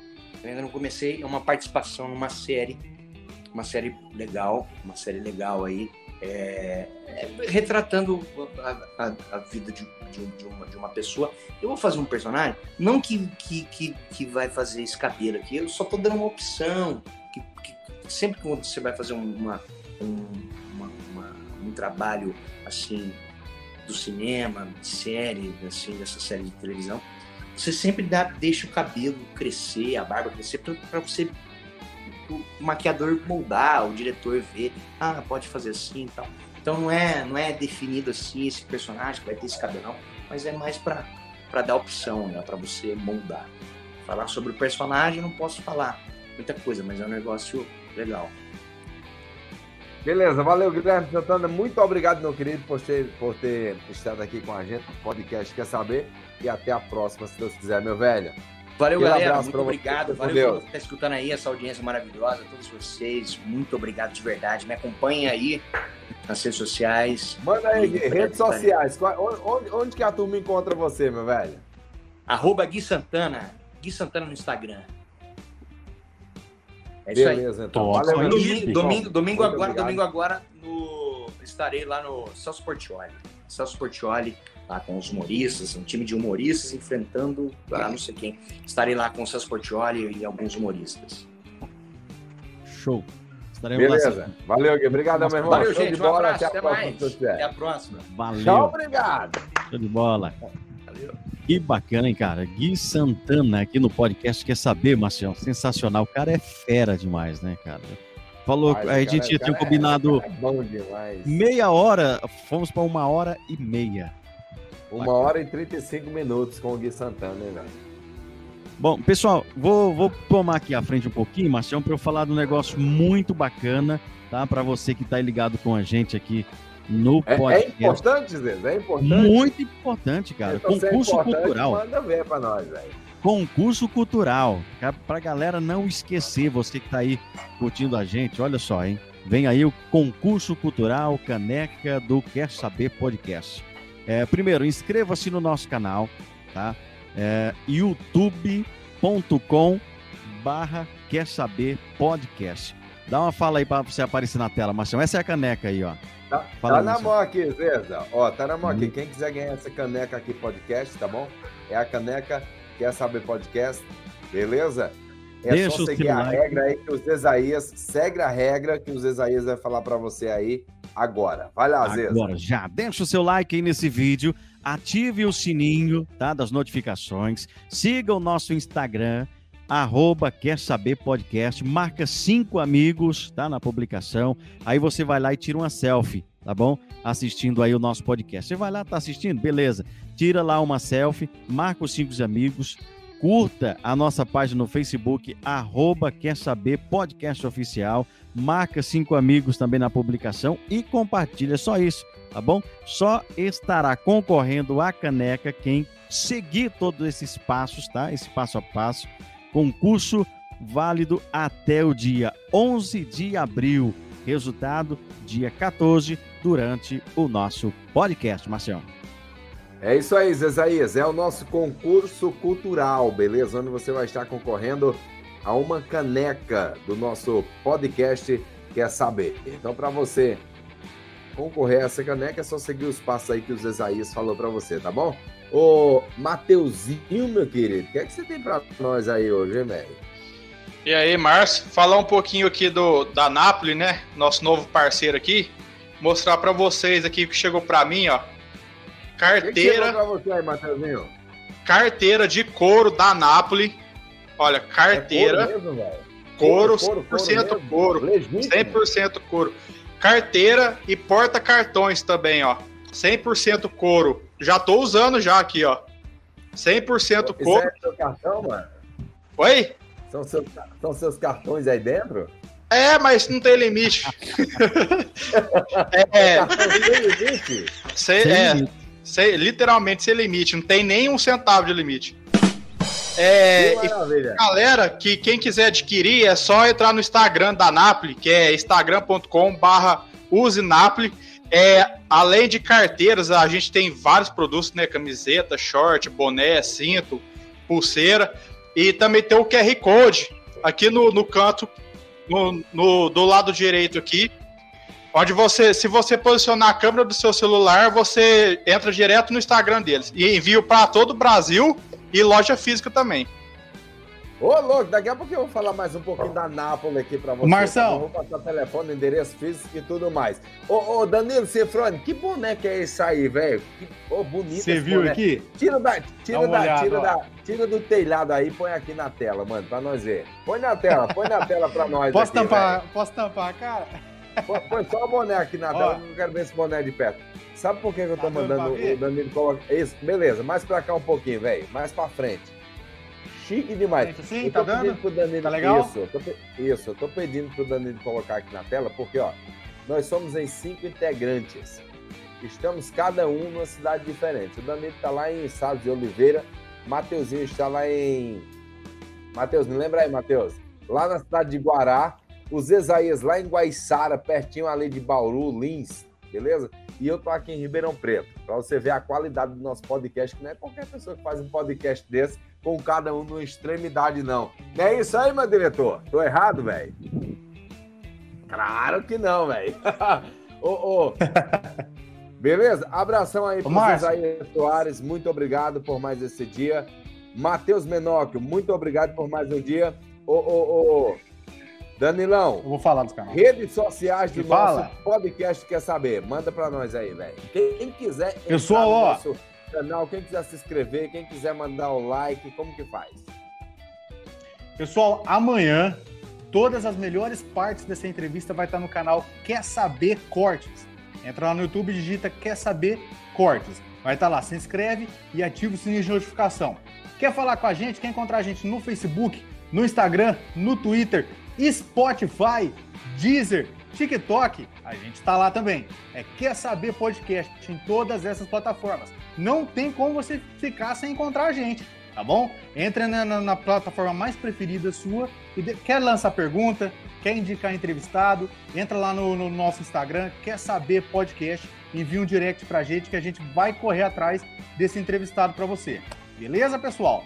Eu ainda não comecei. É uma participação numa série, uma série legal, uma série legal aí, é, é, retratando a, a, a vida de, de, de, uma, de uma pessoa. Eu vou fazer um personagem, não que, que, que, que vai fazer esse cabelo aqui, eu só tô dando uma opção. Que, que sempre que você vai fazer uma, um, uma, uma, um trabalho assim do cinema, de série, assim, dessa série de televisão, você sempre dá, deixa o cabelo crescer, a barba crescer, para você, o maquiador moldar, o diretor ver, ah, pode fazer assim e tal. Então não é, não é definido assim esse personagem que vai ter esse cabelão, mas é mais para dar opção, né, para você moldar. Falar sobre o personagem não posso falar muita coisa, mas é um negócio legal. Beleza, valeu, Guilherme Santana. Muito obrigado, meu querido, por ter, por ter estado aqui com a gente no podcast Quer Saber. E até a próxima, se Deus quiser, meu velho. Valeu, Aquele galera. Muito obrigado. Valeu por estar escutando aí essa audiência maravilhosa. Todos vocês, muito obrigado de verdade. Me acompanhem aí nas redes sociais. Manda aí, Gui, redes sociais. Onde, onde que a turma encontra você, meu velho? Arroba Gui Santana. Gui Santana no Instagram. É isso Beleza, aí. então. Valeu, domingo, domingo, domingo agora, obrigado. domingo agora no, estarei lá no Celso Portioli. Celso Portioli, lá com os humoristas, um time de humoristas enfrentando ah, não sei quem. Estarei lá com o Celso Portioli e alguns humoristas. Show. Estaremos Beleza. Lá, Valeu, Gui. Obrigado, meu irmão. Valeu, Show gente. Um abraço. Até, até mais. Até a próxima. Valeu. Tchau, obrigado. Show de bola. Que bacana, hein, cara? Gui Santana aqui no podcast quer saber, Marcião? Sensacional. O cara é fera demais, né, cara? Falou, Mas, a gente tinha combinado é, meia hora, fomos para uma hora e meia. Uma bacana. hora e 35 minutos com o Gui Santana, né, velho? Bom, pessoal, vou, vou tomar aqui à frente um pouquinho, Marcião, para eu falar de um negócio muito bacana, tá? Para você que está ligado com a gente aqui no é, é podcast. É importante, Zé? É importante? Muito importante, cara. Então, é Concurso é cultural. Manda ver pra nós, velho. Concurso cultural. Pra galera não esquecer, você que tá aí curtindo a gente, olha só, hein? Vem aí o concurso cultural Caneca do Quer Saber Podcast. É, primeiro, inscreva-se no nosso canal, tá? É, youtube.com barra Quer Saber Podcast. Dá uma fala aí para você aparecer na tela, Marcelo. Essa é a caneca aí, ó. Tá, tá na mão aqui, Zeza. Ó, tá na mão aqui. Hum. Quem quiser ganhar essa caneca aqui, podcast, tá bom? É a caneca Quer Saber Podcast, beleza? É Deixa só seguir a regra aí que os Zezaías, segue a regra que os Zezaías vai falar para você aí agora. Vai lá, Zeza. Agora já, deixa o seu like aí nesse vídeo, ative o sininho, tá, das notificações, siga o nosso Instagram, arroba quer saber podcast, marca cinco amigos, tá? Na publicação. Aí você vai lá e tira uma selfie, tá bom? Assistindo aí o nosso podcast. Você vai lá, tá assistindo? Beleza. Tira lá uma selfie, marca os cinco amigos, curta a nossa página no Facebook, arroba quer saber podcast oficial, marca cinco amigos também na publicação e compartilha. Só isso, tá bom? Só estará concorrendo a caneca quem seguir todos esses passos, tá? Esse passo a passo Concurso válido até o dia 11 de abril. Resultado dia 14 durante o nosso podcast, Marcelo. É isso aí, Zezaías. É o nosso concurso cultural, beleza? Onde você vai estar concorrendo a uma caneca do nosso podcast Quer Saber. Então, para você concorrer a essa caneca, é só seguir os passos aí que o Zezaías falou para você, tá bom? Ô, Mateuzinho, meu querido, o que é que você tem para nós aí hoje, hein, velho? E aí, Márcio, falar um pouquinho aqui do da Napoli, né? Nosso novo parceiro aqui. Mostrar para vocês aqui que chegou para mim, ó. Carteira. Que pra você aí, Mateuzinho? Carteira de couro da Napoli. Olha, carteira. É couro, mesmo, couro, couro, couro 100% couro. couro 100% couro. Carteira e porta-cartões também, ó. 100% couro. Já tô usando já aqui, ó. 100% couro. Isso é seu cartão, mano? Oi? São seus, são seus cartões aí dentro? É, mas não tem limite. é. Sem limite? Sem, é, limite. Sem, literalmente sem limite. Não tem nem um centavo de limite. É, que galera, que quem quiser adquirir é só entrar no Instagram da Napoli, que é instagram.com barra usenapoli. É, além de carteiras, a gente tem vários produtos, né? Camiseta, short, boné, cinto, pulseira. E também tem o QR Code aqui no, no canto, no, no, do lado direito aqui. Onde você, se você posicionar a câmera do seu celular, você entra direto no Instagram deles. E envio para todo o Brasil e loja física também. Ô, louco, daqui a pouco eu vou falar mais um pouquinho da Nápoles aqui pra você. Marção. Vou passar telefone, endereço físico e tudo mais. Ô, ô Danilo Cefrone, que boneco é esse aí, velho? Ô, bonito Você viu boneco. aqui? Tira, da, tira, da, olhada, tira, da, tira do telhado aí e põe aqui na tela, mano, pra nós ver. Põe na tela, põe na tela pra nós Posso aqui, tampar, posso tampar a cara? Põe, põe só o boneco aqui na tela, eu quero ver esse boné de perto. Sabe por que, que eu tô tá mandando o Danilo colocar... Isso, beleza, mais pra cá um pouquinho, velho, mais pra frente chique demais. Sim, eu tá dando? Pro Danilo, tá legal? Isso, eu tô, isso, eu tô pedindo pro Danilo colocar aqui na tela, porque, ó, nós somos em cinco integrantes. Estamos cada um numa cidade diferente. O Danilo está lá em Salles de Oliveira, Mateuzinho está lá em. Mateus, me lembra aí, Mateus? Lá na cidade de Guará, os Esaías lá em Guaiçara, pertinho ali de Bauru, Lins, beleza? E eu tô aqui em Ribeirão Preto, para você ver a qualidade do nosso podcast, que não é qualquer pessoa que faz um podcast desse com cada um numa extremidade, não. Não é isso aí, meu diretor? Tô errado, velho? Claro que não, velho. ô, ô. Beleza? Abração aí pro Isaías Soares, muito obrigado por mais esse dia. Matheus Menóquio, muito obrigado por mais um dia. Ô, ô, ô, Danilão. Eu vou falar dos canais. Redes sociais do nosso podcast quer saber? Manda pra nós aí, velho. Quem quiser. Eu sou, ó. Nosso canal, quem quiser se inscrever, quem quiser mandar o like, como que faz? Pessoal, amanhã todas as melhores partes dessa entrevista vai estar no canal Quer Saber Cortes. Entra lá no YouTube e digita Quer Saber Cortes. Vai estar lá, se inscreve e ativa o sininho de notificação. Quer falar com a gente? Quer encontrar a gente no Facebook, no Instagram, no Twitter, Spotify, Deezer, TikTok? A gente está lá também. É Quer Saber Podcast em todas essas plataformas não tem como você ficar sem encontrar a gente, tá bom? Entra na, na, na plataforma mais preferida sua e de, quer lançar pergunta, quer indicar entrevistado, entra lá no, no, nosso Instagram, quer saber podcast, envia um direct pra gente que a gente vai correr atrás desse entrevistado para você. Beleza, pessoal?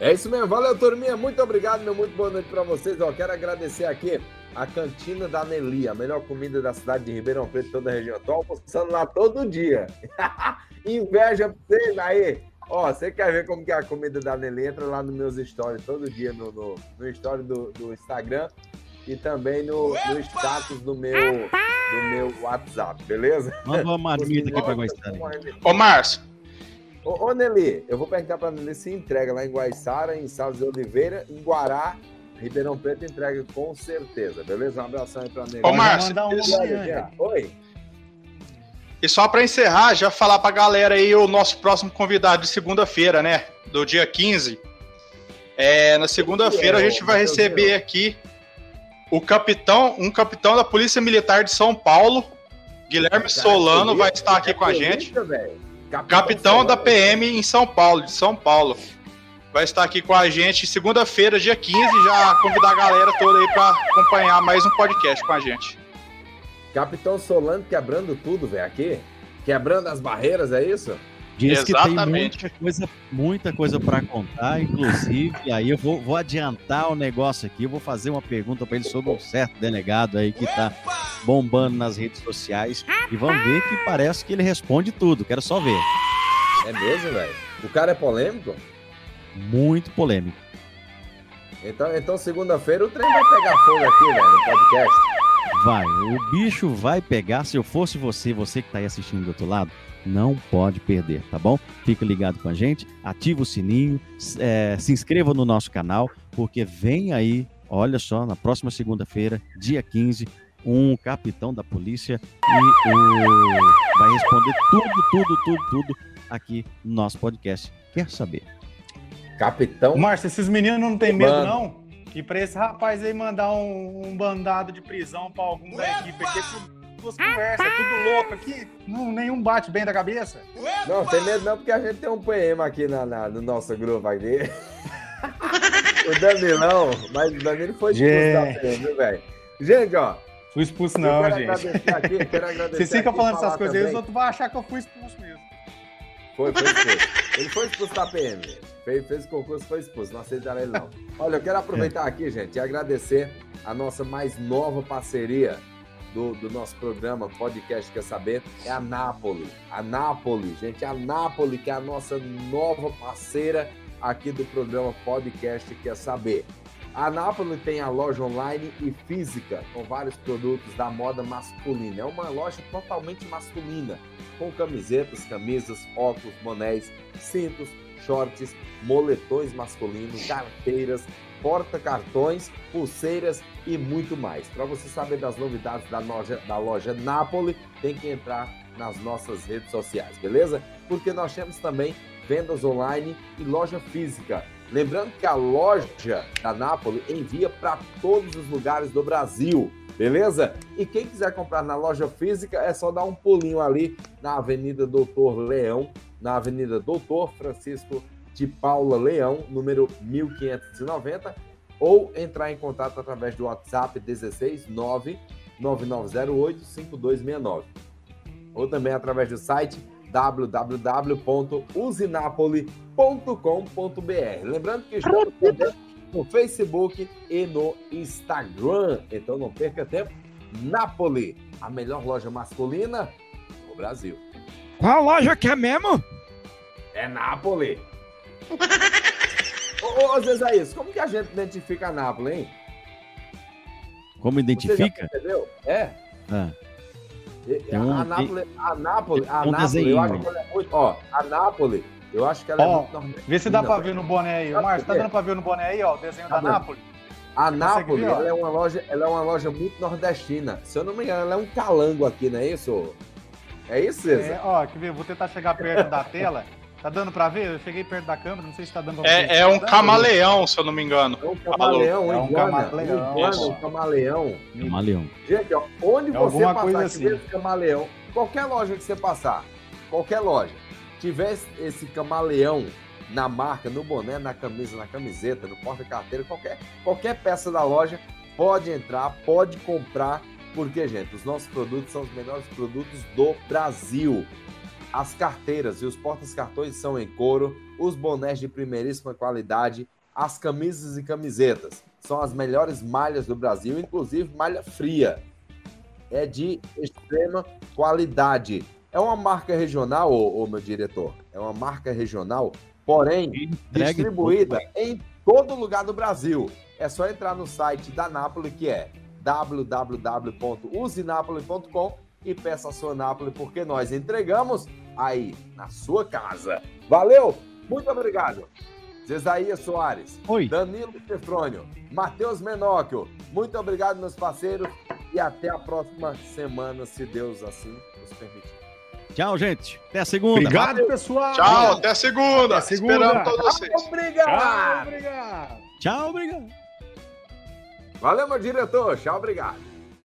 É isso mesmo. Valeu, turminha. Muito obrigado, meu. Muito boa noite para vocês. Eu quero agradecer aqui a Cantina da Nelly, a melhor comida da cidade de Ribeirão Preto, toda a região. Tô almoçando lá todo dia. Inveja pra vocês aí. Ó, você quer ver como que é a comida da Nelly? Entra lá nos meus stories todo dia no, no, no story do, do Instagram e também no, no status do meu, do meu WhatsApp, beleza? Manda uma marmita aqui pra gostar. Ô, Márcio, Ô, ô Nelly, eu vou perguntar pra Nelly se entrega lá em Guaiçara, em Salles de Oliveira, em Guará, Ribeirão Preto entrega com certeza, beleza? Um abração aí pra. Ô, Márcio, um. Oi. E só pra encerrar, já falar pra galera aí o nosso próximo convidado de segunda-feira, né? Do dia 15. É, na segunda-feira a gente vai receber aqui o capitão, um capitão da Polícia Militar de São Paulo, Guilherme Solano, vai estar aqui com a gente. Capitão da PM em São Paulo, de São Paulo. Vai estar aqui com a gente segunda-feira, dia 15, já convidar a galera toda aí pra acompanhar mais um podcast com a gente. Capitão Solano quebrando tudo, velho, aqui. Quebrando as barreiras, é isso? Diz que tem Exatamente. muita coisa, muita coisa para contar, inclusive, e aí eu vou, vou adiantar o negócio aqui, eu vou fazer uma pergunta para ele sobre um certo delegado aí que tá bombando nas redes sociais e vamos ver que parece que ele responde tudo, quero só ver. É mesmo, velho? O cara é polêmico? Muito polêmico. Então, então segunda-feira o trem vai pegar fogo aqui, velho, no podcast. Vai, o bicho vai pegar. Se eu fosse você, você que tá aí assistindo do outro lado, não pode perder, tá bom? Fica ligado com a gente, ativa o sininho, é, se inscreva no nosso canal, porque vem aí, olha só, na próxima segunda-feira, dia 15, um capitão da polícia e o... vai responder tudo, tudo, tudo, tudo aqui no nosso podcast. Quer saber? Capitão. Márcio, esses meninos não tem medo, Mano. não? E pra esse rapaz aí mandar um, um bandado de prisão pra algum da equipe aqui, duas conversas, tudo louco aqui, não, nenhum bate bem da cabeça. Não, tem medo não, porque a gente tem um PM aqui na, na- no nosso grupo aqui. o Danilão, mas o Danilo foi expulso da viu, velho? Gente, ó. Fui expulso não, quero gente. agradecer aqui, quero agradecer Vocês ficam aqui, falando essas coisas aí, os outros vão achar que eu fui expulso mesmo. Foi, foi expulso. Ele foi expulso da PM. Fez, fez o concurso, foi expulso. Não aceitaram ele, não. Olha, eu quero aproveitar aqui, gente, e agradecer a nossa mais nova parceria do, do nosso programa Podcast Quer Saber. É a Napoli. A Napoli, gente, a Napoli, que é a nossa nova parceira aqui do programa Podcast Quer Saber. A Napoli tem a loja online e física com vários produtos da moda masculina. É uma loja totalmente masculina com camisetas, camisas, óculos, bonés, cintos, shorts, moletões masculinos, carteiras, porta-cartões, pulseiras e muito mais. Para você saber das novidades da loja, da loja Napoli, tem que entrar nas nossas redes sociais, beleza? Porque nós temos também vendas online e loja física. Lembrando que a loja da Napoli envia para todos os lugares do Brasil, beleza? E quem quiser comprar na loja física é só dar um pulinho ali na Avenida Doutor Leão, na Avenida Doutor Francisco de Paula Leão, número 1590, ou entrar em contato através do WhatsApp 16 9 9908 5269. Ou também através do site www.usinapoli.com.br. Lembrando que estamos também no Facebook e no Instagram. Então não perca tempo. Napoli, a melhor loja masculina do Brasil. Qual loja que é mesmo? É Napoli. ô, ô, Zezaís, como que a gente identifica a Napoli, hein? Como identifica? percebeu? É. Ah, Um- a Nápoles, a Nápoles, a tem Nápoles, eu acho que ela é muito, ó, a Nápoles, eu acho que ela é Ó, muito nordestina. Vê se dá pra ver no boné aí. Márcio, tá dando pra ver no boné aí, ó, o desenho Tá da vendo? Nápoles? A Nápoles, ver, ela é uma loja, ela é uma loja muito nordestina. Se eu não me engano, ela é um calango aqui, não é isso? É isso, César? É, ó, quer ver? Vou tentar chegar perto da tela. Tá dando pra ver? Eu cheguei perto da câmera, não sei se tá dando pra ver. É, é um Tá camaleão, se eu não me engano. É um camaleão, É um iguana, camaleão, iguana, isso. um camaleão. camaleão. Gente, ó, onde É você passar assim. esse camaleão, qualquer loja que você passar, qualquer loja, tiver esse- esse camaleão na marca, no boné, na camisa, na camiseta, no porta-carteira, qualquer, qualquer peça da loja, pode entrar, pode comprar, porque, gente, os nossos produtos são os melhores produtos do Brasil. As carteiras e os portas-cartões são em couro, os bonés de primeiríssima qualidade, as camisas e camisetas são as melhores malhas do Brasil, inclusive malha fria. É de extrema qualidade. É uma marca regional, ô, ô, meu diretor. É uma marca regional, porém distribuída em todo lugar do Brasil. É só entrar no site da Napoli, que é www.usinapoli.com e peça a sua Nápoles, porque nós entregamos aí na sua casa. Valeu, muito obrigado. Zesaías Soares, Oi. Danilo Stefrônio, Matheus Menóquio, muito obrigado, meus parceiros, e até a próxima semana, se Deus assim nos permitir. Tchau, gente. Até a segunda. Obrigado, pessoal. Tchau, até segunda. Até segunda. Esperamos todos vocês. Obrigado! Tchau, obrigado. Tchau, obrigado. Valeu, meu diretor. Tchau, obrigado.